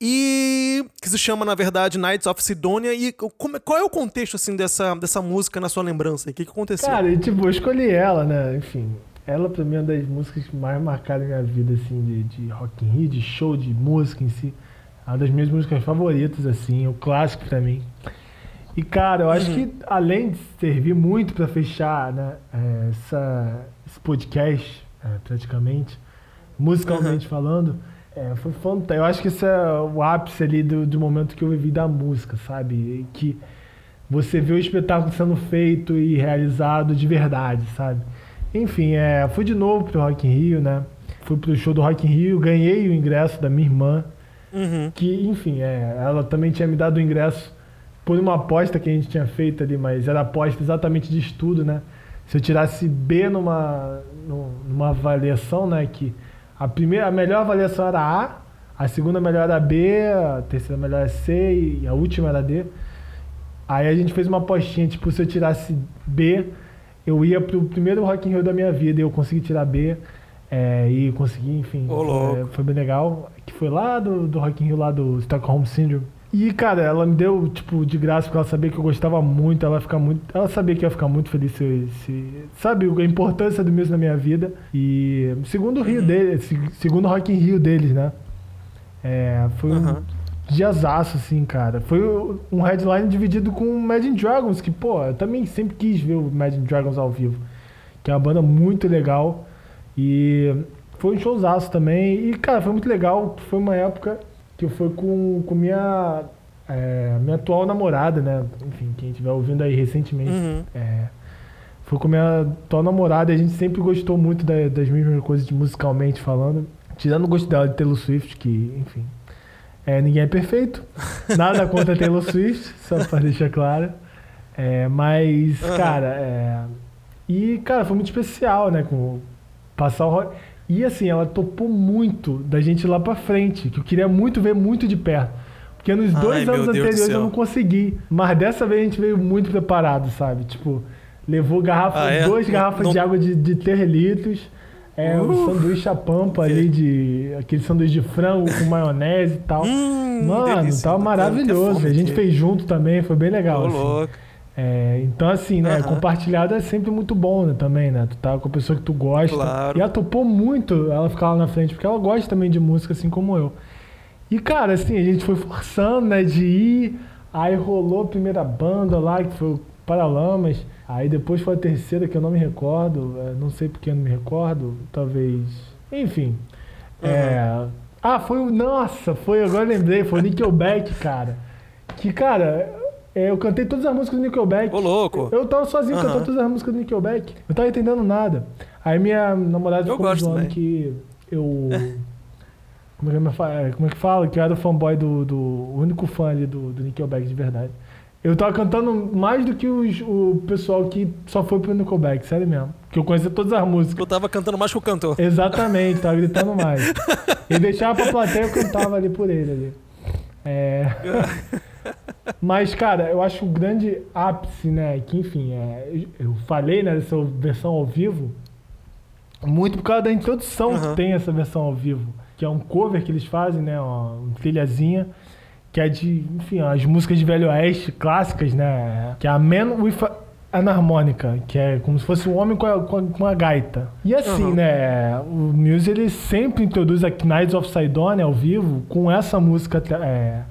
E que se chama, na verdade, Nights of Sidonia. E como- qual é o contexto, assim, dessa, dessa música na sua lembrança? O que, que aconteceu? Cara, e tipo, eu escolhi ela, né? Enfim, ela pra mim é uma das músicas mais marcaram minha vida, assim, de, de rock in Rio, de show, de música em si. É uma das minhas músicas favoritas, assim, é o clássico pra mim. E, cara, eu acho que além de servir muito pra fechar, né, é, essa, esse podcast, é, praticamente, musicalmente falando, é, foi fantástico. Eu acho que esse é o ápice ali do, do momento que eu vivi da música, sabe? E Que você vê o espetáculo sendo feito e realizado de verdade, sabe? Enfim, é, fui de novo pro Rock in Rio, né? Fui pro show do Rock in Rio, ganhei o ingresso da minha irmã, Uhum. que, enfim, é, ela também tinha me dado o ingresso por uma aposta que a gente tinha feito ali, mas era aposta exatamente de estudo, né? Se eu tirasse B numa, nu- numa avaliação, né? Que a primeira, a melhor avaliação era A, a segunda melhor era B, a terceira melhor era C e a última era D. Aí a gente fez uma apostinha, tipo, se eu tirasse B, eu ia pro primeiro Rock in Rio da minha vida e eu consegui tirar B. é, e consegui, enfim. Louco. é, foi bem legal. Que foi lá do, do Rock in Rio, lá do Stockholm Syndrome. E, cara, ela me deu, tipo, de graça, porque ela sabia que eu gostava muito, ela fica muito. Ela sabia que ia ficar muito feliz se. se sabe, a importância do Muse na minha vida. E segundo o Rio dele, se- segundo o Rock in Rio deles, né? É, foi um Aham. diazaço, assim, cara. Foi um headline dividido com o Imagine Dragons, que, pô, eu também sempre quis ver o Imagine Dragons ao vivo. Que é uma banda muito legal. E foi um showzaço também. E, cara, foi muito legal. Foi uma época que fui com, com minha, é, minha atual namorada, né? Enfim, quem estiver ouvindo aí recentemente. Uhum. É, fui com minha atual namorada e a gente sempre gostou muito da- das mesmas coisas musicalmente falando. Tirando o gosto dela de Taylor Swift, que, enfim. É, ninguém é perfeito. [laughs] Nada contra Taylor Swift, só pra deixar claro. É, mas, Aham. cara, é, e, cara, foi muito especial, né? Com passar o rock. E assim, ela topou muito da gente ir lá pra frente, que eu queria muito ver muito de perto. Porque nos Ai, dois meu anos do anteriores céu. eu não consegui. Mas dessa vez a gente veio muito preparado, sabe? Tipo, levou garrafa, Ah, é? duas garrafas não- de água de, de 3 litros. É, um Uh! sanduíche a pampa ali de. aquele sanduíche de frango com maionese e tal. Hum, Mano, delícia. tava Tô com maravilhoso. A gente fez junto também, foi bem legal. Ô, assim. louco. É, então, assim, né? Compartilhado é sempre muito bom, né? Também, né? Tu tá com a pessoa que tu gosta. Claro. E ela topou muito ela ficar lá na frente, porque ela gosta também de música, assim como eu. E, cara, assim, a gente foi forçando, né? De ir. Aí rolou a primeira banda lá, que foi o Paralamas. Aí depois foi a terceira, que eu não me recordo. é, não sei porque eu não me recordo. Talvez. Enfim. É... Ah, foi o. Nossa, foi. Agora lembrei. Foi o Nickelback, cara. Que, cara. É, eu cantei todas as músicas do Nickelback. Ô, louco. Eu tava sozinho Aham. cantando todas as músicas do Nickelback. Eu tava entendendo nada. Aí minha namorada Eu ficou zoando que eu. [laughs] Como é que, eu fa- como é que fala? Que eu era o fanboy do, do. O único fã ali do, do Nickelback de verdade. Eu tava cantando mais do que os- o pessoal que só foi pro Nickelback, sério mesmo. Que eu conhecia todas as músicas. Eu tava cantando mais que o cantor. Exatamente, tava gritando mais. Ele [laughs] deixava pra plateia, eu cantava ali por ele ali. É... [laughs] Mas, cara, eu acho o grande ápice, né? Que, enfim, é... eu falei né, dessa versão ao vivo muito por causa da introdução Aham. que tem essa versão ao vivo. Que é um cover que eles fazem, né? Uma, trilhazinha. Que é de, enfim, as músicas de Velho Oeste clássicas, né? Que é a Man with a Anharmônica, que é como se fosse um homem com a, com a, com a gaita. E assim, Aham. né? O Muse ele sempre introduz a Knights of Sidonia ao vivo com essa música é,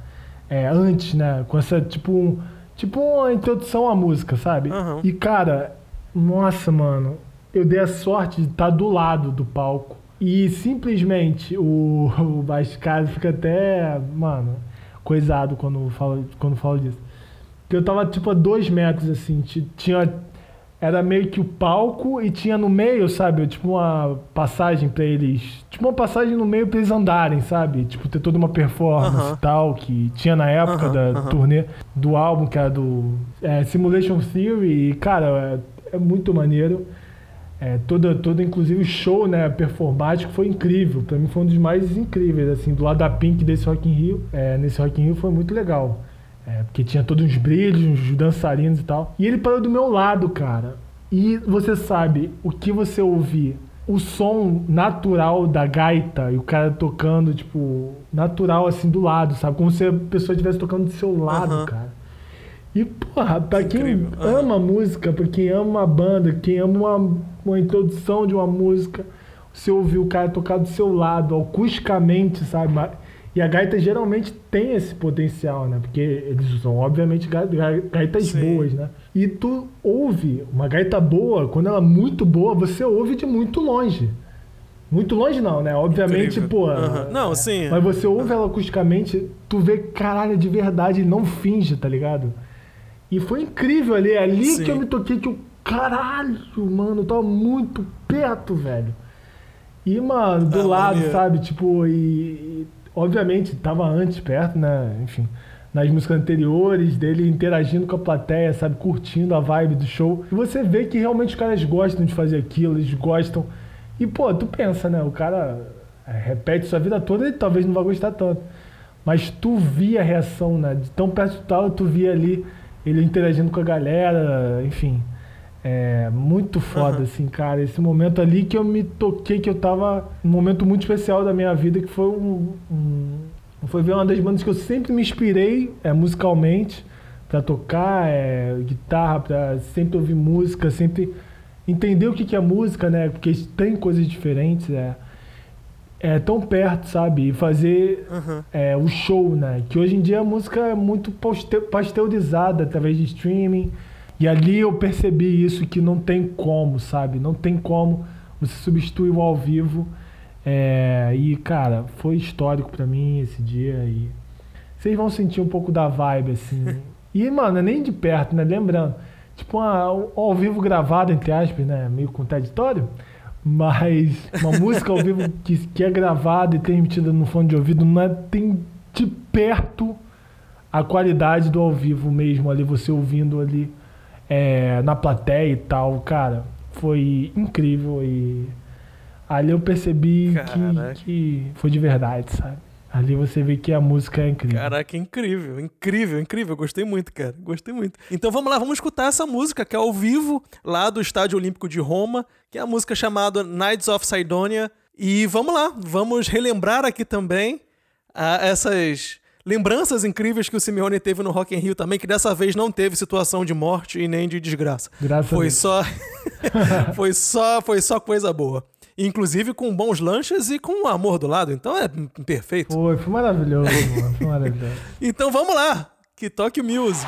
é, antes, né? Com essa, tipo, um, tipo uma introdução à música, sabe? Aham. E cara, nossa, mano, eu dei a sorte de estar do lado do palco. E simplesmente o, [laughs] o Bascado fica até, mano, coisado quando falo, quando falo disso. Porque eu tava tipo a dois metros, assim, ti- tinha. Era meio que o palco e tinha no meio, sabe? Tipo uma passagem pra eles. Tipo uma passagem no meio pra eles andarem, sabe? Tipo, ter toda uma performance e tal, que tinha na época Aham, da aham. turnê do álbum, que era do é, Simulation Theory. E, cara, é, é muito maneiro. É, toda, toda, inclusive o show, né, performático foi incrível. Pra mim foi um dos mais incríveis, assim, do lado da Pink desse Rock in Rio. É, nesse Rock in Rio foi muito legal. É, porque tinha todos uns brilhos, uns dançarinos e tal. E ele parou do meu lado, cara. E você sabe, o que você ouvir, o som natural da gaita e o cara tocando, tipo, natural assim do lado, sabe? Como se a pessoa estivesse tocando do seu lado, Aham. cara. E, porra, pra quem Incrível, aham. ama música, pra quem ama uma banda, quem ama uma, uma introdução de uma música, você ouvir o cara tocar do seu lado, acusticamente, sabe? E a gaita geralmente tem esse potencial, né? Porque eles usam, obviamente, ga- ga- gaitas Sim. boas, né? E tu ouve uma gaita boa, quando ela é muito boa, você ouve de muito longe. Muito longe não, né? Obviamente, Incrível. pô. Aham. Não, sim. Mas você ouve ela acusticamente, tu vê caralho de verdade e não finge, tá ligado? E foi incrível ali, é ali Sim. que eu me toquei que eu, caralho, mano, eu tava muito perto, velho. E, mano, do Ah, lado, maneiro. sabe? Tipo, e, e, obviamente tava antes perto, né? Enfim, nas músicas anteriores, dele interagindo com a plateia, sabe? Curtindo a vibe do show. E você vê que realmente os caras gostam de fazer aquilo, eles gostam. E, pô, tu pensa, né? O cara é, repete sua vida toda e talvez não vai gostar tanto. Mas tu via a reação, né? De tão perto tu tava, tu via ali ele interagindo com a galera, enfim. É muito foda, Aham. assim, cara. Esse momento ali que eu me toquei, que eu tava. Um momento muito especial da minha vida, que foi um. um- foi ver uma das bandas que eu sempre me inspirei é, musicalmente pra tocar, é, guitarra, pra sempre ouvir música, sempre entender o que, que é música, né? Porque tem coisas diferentes, é. É tão perto, sabe? E fazer Aham. é, o show, né? Que hoje em dia a música é muito paste- pasteurizada através de streaming. E ali eu percebi isso, que não tem como, sabe? Não tem como você substituir o ao vivo. É, e, cara, foi histórico pra mim esse dia. E vocês vão sentir um pouco da vibe, assim. [laughs] E, mano, é nem de perto, né? Lembrando, tipo, uma, um ao vivo gravado, entre aspas, né? Meio contraditório. Mas uma [laughs] música ao vivo que, que é gravada e transmitida no fone de ouvido não é, tem de perto a qualidade do ao vivo mesmo, ali você ouvindo ali é, na plateia e tal, cara, foi incrível e ali eu percebi que, que foi de verdade, sabe? Ali você vê que a música é incrível. Caraca, incrível, incrível, incrível. Gostei muito, cara. Gostei muito. Então vamos lá, vamos escutar essa música que é ao vivo lá do Estádio Olímpico de Roma, que é a música chamada Knights of Sidonia. E vamos lá, vamos relembrar aqui também ah, essas lembranças incríveis que o Simeone teve no Rock in Rio também, que dessa vez não teve situação de morte e nem de desgraça. Graças a foi Deus. só [laughs] foi só foi só coisa boa. Inclusive com bons lanches e com amor do lado. Então é perfeito. Foi, foi maravilhoso, mano, foi maravilhoso. [laughs] Então vamos lá, que toque o music.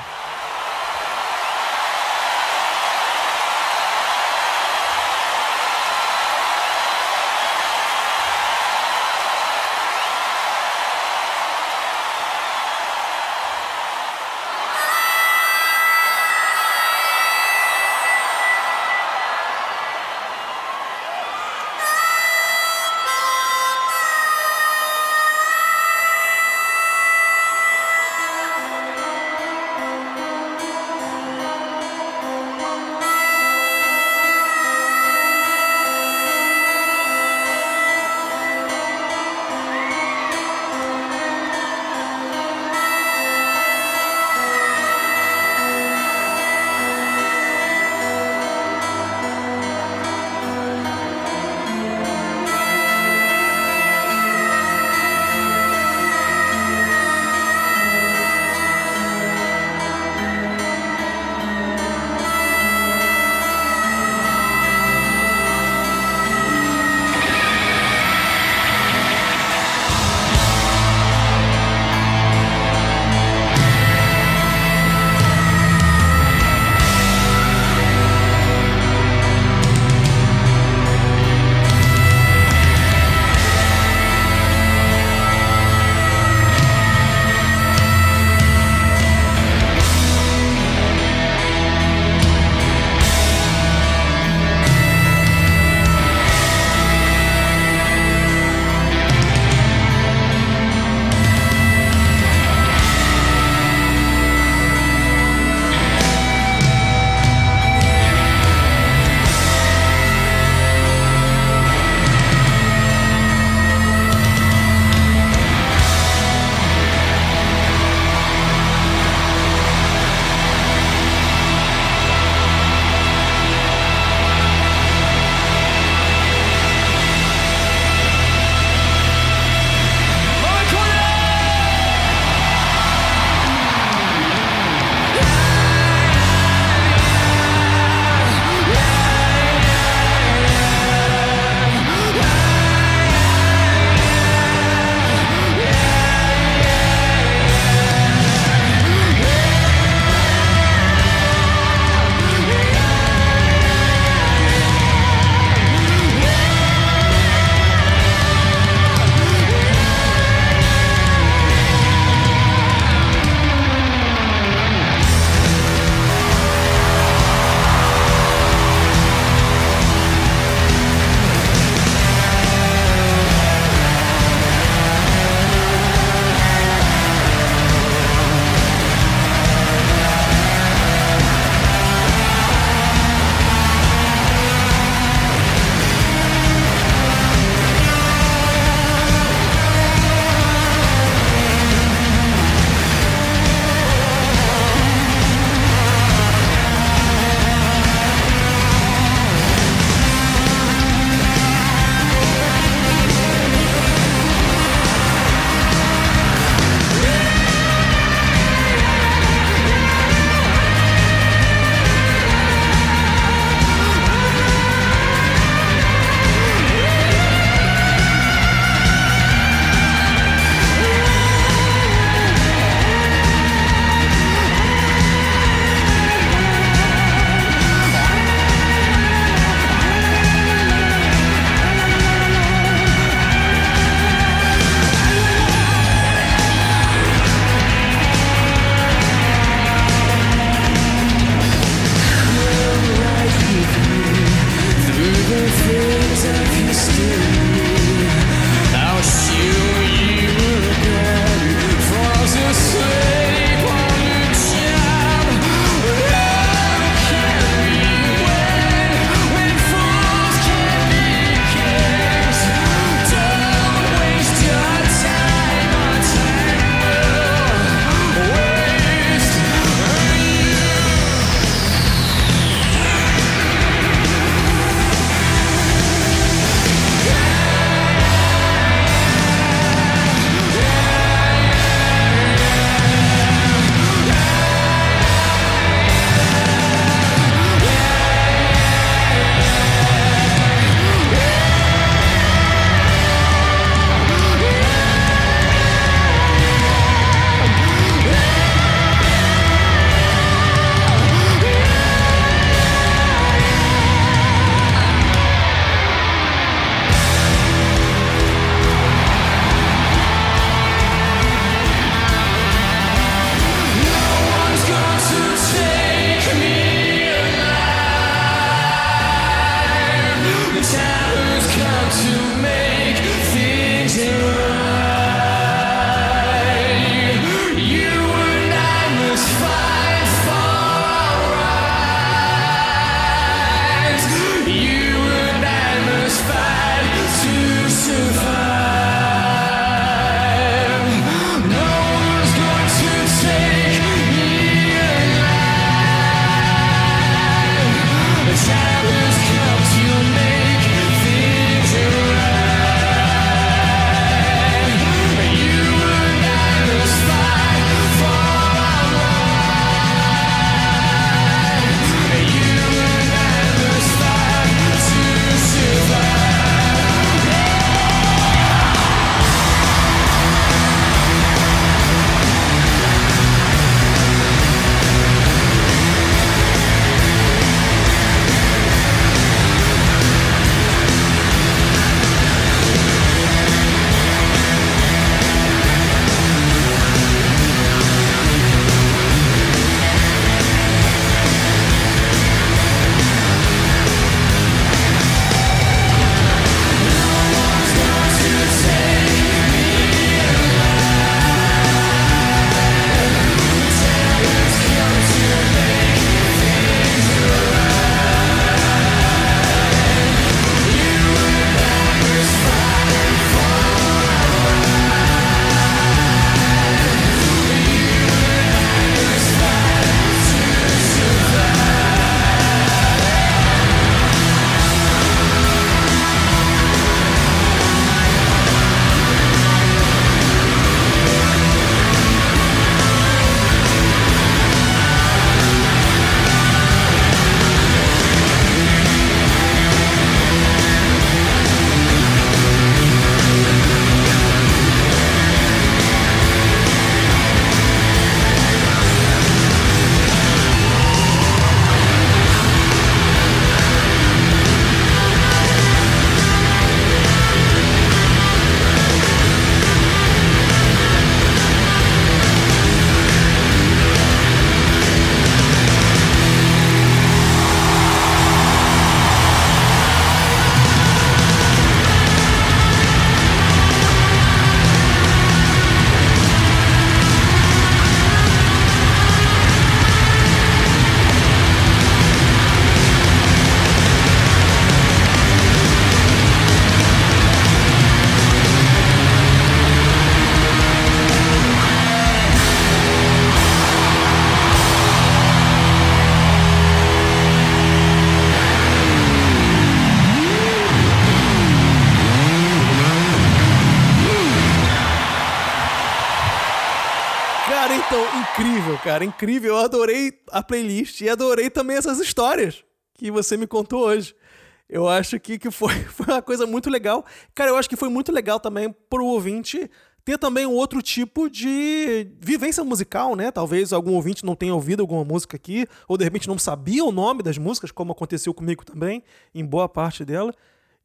Cara, incrível. Eu adorei a playlist e adorei também essas histórias que você me contou hoje. Eu acho que, que foi, [laughs] foi uma coisa muito legal. Cara, eu acho que foi muito legal também pro ouvinte ter também um outro tipo de vivência musical, né? Talvez algum ouvinte não tenha ouvido alguma música aqui, ou de repente não sabia o nome das músicas, como aconteceu comigo também, em boa parte dela.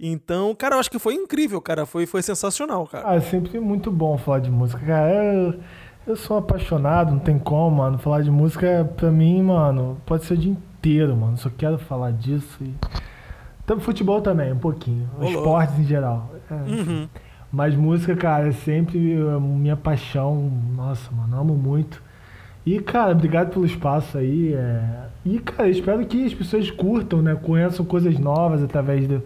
Então, cara, eu acho que foi incrível, cara. Foi, foi sensacional, cara. Ah, é sempre muito bom falar de música, cara. Eu, eu sou apaixonado, não tem como, mano. Falar de música, pra mim, mano, pode ser o dia inteiro, mano. Só quero falar disso e. Então, futebol também, um pouquinho. Ô, louco. Esportes em geral. É, Uhum. Mas música, cara, é sempre a minha paixão. Nossa, mano, amo muito. E, cara, obrigado pelo espaço aí. é. E, cara, espero que as pessoas curtam, né? Conheçam coisas novas através do.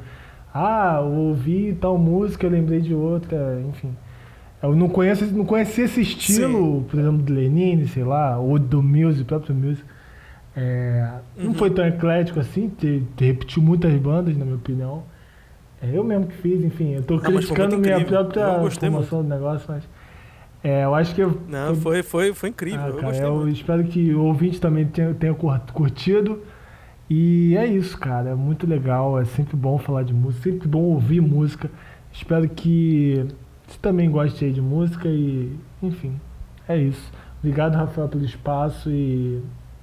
Ah, eu ouvi tal música, eu lembrei de outra, enfim. Eu não conheço, não conhecia esse estilo, por exemplo, do Lenine, sei lá, ou do Music, próprio Music. É, Não Uhum. foi tão eclético assim, te, te repetiu muitas bandas, na minha opinião. É eu mesmo que fiz, enfim, eu tô Não, criticando minha incrível. Própria formação do negócio, mas. É, eu acho que eu. Não, eu- foi, foi, foi incrível. ah, eu cara, gostei eu espero que o ouvinte também tenha, tenha cur- curtido. E é isso, cara. É muito legal. É sempre bom falar de música, sempre bom ouvir música. Espero que você também goste de música e, enfim, é isso. Obrigado, Rafael, pelo espaço e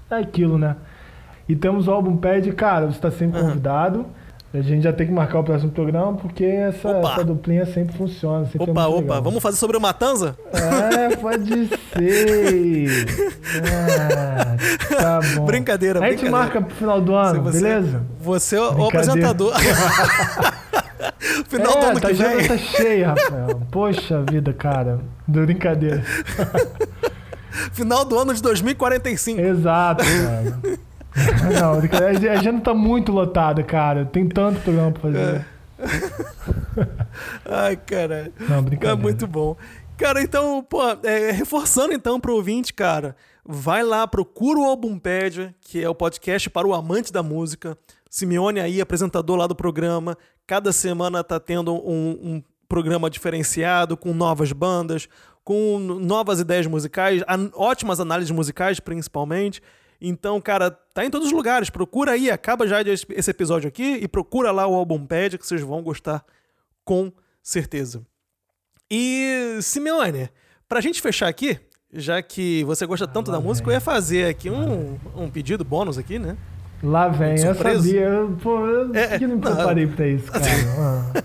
é aquilo, né? E temos o álbum Pad, cara, você está sempre convidado. A gente já tem que marcar o próximo programa porque essa, essa duplinha sempre funciona. Sempre é Opa, muito opa, legal. vamos fazer sobre o Matanza? É, pode ser. Ah, tá bom. Brincadeira, A gente brincadeira. marca pro final do ano, você, beleza? Você é o apresentador. [laughs] [laughs] Final do é, ano tá que vem. Tá cheio, Rafael. Poxa vida, cara. Brincadeira. [laughs] Final do ano de 2045. Exato, cara. [laughs] Não, brincadeira. a agenda tá muito lotada, cara. Tem tanto programa pra fazer. Ai, caralho. Não, É brincadeira. muito bom. Cara, então, pô, é, reforçando então pro ouvinte, cara, vai lá, procura o Albumpédia, que é o podcast para o amante da música. Simeone aí, apresentador lá do programa. Cada semana tá tendo um, um programa diferenciado, com novas bandas, com novas ideias musicais, ótimas análises musicais, principalmente. Então, cara, tá em todos os lugares. Procura aí, acaba já esse episódio aqui e procura lá o Albumpédia, que vocês vão gostar com certeza. E, Simeone, pra gente fechar aqui, já que você gosta tanto da música, eu ia fazer aqui um, um pedido bônus aqui, né? Lá vem, eu sabia. Eu, pô, eu É, que não me preparei pra isso, cara. Ah.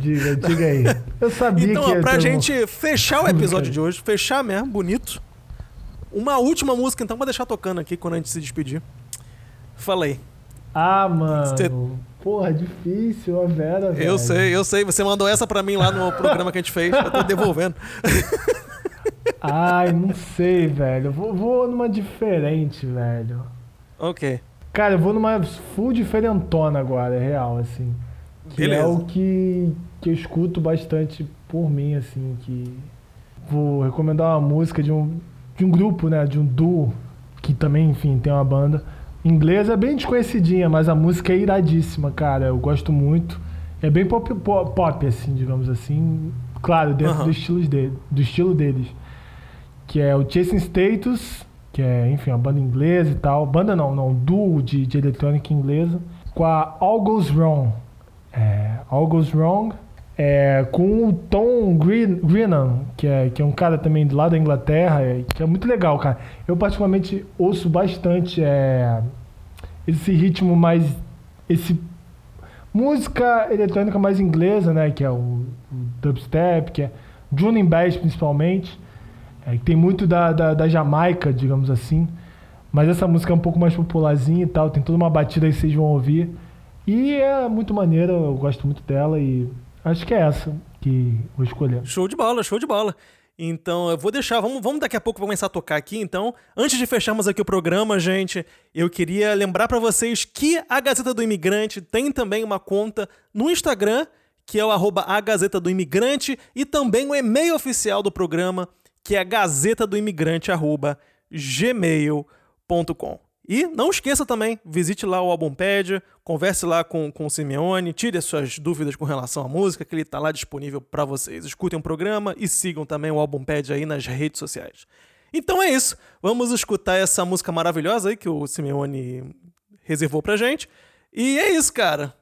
Diga, diga aí. Eu sabia Então, que ia pra ter gente fechar o episódio de hoje, fechar mesmo, bonito. Uma última música, então, pra deixar tocando aqui quando a gente se despedir. Falei. Ah, mano. Cê- Porra, difícil, a Vera, velho. Eu sei, eu sei. Você mandou essa pra mim lá no programa que a gente fez. Eu tô devolvendo. Ai, não sei, velho. Vou, vou numa diferente, velho. Ok. Cara, eu vou numa full diferentona agora, é real, assim. Que Beleza. é o que, que eu escuto bastante por mim, assim, que... Vou recomendar uma música de um, de um grupo, né, de um duo, que também, enfim, tem uma banda. Inglesa é bem desconhecidinha, mas a música é iradíssima, cara. Eu gosto muito. É bem pop, pop, pop, assim, digamos assim. Claro, dentro do, estilo dele, do estilo deles. Que é o Chasing Status, que é, enfim, uma banda inglesa e tal. Banda não, não, duo de, de eletrônica inglesa. Com a All Goes Wrong. É, All Goes Wrong. É, com o Tom Green, Greenan, que é, que é um cara também do lado da Inglaterra, é, que é muito legal, cara. Eu particularmente ouço bastante é, esse ritmo mais. esse música eletrônica mais inglesa, né? Que é o, o dubstep, que é and Bass principalmente. É, tem muito da, da, da Jamaica, digamos assim. Mas essa música é um pouco mais popularzinha e tal. Tem toda uma batida aí que vocês vão ouvir. E é muito maneira, eu gosto muito dela e acho que é essa que vou escolher. Show de bola, show de bola. Então, eu vou deixar, vamos, vamos daqui a pouco começar a tocar aqui. Então, antes de fecharmos aqui o programa, gente, eu queria lembrar pra vocês que a Gazeta do Imigrante tem também uma conta no Instagram, que é o arroba a Gazeta do Imigrante, e também o e-mail oficial do programa, que é gazeta do imigrante gmail.com. E não esqueça também, visite lá o Albumpad, converse lá com, com o Simeone, tire as suas dúvidas com relação à música, que ele tá lá disponível para vocês. Escutem o programa e sigam também o Albumpad aí nas redes sociais. Então é isso, vamos escutar essa música maravilhosa aí que o Simeone reservou pra gente. E é isso, cara.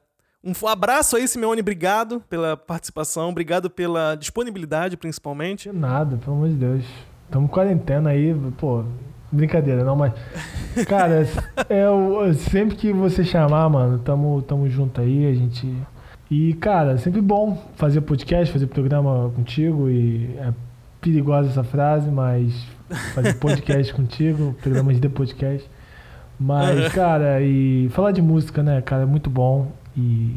Um abraço aí, Simeone, obrigado pela participação, obrigado pela disponibilidade, principalmente. De nada, pelo amor de Deus. Estamos quarentena aí, pô. Brincadeira, não, mas. Cara, é, o- sempre que você chamar, mano, tamo, tamo junto aí, a gente. E, cara, sempre bom fazer podcast, fazer programa contigo. E é perigosa essa frase, mas fazer podcast [laughs] contigo, programas de podcast. Mas, cara, e falar de música, né, cara, é muito bom. E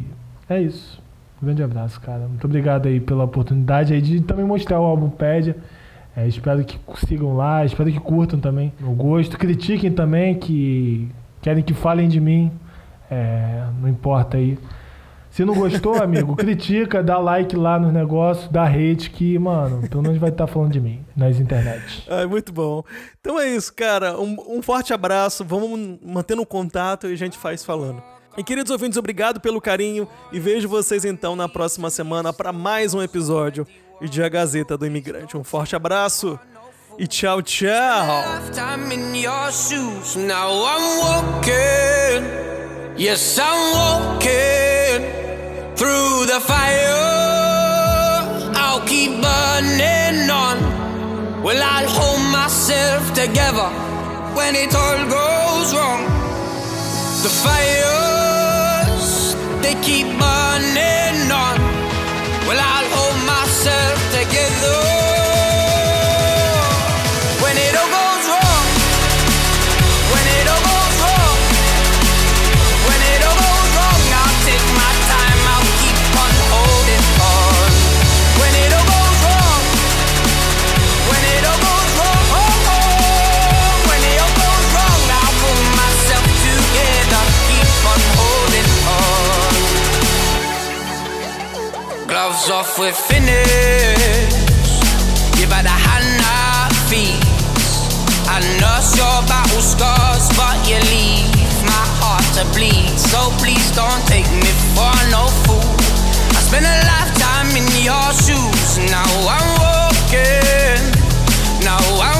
é isso. Um grande abraço, cara. Muito obrigado aí pela oportunidade aí de também mostrar o álbum Pédia. É, espero que sigam lá, espero que curtam também o gosto, critiquem também, que querem que falem de mim. É, não importa aí. Se não gostou, [laughs] [laughs] amigo, critica, dá like lá nos negócios, dá hate que, mano, pelo menos vai estar falando de mim nas internet. [laughs] Ai, muito bom. Então é isso, cara. Um, um forte abraço. Vamos mantendo o contato e a gente faz falando. E queridos ouvintes, obrigado pelo carinho e vejo vocês então na próxima semana para mais um episódio de A Gazeta do Imigrante. Um forte abraço e tchau, tchau. fire. I'll keep burning on. Well, I'll hold myself together when it all goes wrong. The fires, they keep burning on. Well, I'll hold myself together. Off, we're finished. Give her the hand I feet. I nurse your battle scars, but you leave my heart to bleed. So please don't take me for no fool. I spent a lifetime in your shoes. Now I'm walking. Now I'm